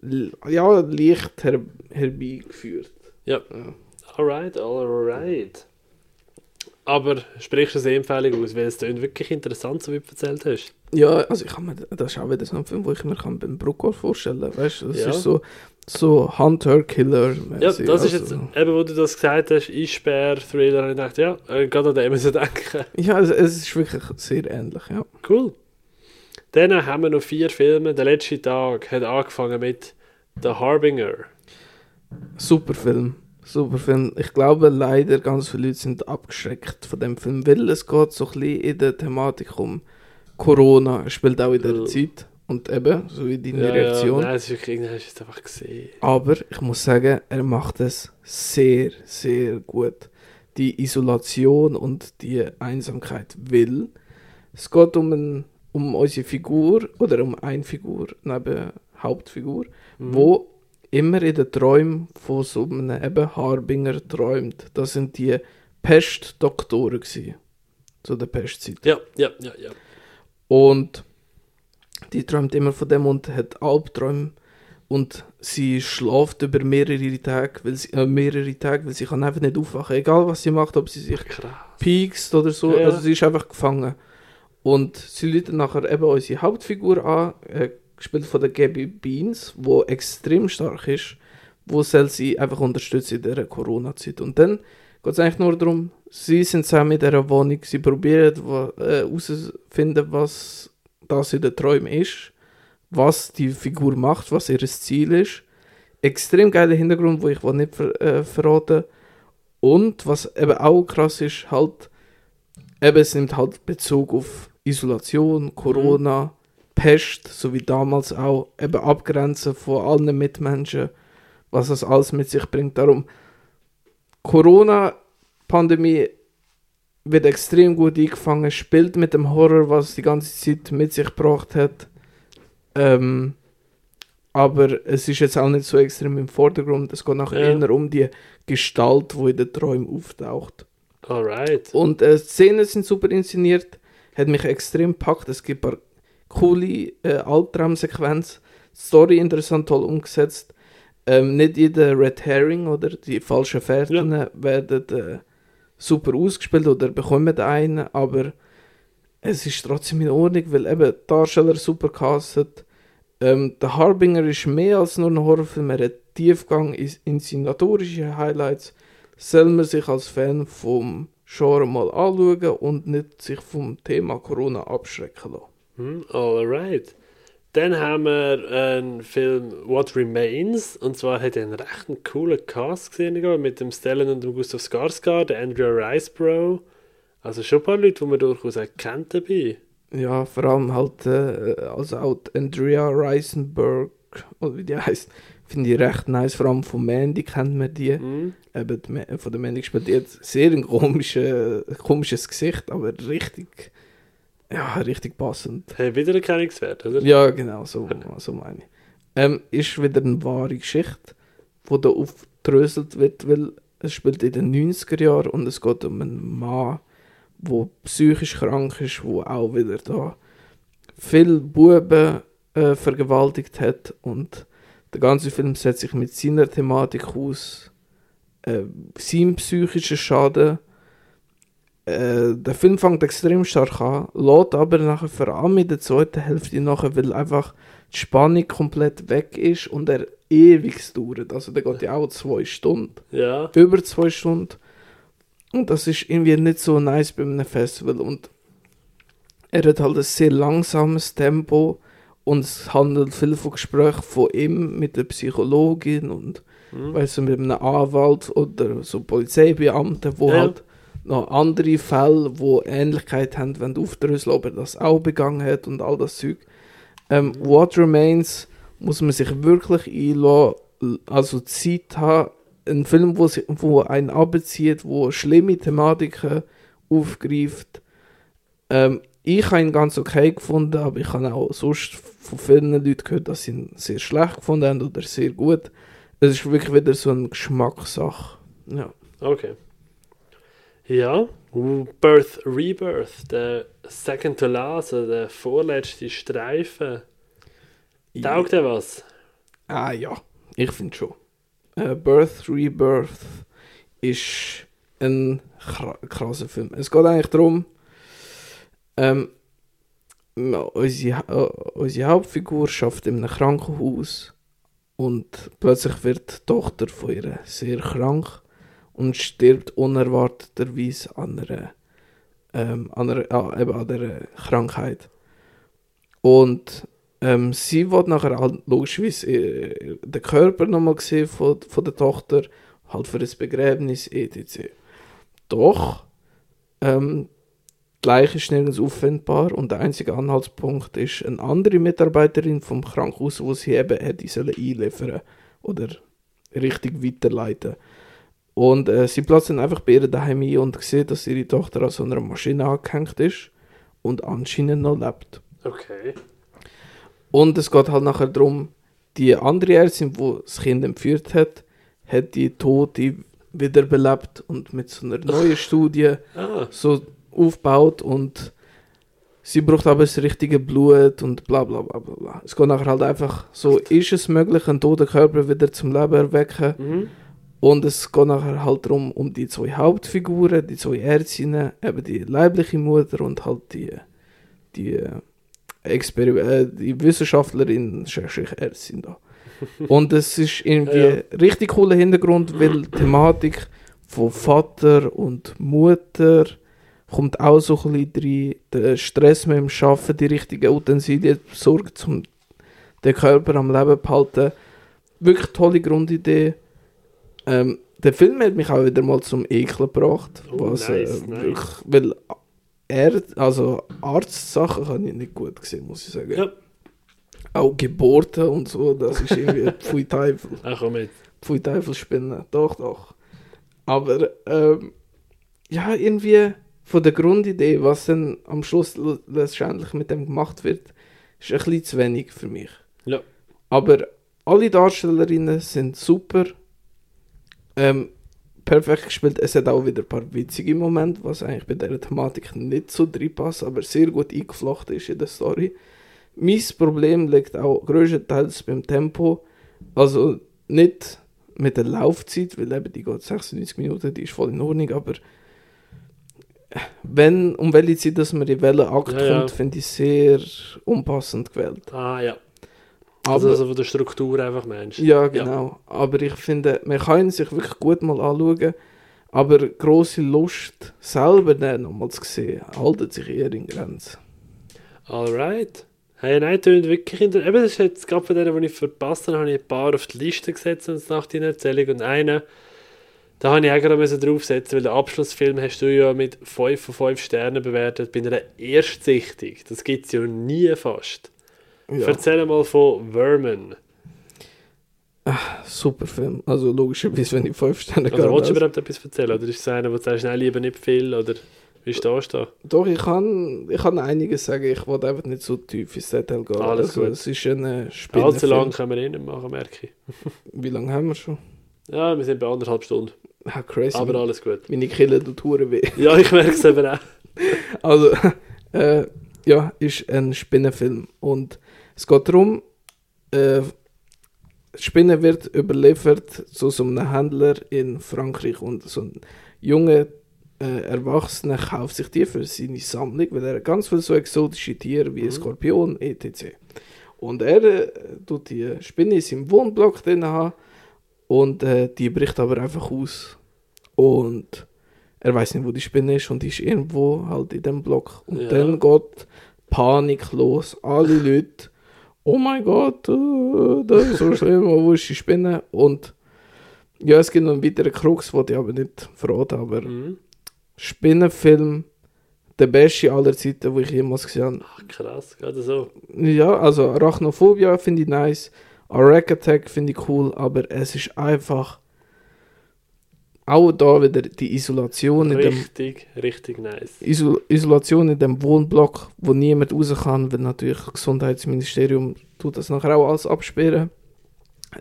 ja, leicht her herbeigeführt. Ja. Ja. alright, alright. Aber sprichst du eine Empfehlung aus, weil es klingt wirklich interessant, so wie du erzählt hast. Ja, also ich kann mir, das ist auch wieder so ein Film, wo ich mir kann beim Bruckor vorstellen kann. Weißt du, das Ja. ist so, so Hunter-Killer. Ja, das ist also, jetzt, eben wo du das gesagt hast, Einsperr-Thriller, habe ich gedacht, ja, äh, gerade an dem müssen denken. Ja, es, es ist wirklich sehr ähnlich, ja. Cool. Dann haben wir noch vier Filme. Der letzte Tag hat angefangen mit The Harbinger. Super Film. Super Film. Ich glaube leider, ganz viele Leute sind abgeschreckt von dem Film, weil es geht so ein bisschen in der Thematik um Corona. Es spielt auch in der Ja. Zeit. Und eben, so wie deine Ja, Reaktion. Ja, nein, es ist wirklich, hast du es einfach gesehen. Aber ich muss sagen, er macht es sehr, sehr gut. Die Isolation und die Einsamkeit will. Es geht um, ein, um unsere Figur oder um eine Figur neben Hauptfigur, Mhm. wo immer in den Träumen von so einem eben Harbinger träumt. Das sind die Pestdoktoren gewesen, zu der Pestzeit. Ja, ja, ja, ja. Und die träumt immer von dem und hat Albträume und sie schläft über mehrere Tage, weil sie, äh, mehrere Tage, weil sie kann einfach nicht aufwachen, egal was sie macht, ob sie sich Krass. piekst oder so, Ja, ja. also sie ist einfach gefangen. Und sie lädt nachher eben unsere Hauptfigur an, äh, gespielt von der Gabby Beans, wo extrem stark ist, wo soll sie einfach unterstützen in dieser Corona-Zeit. Und dann geht es eigentlich nur darum, sie sind zusammen in dieser Wohnung, sie probieren wa- äh, herauszufinden, was das in den Träumen ist, was die Figur macht, was ihr Ziel ist. Extrem geiler Hintergrund, wo ich nicht ver äh, verraten und was eben auch krass ist, halt, eben es nimmt halt Bezug auf Isolation, Corona, Pest, so wie damals auch, eben abgrenzen von allen Mitmenschen, was das alles mit sich bringt. Darum, Corona-Pandemie wird extrem gut eingefangen, spielt mit dem Horror, was die ganze Zeit mit sich gebracht hat. Ähm, aber es ist jetzt auch nicht so extrem im Vordergrund. Es geht nachher Ja. eher um die Gestalt, die in den Träumen auftaucht. Alright. Und äh, Szenen sind super inszeniert, hat mich extrem gepackt. Es gibt ein paar coole äh, Albtraumsequenz, Story interessant toll umgesetzt. Ähm, nicht jeder Red Herring oder die falschen Fährten werden äh, super ausgespielt oder bekommen einen, aber es ist trotzdem in Ordnung, weil eben Darsteller super castet. Ähm, der Harbinger ist mehr als nur ein Horrorfilm, er hat Tiefgang, is- inszenatorische Highlights. Soll man sich als Fan vom Genre mal anschauen und nicht sich vom Thema Corona abschrecken lassen. Hm, alright. Dann haben wir einen Film What Remains. Und zwar hat er einen recht coolen Cast gesehen mit dem Stellan und dem Gustav Skarsgård, der Andrea Riceborough. Also schon ein paar Leute, die man durchaus auch kennt dabei. Ja, vor allem halt, äh, also auch Andrea Reisenberg, oder wie die heißt, finde ich recht nice. Vor allem von Mandy kennt man die. Hm? Eben die, von der Mandy gespielt. Die hat sehr ein komische, komisches Gesicht, aber richtig, ja, richtig passend. Hat Wiedererkennungswert, oder? Ja, genau, so, so meine ich. Ähm, ist wieder eine wahre Geschichte, die da aufdröselt wird, weil es spielt in den 90er Jahren und es geht um einen Mann, der psychisch krank ist, wo auch wieder da viele Buben äh, vergewaltigt hat und der ganze Film setzt sich mit seiner Thematik aus, äh, seinem psychischen Schaden. Äh, der Film fängt extrem stark an, lädt aber nachher vor allem in der zweiten Hälfte nachher, weil einfach die Spannung komplett weg ist und er ewig dauert. Also der geht ja auch zwei Stunden Ja. über zwei Stunden. Und das ist irgendwie nicht so nice bei einem Festival. Und er hat halt ein sehr langsames Tempo und es handelt viel von Gesprächen von ihm mit der Psychologin und Hm. weißt du, mit einem Anwalt oder so Polizeibeamten, wo Ja. halt noch andere Fälle, wo Ähnlichkeit haben, wenn du aufdröseln, ob er das auch begangen hat und all das Zeug. Ähm, What Remains muss man sich wirklich einlassen also Zeit habe, ein Film, wo, sie, wo einen abzieht, wo schlimme Thematiken aufgreift. Ähm, ich habe ihn ganz okay gefunden, aber ich habe auch sonst von vielen Leuten gehört, dass sie ihn sehr schlecht gefunden haben oder sehr gut. Es ist wirklich wieder so eine Geschmackssache. Ja. Okay. Ja, Birth, Rebirth, der Second to Last, also der vorletzte Streifen. Taugt der was? Ah ja, ich finde schon. Äh, Birth, Rebirth ist ein kra- krasser Film. Es geht eigentlich darum, ähm, unsere, äh, unsere Hauptfigur schafft in einem Krankenhaus und plötzlich wird die Tochter von ihr sehr krank und stirbt unerwarteterweise an einer, ähm, an einer, ah, eben an einer Krankheit. Und ähm, sie wird nachher halt logischerweise äh, den Körper nochmal sehen von, von der Tochter, halt für das Begräbnis etc. Doch, ähm, Leiche ist nirgends auffindbar und der einzige Anhaltspunkt ist eine andere Mitarbeiterin vom Krankenhaus, wo sie eben hätte sollen einliefern oder richtig weiterleiten. Und äh, sie platzt dann einfach bei ihr daheim ein und sieht, dass ihre Tochter an so einer Maschine angehängt ist und anscheinend noch lebt. Okay. Und es geht halt nachher darum, die andere Ärztin, die das Kind entführt hat, hat die Tote wiederbelebt und mit so einer neuen Studie Ah, so aufgebaut und sie braucht aber das richtige Blut und bla bla bla bla bla. Es geht nachher halt einfach so, ist es möglich, einen toten Körper wieder zum Leben erwecken? mhm. Und es geht nachher halt darum, um die zwei Hauptfiguren, die zwei Ärztinnen, eben die leibliche Mutter und halt die, die, äh, Exper äh, die Wissenschaftlerin, Ärztin da. Und es ist irgendwie Ja. richtig cooler Hintergrund, weil die Thematik von Vater und Mutter kommt auch so ein bisschen rein. Der Stress mit dem Schaffen, die richtigen Utensilien besorgt, um den Körper am Leben zu halten. Wirklich tolle Grundidee. Ähm, der Film hat mich auch wieder mal zum Ekeln gebracht. Oh, was, nice, äh, nice. Wirklich, weil er, also Arztsachen kann ich nicht gut gesehen, muss ich sagen. Ja. Auch Geburten und so, das ist irgendwie Pfui Teufel. Ach komm mit. Pfui Teufel spinnen, doch, doch. Aber, ähm, ja, irgendwie von der Grundidee, was dann am Schluss letztendlich mit dem gemacht wird, ist ein bisschen zu wenig für mich. Ja. Aber alle Darstellerinnen sind super. Ähm, perfekt gespielt. Es hat auch wieder ein paar witzige Momente, was eigentlich bei dieser Thematik nicht so drin passt, aber sehr gut eingeflochten ist in der Story. Mein Problem liegt auch größtenteils beim Tempo. Also nicht mit der Laufzeit, weil eben die geht 96 Minuten, die ist voll in Ordnung, aber wenn, um welche Zeit dass man in welchen Akt Ja, ja. kommt, finde ich sehr unpassend gewählt. Ah ja. Aber, Also, also von der Struktur einfach meinst ja, genau. Aber ich finde, man kann sich wirklich gut mal anschauen, aber grosse Lust, selber den nochmal zu sehen, haltet sich eher in Grenzen. Alright. Hey, nein, tönt wirklich in der... Eben, das ist jetzt gerade von denen, die ich verpasst habe, habe ich ein paar auf die Liste gesetzt und nach deiner Erzählung und einen, da habe ich auch gerade müssen draufsetzen, weil den Abschlussfilm hast du ja mit 5 von 5 Sternen bewertet bei einer Erstsichtung. Das gibt es ja nie fast. Ja, Erzähl mal von Vermin. super Film. Also logischerweise, wenn ich 5 Sterne Also gebe, willst du überhaupt etwas erzählen? Oder ist es einer, wo du sagst, nein, lieber nicht viel? Oder wie stehst du da? Doch, ich kann, ich kann einiges sagen, ich wollte einfach nicht so tief ins Detail gehen. Alles also, gut. es ist ein äh, Allzu Spinnenfilm. lang können wir eh nicht machen, merke ich. Wie lange haben wir schon? Ja, wir sind bei anderthalb Stunden. Ah, crazy. Aber alles gut. Meine Kille tut hure weh. Ja, ich merke es eben auch. Also, äh, ja, ist ein Spinnenfilm. Und es geht darum, äh, Spinne wird überliefert zu so einem Händler in Frankreich und so ein junger äh, Erwachsener kauft sich die für seine Sammlung, weil er ganz viele so exotische Tiere wie Mhm. Skorpion etc. Und er äh, tut die Spinne in seinem Wohnblock drin haben und äh, die bricht aber einfach aus. Und er weiß nicht, wo die Spinne ist und die ist irgendwo halt in dem Block. Und Ja. dann geht Panik los. Alle Leute, oh mein Gott, äh, das ist so schlimm, wo ist die Spinne? Und ja, es gibt noch einen weiteren Krux, den ich aber nicht verraten, aber Mhm. Spinnenfilm, der beste aller Zeiten, den ich jemals gesehen habe. Ach, krass, gerade so. Ja, also Arachnophobia finde ich nice, Rack Attack finde ich cool, aber es ist einfach auch da wieder die Isolation in dem Richtig, richtig nice. Isol Isolation in dem Wohnblock, wo niemand raus kann, weil natürlich das Gesundheitsministerium tut das nachher auch alles absperren.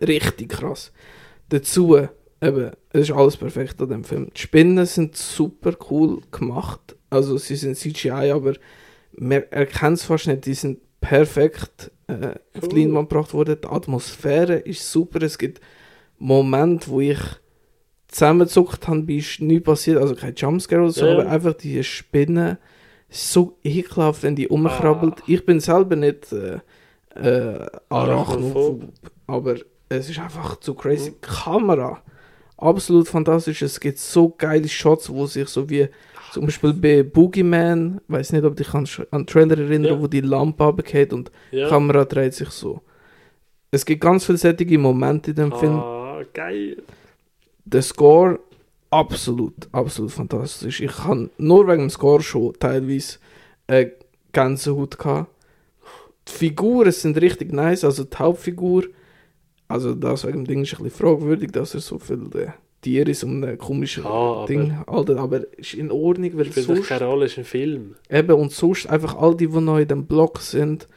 Richtig krass. Dazu, eben, es ist alles perfekt an dem Film. Die Spinnen sind super cool gemacht. Also sie sind CGI, aber man erkennt es fast nicht. Die sind perfekt äh, auf die. Leinwand gebracht worden. Die Atmosphäre ist super. Es gibt Momente, wo ich zusammengezuckt habe, ist nichts passiert. Also kein Jumpscare oder so, Ja. aber einfach die Spinnen so ekelhaft, wenn die umkrabbelt. Ich bin selber nicht äh, äh, Arachnophob, aber es ist einfach zu crazy. Mhm. Kamera, absolut fantastisch. Es gibt so geile Shots, wo sich so wie zum Beispiel bei Boogeyman, weiß nicht, ob dich an den Trailer erinnern, Ja. wo die Lampe runtergeht und die Ja. Kamera dreht sich so. Es gibt ganz viele Momente in dem Film. Ah, geil. Der Score, absolut, absolut fantastisch. Ich kann nur wegen dem Score schon teilweise äh, Gänsehaut gehabt. Die Figuren sind richtig nice, also die Hauptfigur, also das wegen dem Ding ist ein bisschen fragwürdig, dass er so viel äh, Tiere ist und ein komisches Ja, aber- Ding haltet, aber ist in Ordnung, weil Spielt sonst, keine Rolle, ist ein Film. eben und sonst einfach all die, die neu in dem Block sind,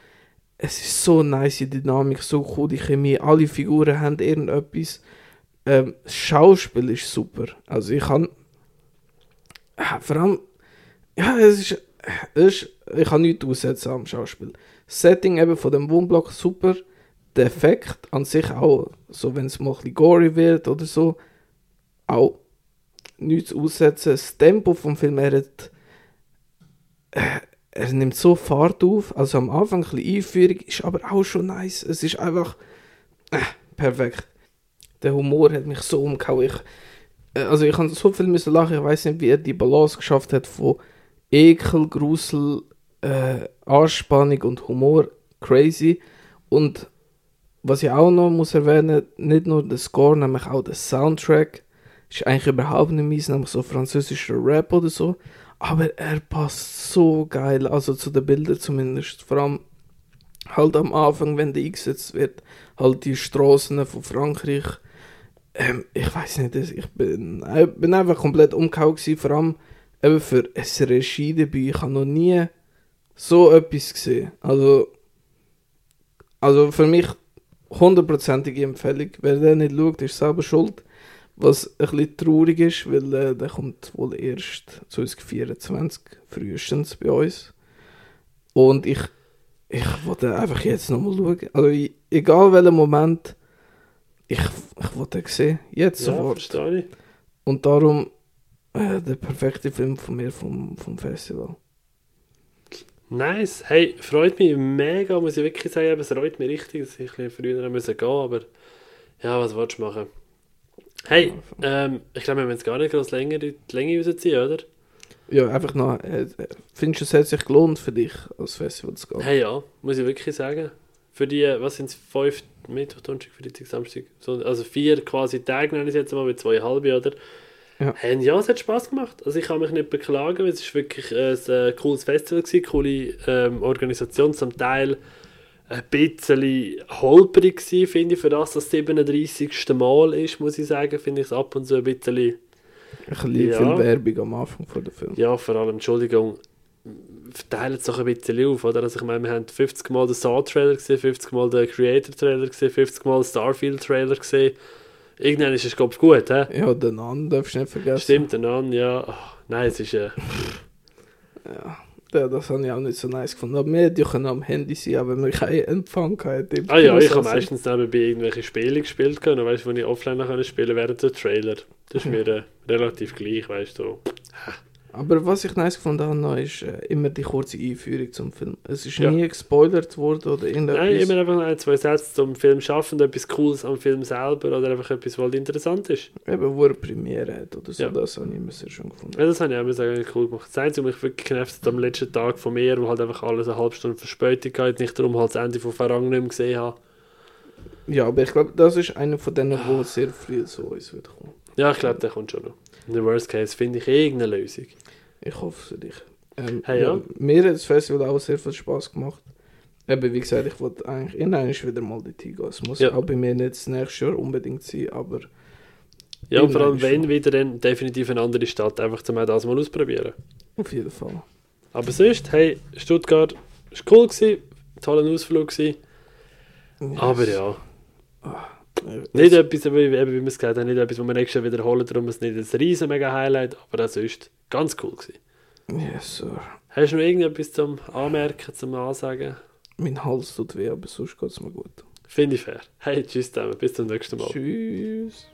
es ist so nice, die Dynamik, so cool, die Chemie, alle Figuren haben irgendetwas. Ähm, das Schauspiel ist super. Also ich kann äh, vor allem, ja, es ist, es ist ich kann nichts aussetzen am Schauspiel. Das Setting eben von dem Wohnblock super, der Effekt an sich auch, so wenn es mal ein bisschen gory wird oder so, auch nichts aussetzen. Das Tempo vom Film, er hat, äh, er nimmt so Fahrt auf, also am Anfang ein bisschen Einführung, ist aber auch schon nice. Es ist einfach äh, perfekt. Der Humor hat mich so umgehauen. Ich, äh, also ich habe so viel müssen lachen, ich weiß nicht, wie er die Balance geschafft hat von Ekel, Grusel, äh, Anspannung und Humor. Crazy. Und was ich auch noch muss erwähnen, nicht nur der Score, nämlich auch der Soundtrack. Ist eigentlich überhaupt nicht mies, nämlich so französischer Rap oder so. Aber er passt so geil, also zu den Bildern zumindest. Vor allem halt am Anfang, wenn der eingesetzt wird, halt die Straßen von Frankreich. Ähm, ich weiß nicht, ich bin, ich bin einfach komplett umgehauen gewesen, vor allem eben für ein Regiedebüt. Ich habe noch nie so etwas gesehen. Also, also für mich hundertprozentige Empfehlung. Wer den nicht schaut, ist selber schuld. Was ein bisschen traurig ist, weil äh, der kommt wohl erst 2024 frühestens bei uns. Und ich, ich wollte einfach jetzt nochmal schauen. Also i- egal welchen Moment, ich, ich wollte sehen. Jetzt Ja, sofort. verstehe ich. Und darum äh, der perfekte Film von mir vom, vom Festival. Nice. Hey, freut mich mega, muss ich wirklich sagen. Es freut mich richtig, dass ich ein bisschen früher gehen aber ja, was willst du machen? Hey, ähm, ich glaube, wir müssen jetzt gar nicht groß länger die Länge rausziehen, oder? Ja, einfach noch. Äh, findest du, es hat sich gelohnt für dich, als Festival zu gehen? Hey, ja, muss ich wirklich sagen. Für die, was sind es, fünf Mittwoch, Donnerstag, Freitag, Samstag, so, also vier quasi Tage nenne ich jetzt mal, mit zwei halbe, oder? Ja. Hey, ja, es hat Spaß gemacht. Also ich kann mich nicht beklagen, weil es ist wirklich äh, ein äh, cooles Festival gewesen, coole ähm, Organisation, zum Teil ein bisschen holprig gewesen, finde ich, für das, dass das 37. Mal ist, muss ich sagen, finde ich es ab und zu ein bisschen Ein bisschen Ja. viel Werbung am Anfang von der Film. ja, vor allem, Entschuldigung, verteilen es doch ein bisschen auf, oder? Also ich meine, wir haben 50 Mal den Saw-Trailer gesehen, 50 Mal den Creator-Trailer gesehen, 50 Mal den Starfield-Trailer gesehen. Irgendwann ist es, glaube ich, gut, hä? Ja, den Namen darfst du nicht vergessen. Stimmt, dann an, ja. Ach, nein, es ist, äh, Ja. Ja, das habe ich auch nicht so nice gefunden. Aber wir ja können am Handy sein, aber wenn wir keinen Empfang hatten. ah ja, ich habe meistens nebenbei irgendwelche Spiele gespielt, können, weißt du, wo ich offline spielen während der Trailer. Das ist mir äh, relativ gleich, weißt du. Aber was ich nice gefunden habe, ist äh, immer die kurze Einführung zum Film. Es ist Ja. nie gespoilert worden oder irgendetwas. Nein, immer einfach ein, zwei Sätze zum Film schaffen, etwas Cooles am Film selber oder einfach etwas, was halt interessant ist. Eben, wo er Premiere hat oder so. Ja. Das habe ich immer sehr schön gefunden. Ja, das habe ich auch mal sagen, cool gemacht. Das Einzige, was mich wirklich genervt hat am letzten Tag von mir, wo halt einfach alles eine halbe Stunde Verspätung hat, nicht darum halt das Ende von Farang nicht mehr gesehen habe. Ja, aber ich glaube, das ist einer von denen, wo sehr früh zu uns wird kommen. Ja, ich glaube, der kommt schon noch. In der Worst Case finde ich irgendeine Lösung. Ich hoffe für dich. Ähm, Hey, ja. Mir hat das Festival auch sehr viel Spaß gemacht. Eben, wie gesagt, ich wollte eigentlich irgendwann wieder mal dorthin gehen. Es muss Ja. auch bei mir nicht das nächste Jahr unbedingt sein, aber Ja, und vor allem, wenn wieder, dann definitiv eine andere Stadt, einfach zum das mal ausprobieren. auf jeden Fall. Aber sonst, hey, Stuttgart war cool, gewesen, toller Ausflug gewesen, aber ja, Äh, nicht etwas, wie, wir es gesagt haben, nicht etwas, was wir nächstes Jahr wiederholen, darum ist es nicht ein riesen mega Highlight, aber auch sonst ganz cool gewesen. Yes, sir. Hast du noch irgendetwas zum Anmerken, zum Ansagen? Mein Hals tut weh, aber sonst geht es mir gut. Finde ich fair. Hey, tschüss zusammen, bis zum nächsten Mal. Tschüss.